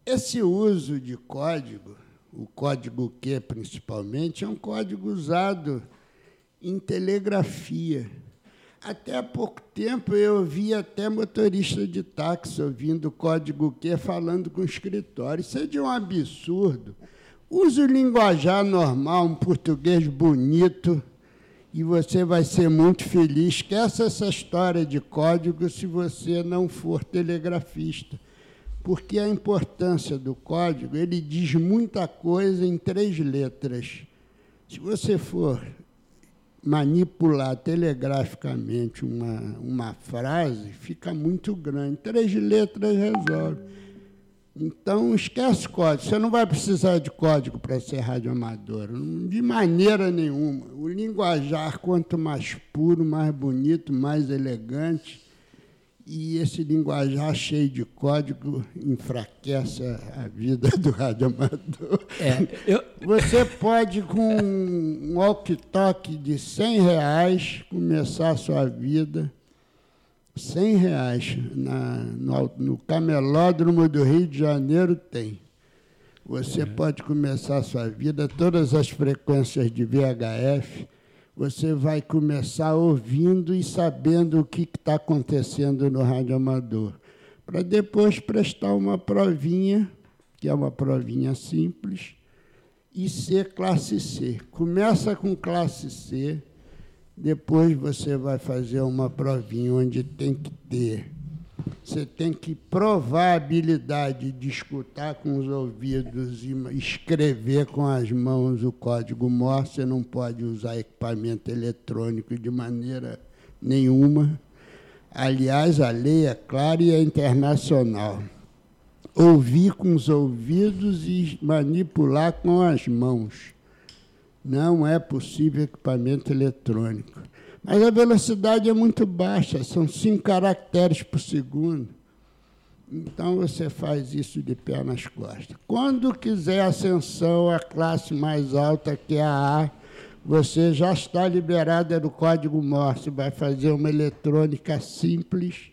Esse uso de código, o código Q principalmente, é um código usado em telegrafia. Até há pouco tempo eu vi até motorista de táxi ouvindo o código Q falando com o escritório. Isso é de um absurdo. Use o linguajar normal, um português bonito, e você vai ser muito feliz. Esqueça essa história de código se você não for telegrafista. Porque a importância do código, ele diz muita coisa em três letras. Se você for manipular telegraficamente uma, uma frase, fica muito grande. Três letras resolve. Então, esquece código. Você não vai precisar de código para ser radioamador, de maneira nenhuma. O linguajar, quanto mais puro, mais bonito, mais elegante, e esse linguajar cheio de código enfraquece a, vida do radioamador. É, eu- Você pode, com um walkie-talkie de 100 reais, começar a sua vida 100 reais na, no, no camelódromo do Rio de Janeiro tem. Você pode começar a sua vida, todas as frequências de VHF, você vai começar ouvindo e sabendo o que está acontecendo no rádio amador. Para depois prestar uma provinha, que é uma provinha simples, e ser classe C. Começa com classe C, depois você vai fazer uma provinha onde tem que ter. Você tem que provar a habilidade de escutar com os ouvidos e escrever com as mãos o código Morse. Você não pode usar equipamento eletrônico de maneira nenhuma. Aliás, a lei é clara e é internacional. Ouvir com os ouvidos e manipular com as mãos. Não é possível equipamento eletrônico. Mas a velocidade é muito baixa, são cinco caracteres por segundo. Então você faz isso de pé nas costas. Quando quiser ascensão à classe mais alta, que é a A, você já está liberado do código Morse, vai fazer uma eletrônica simples.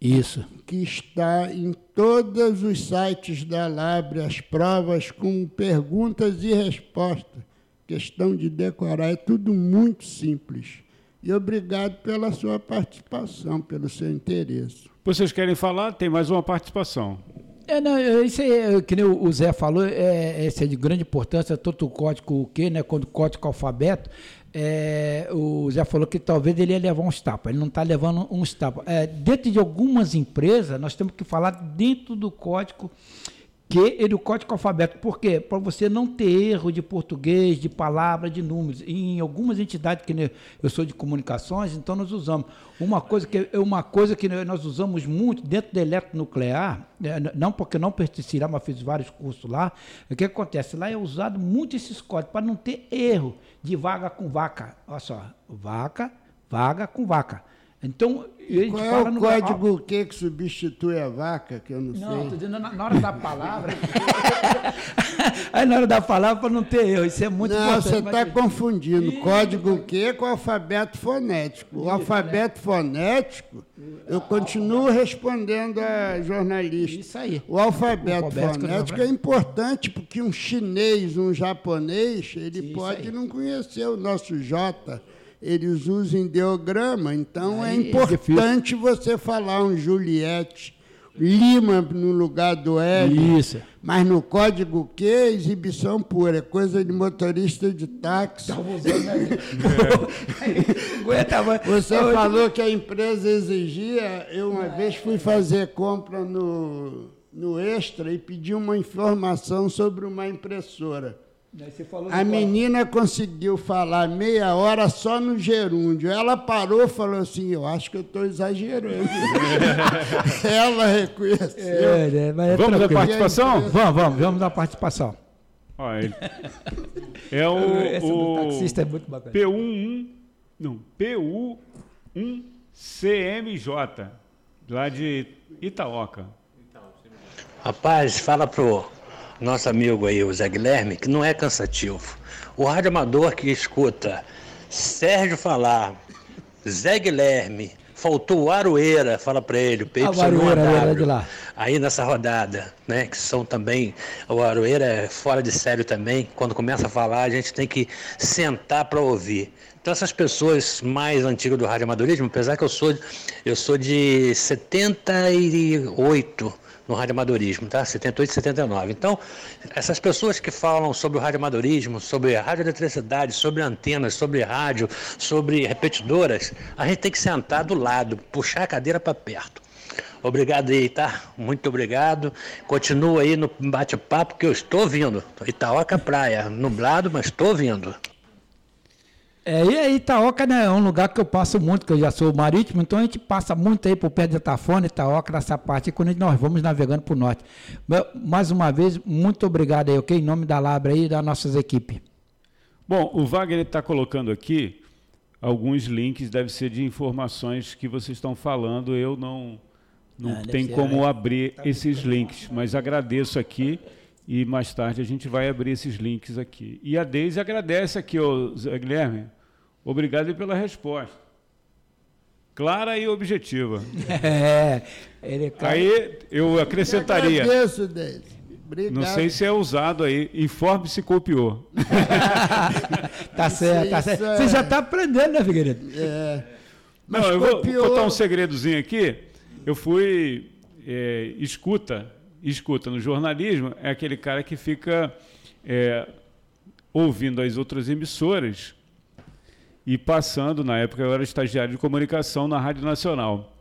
Isso. Que está em todos os sites da Labre, as provas com perguntas e respostas. Questão de decorar, é tudo muito simples. E obrigado pela sua participação, pelo seu interesse. Vocês querem falar? Tem mais uma participação. É, não, isso aí, que nem o Zé falou, é, é, é de grande importância, tanto o código o quê, né, quando o código alfabeto, é, o Zé falou que talvez ele ia levar uns tapas, ele não está levando uns tapas. É, dentro de algumas empresas, nós temos que falar dentro do código que ele o código alfabeto. Por quê? Para você não ter erro de português, de palavra, de números. E em algumas entidades que eu sou de comunicações, então nós usamos uma coisa que uma coisa que nós usamos muito dentro do eletronuclear, né, não porque não pertenci lá, mas fiz vários cursos lá. O que acontece lá é usado muito esses códigos para não ter erro de vaga com vaca. Olha só, vaca, vaga com vaca. Então, Qual é o código que, que substitui a vaca, que eu não, não sei? Não, dizendo na, hora da palavra. Aí na hora da palavra para não ter erro, isso é muito não, importante. Não, você está confundindo Ih, código o quê com alfabeto fonético. O alfabeto né? fonético, eu continuo respondendo a jornalista. Isso aí. O alfabeto, o alfabeto fonético é importante porque um chinês, um japonês, ele pode não conhecer o nosso J eles usam ideograma, então é, é importante você falar um Juliette Lima no lugar do L. Isso. Mas no código Q, exibição pura, é coisa de motorista de táxi. Você falou que a empresa exigia. Eu uma vez fui fazer compra no, no Extra e pedi uma informação sobre uma impressora a menina conseguiu falar meia hora só no gerúndio. Ela parou e falou assim: Eu acho que eu estou exagerando. Ela reconheceu. É, é, é vamos dar participação? Vamos, vamos, vamos dar participação. Olha, é o, Essa o taxista é muito bacana. P11, não, PU1CMJ, lá de Itaoca. Rapaz, fala pro nosso amigo aí, o Zé Guilherme, que não é cansativo. O rádio amador que escuta Sérgio falar, Zé Guilherme, faltou o Aroeira, fala para ele, o PY Aroeira, de lá. aí nessa rodada, né, que são também, o Aroeira é fora de sério também, quando começa a falar a gente tem que sentar para ouvir. Então essas pessoas mais antigas do rádio amadorismo, apesar que eu sou, eu sou de 78, no radioamadorismo, tá? 78 e 79. Então, essas pessoas que falam sobre o radioamadorismo, sobre a radioeletricidade, sobre antenas, sobre rádio, sobre repetidoras, a gente tem que sentar do lado, puxar a cadeira para perto. Obrigado aí, tá? Muito obrigado. Continua aí no bate-papo que eu estou vindo. Itaoca Praia, nublado, mas estou vindo. É, e aí Itaoca né, é um lugar que eu passo muito, que eu já sou marítimo, então a gente passa muito aí por perto de Itafone, Itaoca, nessa parte, quando nós vamos navegando para o norte. Mais uma vez, muito obrigado aí, ok? Em nome da Labra aí e das nossas equipes. Bom, o Wagner está colocando aqui alguns links, deve ser de informações que vocês estão falando, eu não, não ah, tenho como é. abrir tá esses links, mas agradeço aqui e mais tarde a gente vai abrir esses links aqui. E a Deise agradece aqui, ô Zé Guilherme, Obrigado pela resposta. Clara e objetiva. É, ele é claro. Aí eu acrescentaria. Eu agradeço, Obrigado. Não sei se é usado aí. Informe se copiou. tá certo, tá certo. É... Você já está aprendendo, né, Figueiredo? É. Mas Não, eu vou contar um segredozinho aqui. Eu fui é, escuta, escuta no jornalismo, é aquele cara que fica é, ouvindo as outras emissoras e passando, na época eu era estagiário de comunicação na Rádio Nacional.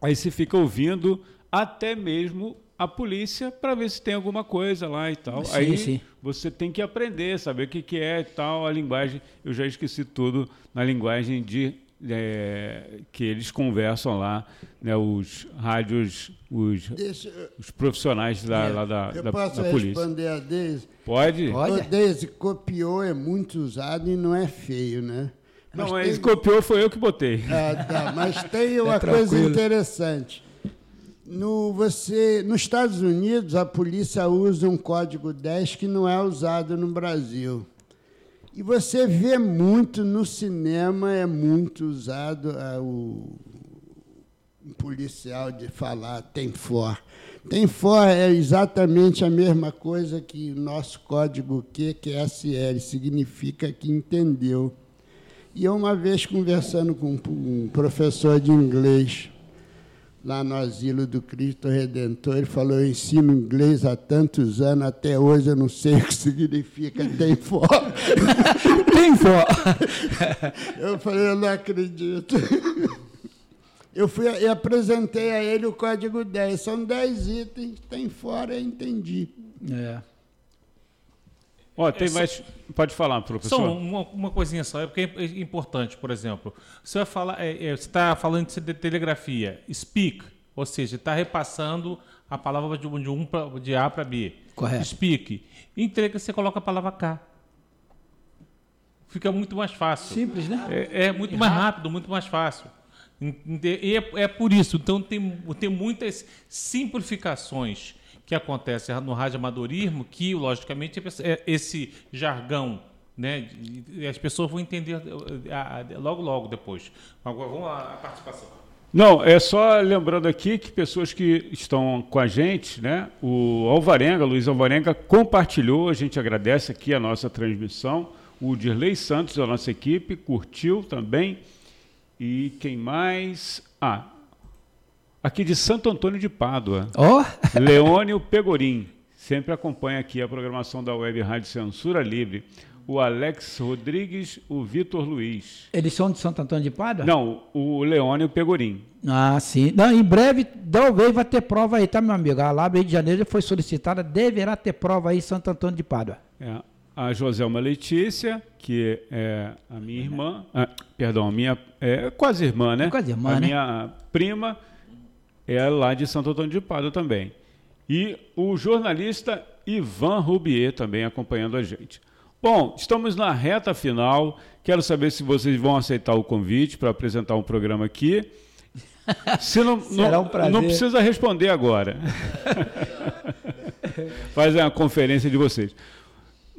Aí você fica ouvindo até mesmo a polícia para ver se tem alguma coisa lá e tal. Sim, Aí sim. você tem que aprender, saber o que, que é e tal, a linguagem. Eu já esqueci tudo na linguagem de é, que eles conversam lá, né, os rádios, os, Deixa, os profissionais da, é, lá da, eu da, posso da polícia. responder a Deise? Pode? O Deise, copiou é muito usado e não é feio, né? Não, mas tem... copiou foi eu que botei. Ah, tá, mas tem uma é coisa interessante. No, você, nos Estados Unidos, a polícia usa um código 10 que não é usado no Brasil. E você vê muito no cinema, é muito usado ah, o, o policial de falar tem for. Tem for é exatamente a mesma coisa que o nosso código Q, que é SL, significa que entendeu. E eu, uma vez, conversando com um professor de inglês, lá no Asilo do Cristo Redentor, ele falou: Eu ensino inglês há tantos anos, até hoje eu não sei o que significa tem fó. tem fó. eu falei: Eu não acredito. Eu, fui, eu apresentei a ele o código 10. São 10 itens, tem fora, eu entendi. É. Ó, tem é, mais. Pode falar, professor. Só uma, uma coisinha só, é porque é importante, por exemplo. Você vai falar, é, é, você está falando de telegrafia, speak, ou seja, está repassando a palavra de, de, um pra, de A para B. Correto. Speak. Telegrafia você coloca a palavra K. Fica muito mais fácil. Simples, né? É, é muito mais rápido, muito mais fácil. E é, é por isso. Então tem, tem muitas simplificações que acontece no amadorismo, que, logicamente, é esse jargão, né, as pessoas vão entender logo, logo depois. Agora, vamos à participação. Não, é só lembrando aqui que pessoas que estão com a gente, né? O Alvarenga, Luiz Alvarenga, compartilhou, a gente agradece aqui a nossa transmissão. O Dirley Santos, da nossa equipe, curtiu também. E quem mais? Ah, aqui de Santo Antônio de Pádua. Oh. Leônio Pegorim. Sempre acompanha aqui a programação da Web Rádio Censura Livre. O Alex Rodrigues, o Vitor Luiz. Eles são de Santo Antônio de Pádua? Não, o Leônio Pegorim. Ah, sim. Não, em breve, talvez vai ter prova aí, tá, meu amigo? A Labra de Janeiro foi solicitada, deverá ter prova aí em Santo Antônio de Pádua. É. A Joselma Letícia, que é a minha irmã, ah, perdão, a minha é quase irmã, né? quase irmã, a né? minha prima é lá de Santo Antônio de Pádua também. E o jornalista Ivan Rubier também acompanhando a gente. Bom, estamos na reta final. Quero saber se vocês vão aceitar o convite para apresentar um programa aqui. Se não, não, um não precisa responder agora. Faz a conferência de vocês.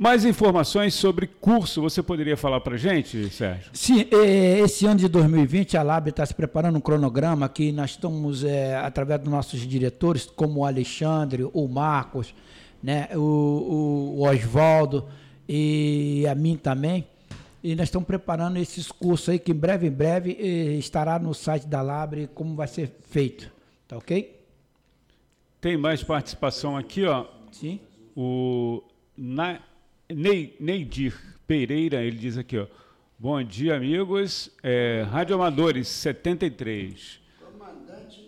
Mais informações sobre curso, você poderia falar para a gente, Sérgio? Sim, é, esse ano de 2020 a Lab está se preparando um cronograma que nós estamos, é, através dos nossos diretores, como o Alexandre, o Marcos, né, o, o Oswaldo e a mim também, e nós estamos preparando esses cursos aí que em breve, em breve, eh, estará no site da Labre como vai ser feito. Tá ok? Tem mais participação aqui, ó. Sim. O Na Ney, Neidir Pereira, ele diz aqui, ó. Bom dia, amigos. É, Rádio Amadores 73. Comandante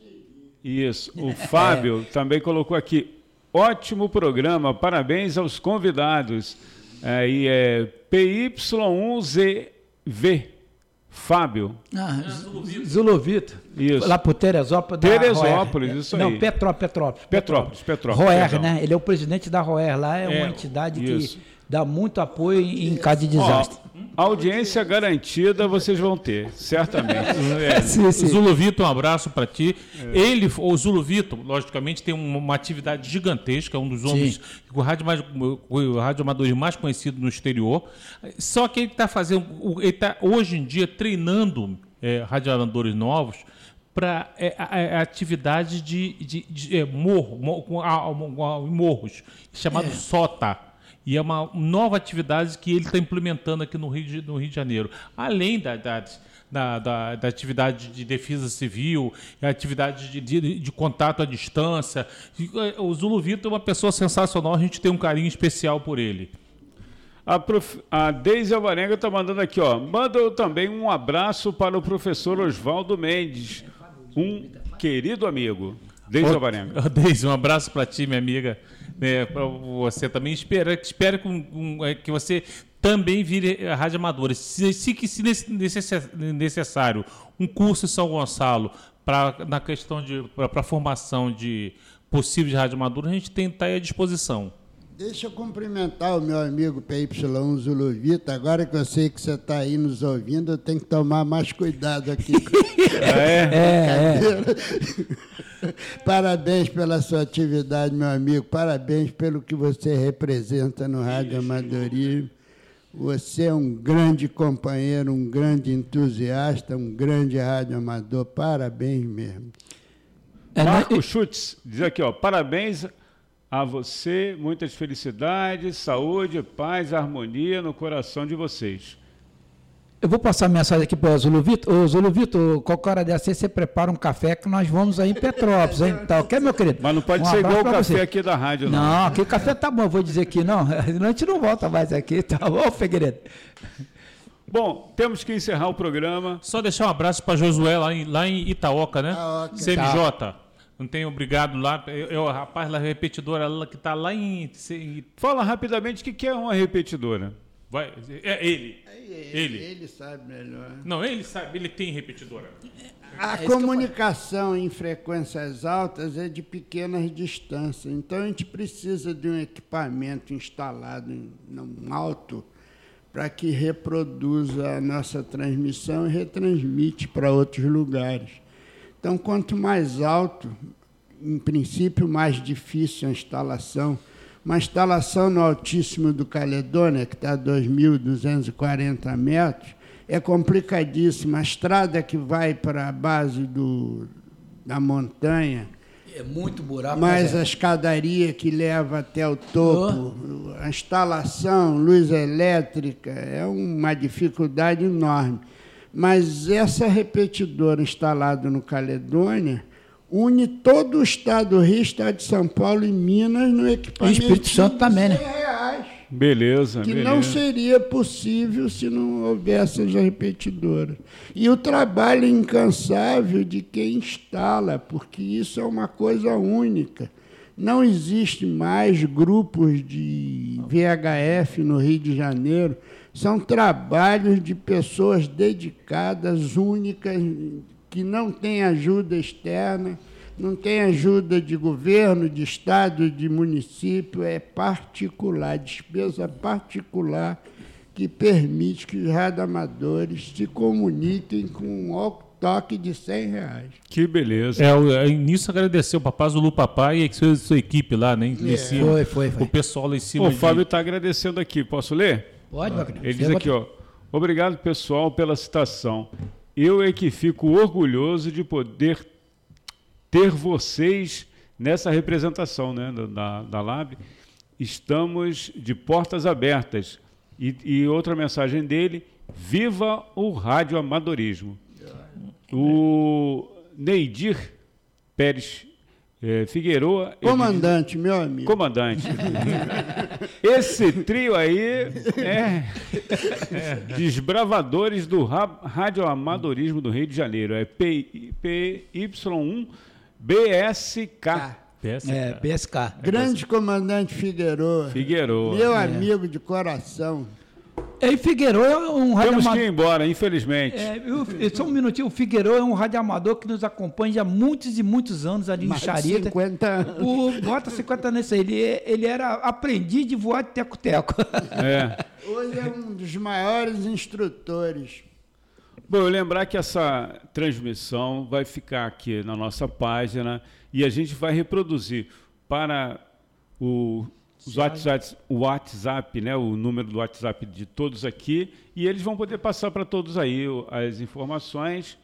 Isso. O Fábio também colocou aqui. Ótimo programa, parabéns aos convidados. Aí é PY1ZV. Fábio. Ah, Zulovito. Isso. Lá por Teresópolis. Teresópolis, isso aí. Não, Petrópolis. Petrópolis. Petrópolis, Petrópolis. Roer, né? Ele é o presidente da Roer. Lá é, é uma entidade isso. que dá muito apoio em caso de desastre. Ó, audiência garantida vocês vão ter, certamente. é. sim, sim. Zulo Vitor, um abraço para ti. É. Ele, o Zulo Vitor, logicamente, tem uma, uma atividade gigantesca, é um dos homens, o rádio, mais, o rádio amador mais conhecido no exterior. Só que ele está fazendo, ele está hoje em dia treinando é, radioamadores novos para é, é, atividade de, de, de é, morro, morro, morros, chamado é. SOTA e é uma nova atividade que ele está implementando aqui no Rio, de, no Rio de Janeiro. Além da, da, da, da, da atividade de defesa civil, atividade de, de, de, contato à distância. O Zulu Vitor é uma pessoa sensacional, a gente tem um carinho especial por ele. A, prof... a Deise Alvarenga está mandando aqui, ó. Manda também um abraço para o professor Oswaldo Mendes, um querido amigo. Deise Alvarenga. Deise, um abraço para ti, minha amiga né, para você também. Espero, espero que, é, que você também vire rádio amadora. Se, se, se necessário um curso em São Gonçalo para na questão de para formação de possíveis rádio amadora, a gente tem tá aí à disposição. Deixa eu cumprimentar o meu amigo PY1 Zuluvita. Agora que eu sei que você está aí nos ouvindo, eu tenho que tomar mais cuidado aqui. é, é, é. Parabéns pela sua atividade, meu amigo. Parabéns pelo que você representa no Rádio Amadorismo. Você é um grande companheiro, um grande entusiasta, um grande rádio amador. Parabéns mesmo. Marco Schutz diz aqui, ó, parabéns a você, muitas felicidades, saúde, paz, harmonia no coração de vocês. Eu vou passar a mensagem aqui para o Zulu Vitor. Ô, Zulu Vitor, qualquer hora dessa você prepara um café que nós vamos aí em Petrópolis, hein? Tá ok, meu querido? Mas não pode um ser igual o café você. aqui da rádio, não. Não, aqui o café tá bom, vou dizer que não. A gente não volta mais aqui, tá bom, Figueiredo? Bom, temos que encerrar o programa. Só deixar um abraço para Josué lá em, lá em Itaoca, né? Itaoca. CMJ. Tá. Não tem obrigado lá. Eu, eu rapaz, lá repetidora lá, que está lá em, em, Fala rapidamente o que, que é uma repetidora. Vai, é ele. É ele. Ele sabe melhor. Não, ele sabe, ele tem repetidora. A é comunicação em frequências altas é de pequenas distâncias. Então a gente precisa de um equipamento instalado em um alto para que reproduza a nossa transmissão e retransmite para outros lugares. Então, quanto mais alto, em princípio, mais difícil a instalação. Uma instalação no Altíssimo do Caledônia, que está a 2.240 metros, é complicadíssima. A estrada que vai para a base do, da montanha. É muito buraco. Mas é. a escadaria que leva até o topo, oh. a instalação, luz elétrica, é uma dificuldade enorme. Mas essa repetidora instalada no Caledônia une todo o estado do Rio, estado de São Paulo e Minas no equipamento. O Espírito Santo também, né? Reais, beleza. Que beleza. não seria possível se não houvesse as repetidoras. E o trabalho incansável de quem instala, porque isso é uma coisa única. Não existe mais grupos de VHF no Rio de Janeiro são trabalhos de pessoas dedicadas, únicas, que não têm ajuda externa, não têm ajuda de governo, de estado, de município, é particular, despesa particular que permite que os radamadores se comuniquem com um toque de 100 reais. Que beleza. É, é, nisso agradecer o Papá Zulu Papai e a sua, sua equipe lá, né? Em é. cima, foi, foi, foi. O pessoal lá em cima. O Fábio está agradecendo aqui. Posso ler? Pode, meu Ele diz aqui, ó. Obrigado, pessoal, pela citação. Eu é que fico orgulhoso de poder ter vocês nessa representação né, da, da Lab. Estamos de portas abertas. E, e outra mensagem dele: viva o radioamadorismo. O Neidir Pérez é, Figueroa. Comandante, ele... meu amigo. Comandante. Esse trio aí é, é desbravadores do radioamadorismo do Rio de Janeiro. É PY1 BSK. BSK. É, BSK. Grande comandante Figueroa. Figueroa. Meu é. amigo de coração. É, e Figueiredo é um rádio Temos que ir embora, infelizmente. É, eu, só um minutinho. O Figueiredo é um radioamador que nos acompanha há muitos e muitos anos ali Mais em Charita. 50 anos. O, bota 50 anos nesse aí. Ele, ele era aprendiz de voar de teco-teco. É. Hoje é um dos maiores instrutores. Bom, eu lembrar que essa transmissão vai ficar aqui na nossa página e a gente vai reproduzir para o os WhatsApp, o WhatsApp, né, o número do WhatsApp de todos aqui, e eles vão poder passar para todos aí as informações.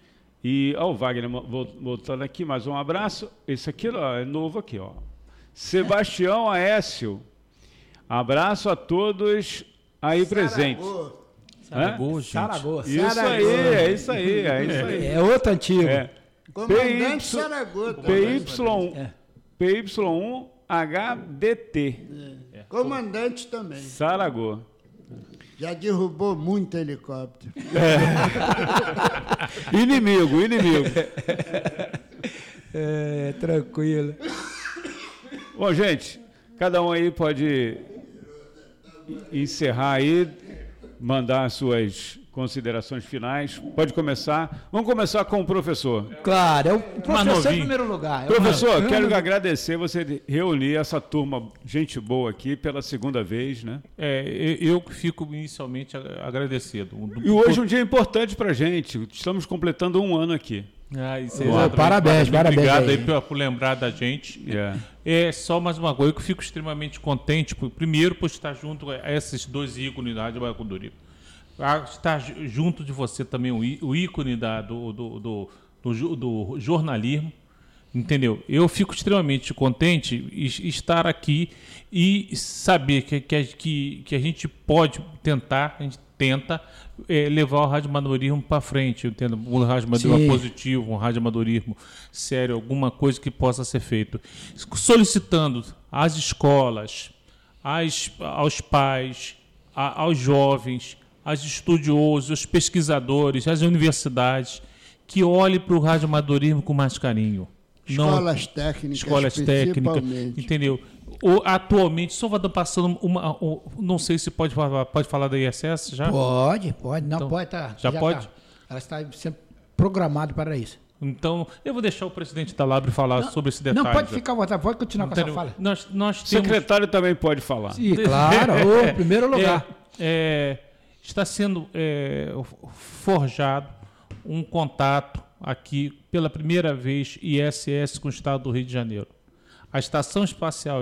E ó, o Wagner voltando aqui, mais um abraço. Esse aqui ó, é novo aqui, ó. Sebastião Aécio. Abraço a todos aí presentes. Saragossa. Saragossa. Isso aí, é isso aí, é isso aí. É outro antigo. É. Comandante Saragossa. PY1, PY1 HDT. É. Comandante também. Saragô. Já derrubou muito helicóptero. É. inimigo, inimigo. É, tranquilo. Bom, gente, cada um aí pode encerrar aí. mandar suas considerações finais. Pode começar. Vamos começar com o professor. Claro, é o professor em primeiro lugar. É professor, uma... quero agradecer você reunir essa turma, gente boa aqui, pela segunda vez, né? É, eu fico inicialmente agradecido. E hoje é um dia importante para gente. Estamos completando um ano aqui. Ah, isso é parabéns, parabéns. Obrigado aí por, por lembrar da gente. Yeah. É só mais uma coisa, eu fico extremamente contente, por, primeiro, por estar junto a esses dois ícones da Rádio Bacuduri está junto de você também o ícone da, do, do, do, do, do jornalismo, entendeu? Eu fico extremamente contente estar aqui e saber que, que, que a gente pode tentar, a gente tenta é, levar o radioamadorismo para frente, entendo? um radioamadorismo positivo, um radioamadorismo sério, alguma coisa que possa ser feito. Solicitando às escolas, às, aos pais, a, aos jovens, aos estudiosos, aos pesquisadores, às universidades, que olhem para o radioamadorismo com mais carinho. Escolas não, técnicas, escolas técnicas, entendeu? O, atualmente, só vai passando uma, um, não sei se pode falar, pode falar da ISS já? Pode, pode, não então, pode tá, já, já pode. Tá. Ela está sendo programada para isso. Então, eu vou deixar o presidente da Labre falar não, sobre esse detalhe. Não, pode ficar à vontade, pode continuar Entendeu? com essa fala. Nós, nós temos... O secretário também pode falar. Sim, claro, o primeiro lugar. É, é, está sendo é, forjado um contato aqui pela primeira vez ISS com o Estado do Rio de Janeiro. A Estação Espacial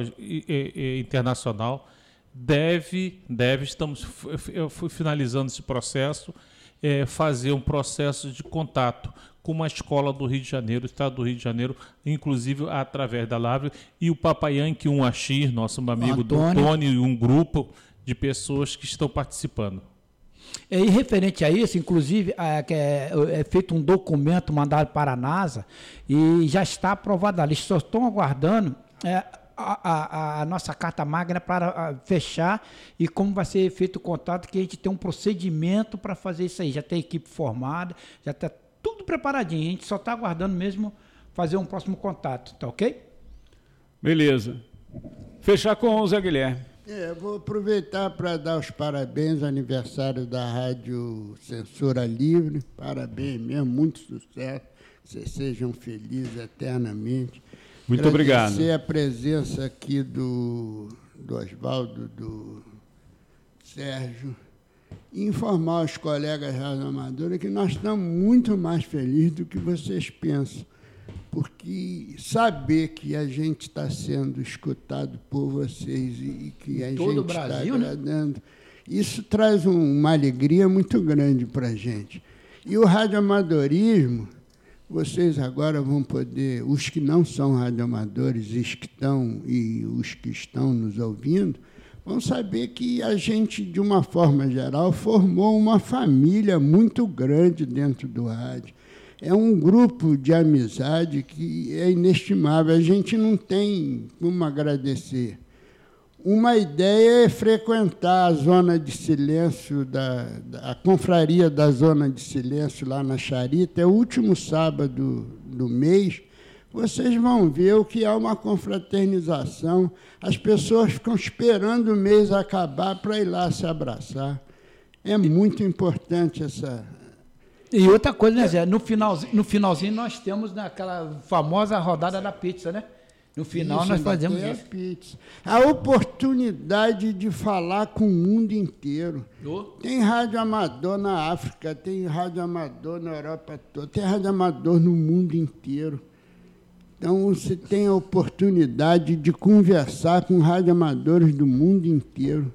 Internacional deve, deve estamos eu fui finalizando esse processo, é, fazer um processo de contato com uma escola do Rio de Janeiro, Estado do Rio de Janeiro, inclusive através da Lavre, e o Papayanque 1AX, nosso amigo Tony, e um grupo de pessoas que estão participando. E referente a isso, inclusive, é, é, é, feito um documento mandado para a NASA e já está aprovado. Eles só estão aguardando é, a, a, a, nossa carta magna para fechar e como vai ser feito o contato, que a gente tem um procedimento para fazer isso aí. Já tem equipe formada, já está tudo preparadinho. A gente só está aguardando mesmo fazer um próximo contato, tá ok? Beleza. Fechar com o Zé Guilherme. É, vou aproveitar para dar os parabéns ao aniversário da Rádio Censura Livre. Parabéns mesmo, muito sucesso. Vocês sejam felizes eternamente. Muito obrigado. Agradecer a presença aqui do, do Oswaldo, do Sérgio, e informar os colegas Rádio Amadora que nós estamos muito mais felizes do que vocês pensam porque saber que a gente está sendo escutado por vocês e que a Todo gente está agradando, né? isso traz um, uma alegria muito grande para a gente. E o radioamadorismo, vocês agora vão poder, os que não são radioamadores, os que estão e os que estão nos ouvindo, vão saber que a gente, de uma forma geral, formou uma família muito grande dentro do rádio é um grupo de amizade que é inestimável. A gente não tem como agradecer. Uma ideia é frequentar a zona de silêncio, da, a confraria da zona de silêncio lá na Charita, é o último sábado do mês. Vocês vão ver o que é uma confraternização. As pessoas ficam esperando o mês acabar para ir lá se abraçar. É muito importante essa, e outra coisa, né, Zé? No finalzinho, no finalzinho nós temos aquela famosa rodada da pizza, né? No final isso, nós fazemos isso. A, pizza. a oportunidade de falar com o mundo inteiro. Oh. Tem rádio amador na África, tem rádio amador na Europa toda, tem rádio amador no mundo inteiro. Então você tem a oportunidade de conversar com rádio amadores do mundo inteiro.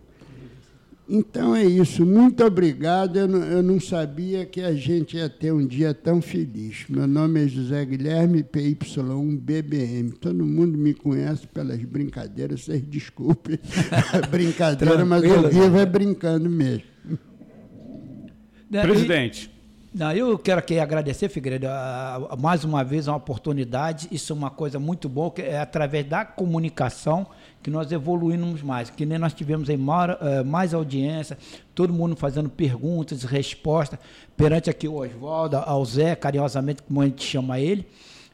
Então é isso. Muito obrigado. Eu não, eu não, sabia que a gente ia ter um dia tão feliz. Meu nome é José Guilherme, PY1BBM. Todo mundo me conhece pelas brincadeiras, vocês desculpem a brincadeira, mas eu vivo é brincando mesmo. Presidente. Não, eu quero aqui agradecer, Figueiredo, mais uma vez a oportunidade. Isso é uma coisa muito boa, que é através da comunicação que nós evoluímos mais, que nem nós tivemos aí mais, uh, mais audiência, todo mundo fazendo perguntas, respostas, perante aqui o Oswaldo, ao Zé, carinhosamente, como a gente chama ele,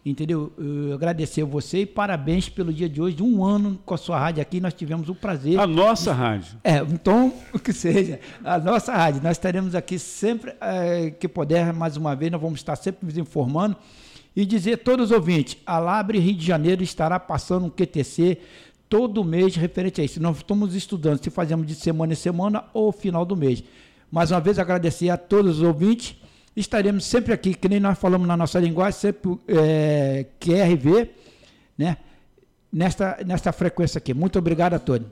entendeu? Eu agradecer a você e parabéns pelo dia de hoje, de um ano com a sua rádio aqui, nós tivemos o prazer. A nossa rádio. É, então, o que seja, a nossa rádio. Nós estaremos aqui sempre é, que puder, mais uma vez, nós vamos estar sempre nos informando e dizer a todos os ouvintes, a Labre Rio de Janeiro estará passando um QTC todo mês referente a isso. Nós estamos estudando se fazemos de semana em semana ou final do mês. Mais uma vez, agradecer a todos os ouvintes estaremos sempre aqui, que nem nós falamos na nossa linguagem, sempre é, QRV, né? Nesta, nesta frequência aqui. Muito obrigado a todos.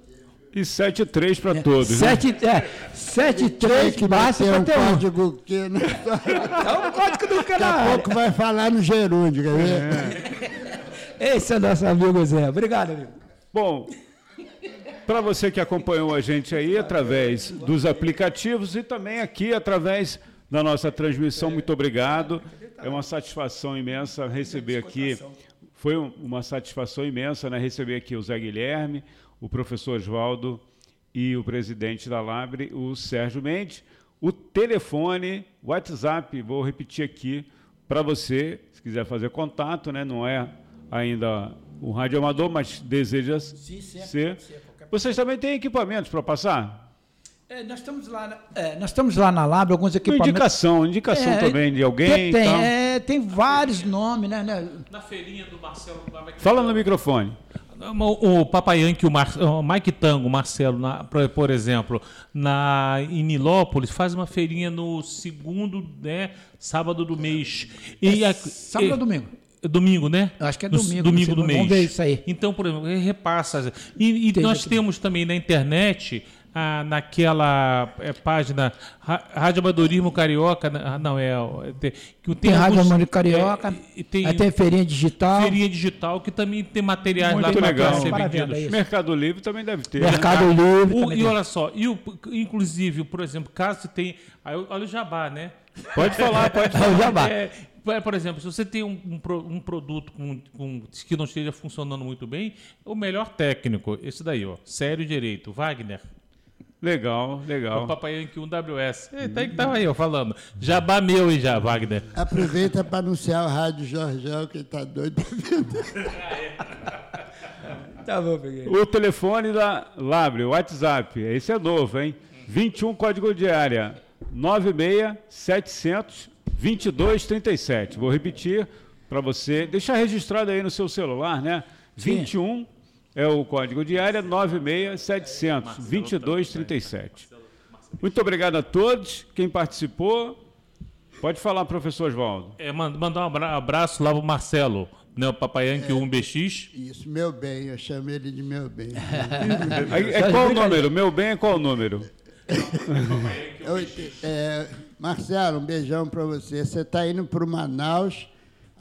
E 7-3 para é, todos. 7, né? é, 7-3 que basta para ter um. Código que, né? é o código do canal. Daqui a pouco vai falar no gerúndio, quer ver? É. Esse é o nosso amigo Zé. Obrigado, amigo. Bom, para você que acompanhou a gente aí através dos aplicativos e também aqui através da nossa transmissão. Muito obrigado. É uma satisfação imensa receber aqui. Foi uma satisfação imensa né, receber aqui o Zé Guilherme, o professor Oswaldo e o presidente da Labre, o Sérgio Mendes. O telefone, WhatsApp, vou repetir aqui para você, se quiser fazer contato, né? Não é ainda um rádio amador, mas deseja Sim, ser. Vocês também têm equipamentos para passar? É, nós estamos lá, é, nós estamos lá na Lab, alguns equipamentos. Indicação, indicação é, também de alguém. Tem, é, tem vários nomes, né, né? Na feirinha do Marcelo. Fala no microfone. O Papayanque, o, Mar, o Mike Tango, o Marcelo, na, por exemplo, na, em Nilópolis, faz uma feirinha no segundo né, sábado do mês. E é, a, sábado ou domingo? Domingo, né? Acho que é domingo. domingo do mês. Vamos ver isso aí. Então, por exemplo, repassa. E, e nós temos também na internet ah, naquela é, página Rádio Amadorismo Carioca, ah, não, é. Tem, que tem, Rádio Amadorismo Carioca, é, tem, aí tem Feirinha Digital. Feirinha Digital, que também tem materiais Muito lá para ser vendidos. Mercado Livre também deve ter. Né? Mercado né? Livre. O, e olha só, e o, inclusive, por exemplo, caso tem. Olha o jabá, né? Pode falar, pode falar. o jabá. É, por exemplo, se você tem um, um, um produto com, com, que não esteja funcionando muito bem, o melhor técnico, esse daí, ó, sério direito, Wagner, Legal, legal. O Papai Yankee 1WS. Eita, aí que tava aí, eu falando. Jabá meu e já, Wagner. Aproveita para anunciar o Rádio Jorgel, que tá doido Tá bom, peguei. O telefone da Labre, o WhatsApp, esse é novo, hein? 21 código de área 96 700 2237. Vou repetir para você, deixar registrado aí no seu celular, né? Sim. 21 é o código de área 96700 2237. Muito obrigado a todos. Quem participou, pode falar, professor Oswaldo. É, mandar um abraço lá para o Marcelo, né, o Papai Yankee é, 1BX. Isso, meu bem, eu chamo ele de meu bem. é, é qual o número? Meu bem é qual o número? É, Marcelo, um beijão para você. Você está indo para o Manaus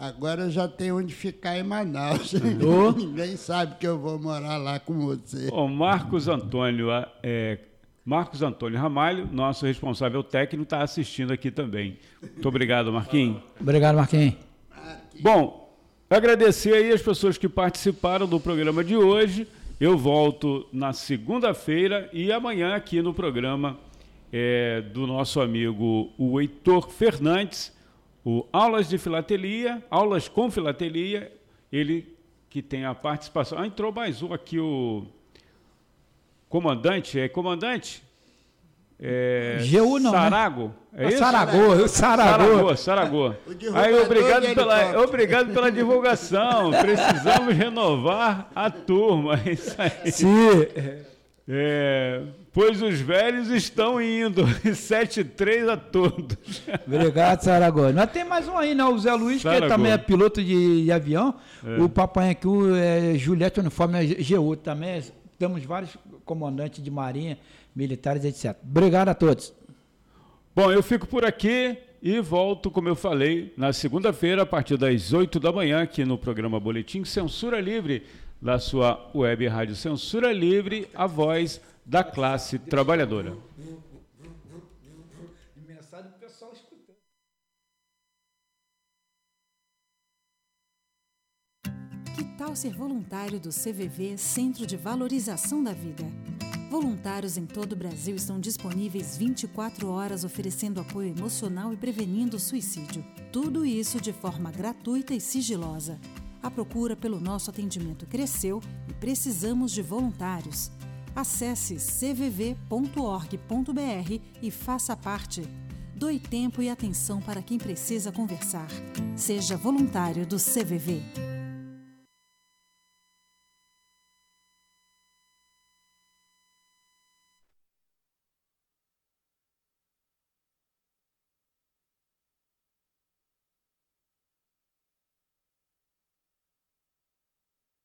Agora já tem onde ficar em Manaus. Oh. Ninguém sabe que eu vou morar lá com você. O Marcos Antônio, é, Marcos Antônio Ramalho, nosso responsável técnico, está assistindo aqui também. Muito obrigado, Marquinhos. Obrigado, Marquinhos. Bom, agradecer aí as pessoas que participaram do programa de hoje. Eu volto na segunda-feira e amanhã aqui no programa é, do nosso amigo o Heitor Fernandes o Aulas de Filatelia, Aulas com Filatelia, ele que tem a participação. Ah, entrou mais um aqui, o comandante, é comandante? É, GU não, Sarago. Né? É isso? Saragô, Saragô. Saragô, Aí, obrigado pela, obrigado pela divulgação. Precisamos renovar a turma. É isso aí. Sim. É, pois os velhos estão indo. 7-3 a todos. Obrigado, Saragó. Nós tem mais um aí, né? O Zé Luiz, que também é piloto de, de avião. É. O papai aqui, o é, Juliette Uniforme, é GU também. Temos vários comandantes de marinha, militares, etc. Obrigado a todos. Bom, eu fico por aqui e volto, como eu falei, na segunda-feira, a partir das 8 da manhã, aqui no programa Boletim Censura Livre da sua web rádio Censura Livre, a voz da classe trabalhadora. Que tal ser voluntário do CVV Centro de Valorização da Vida? Voluntários em todo o Brasil estão disponíveis 24 horas oferecendo apoio emocional e prevenindo o suicídio. Tudo isso de forma gratuita e sigilosa. A procura pelo nosso atendimento cresceu e precisamos de voluntários. Acesse cvv.org.br e faça parte. Doe tempo e atenção para quem precisa conversar. Seja voluntário do CVV.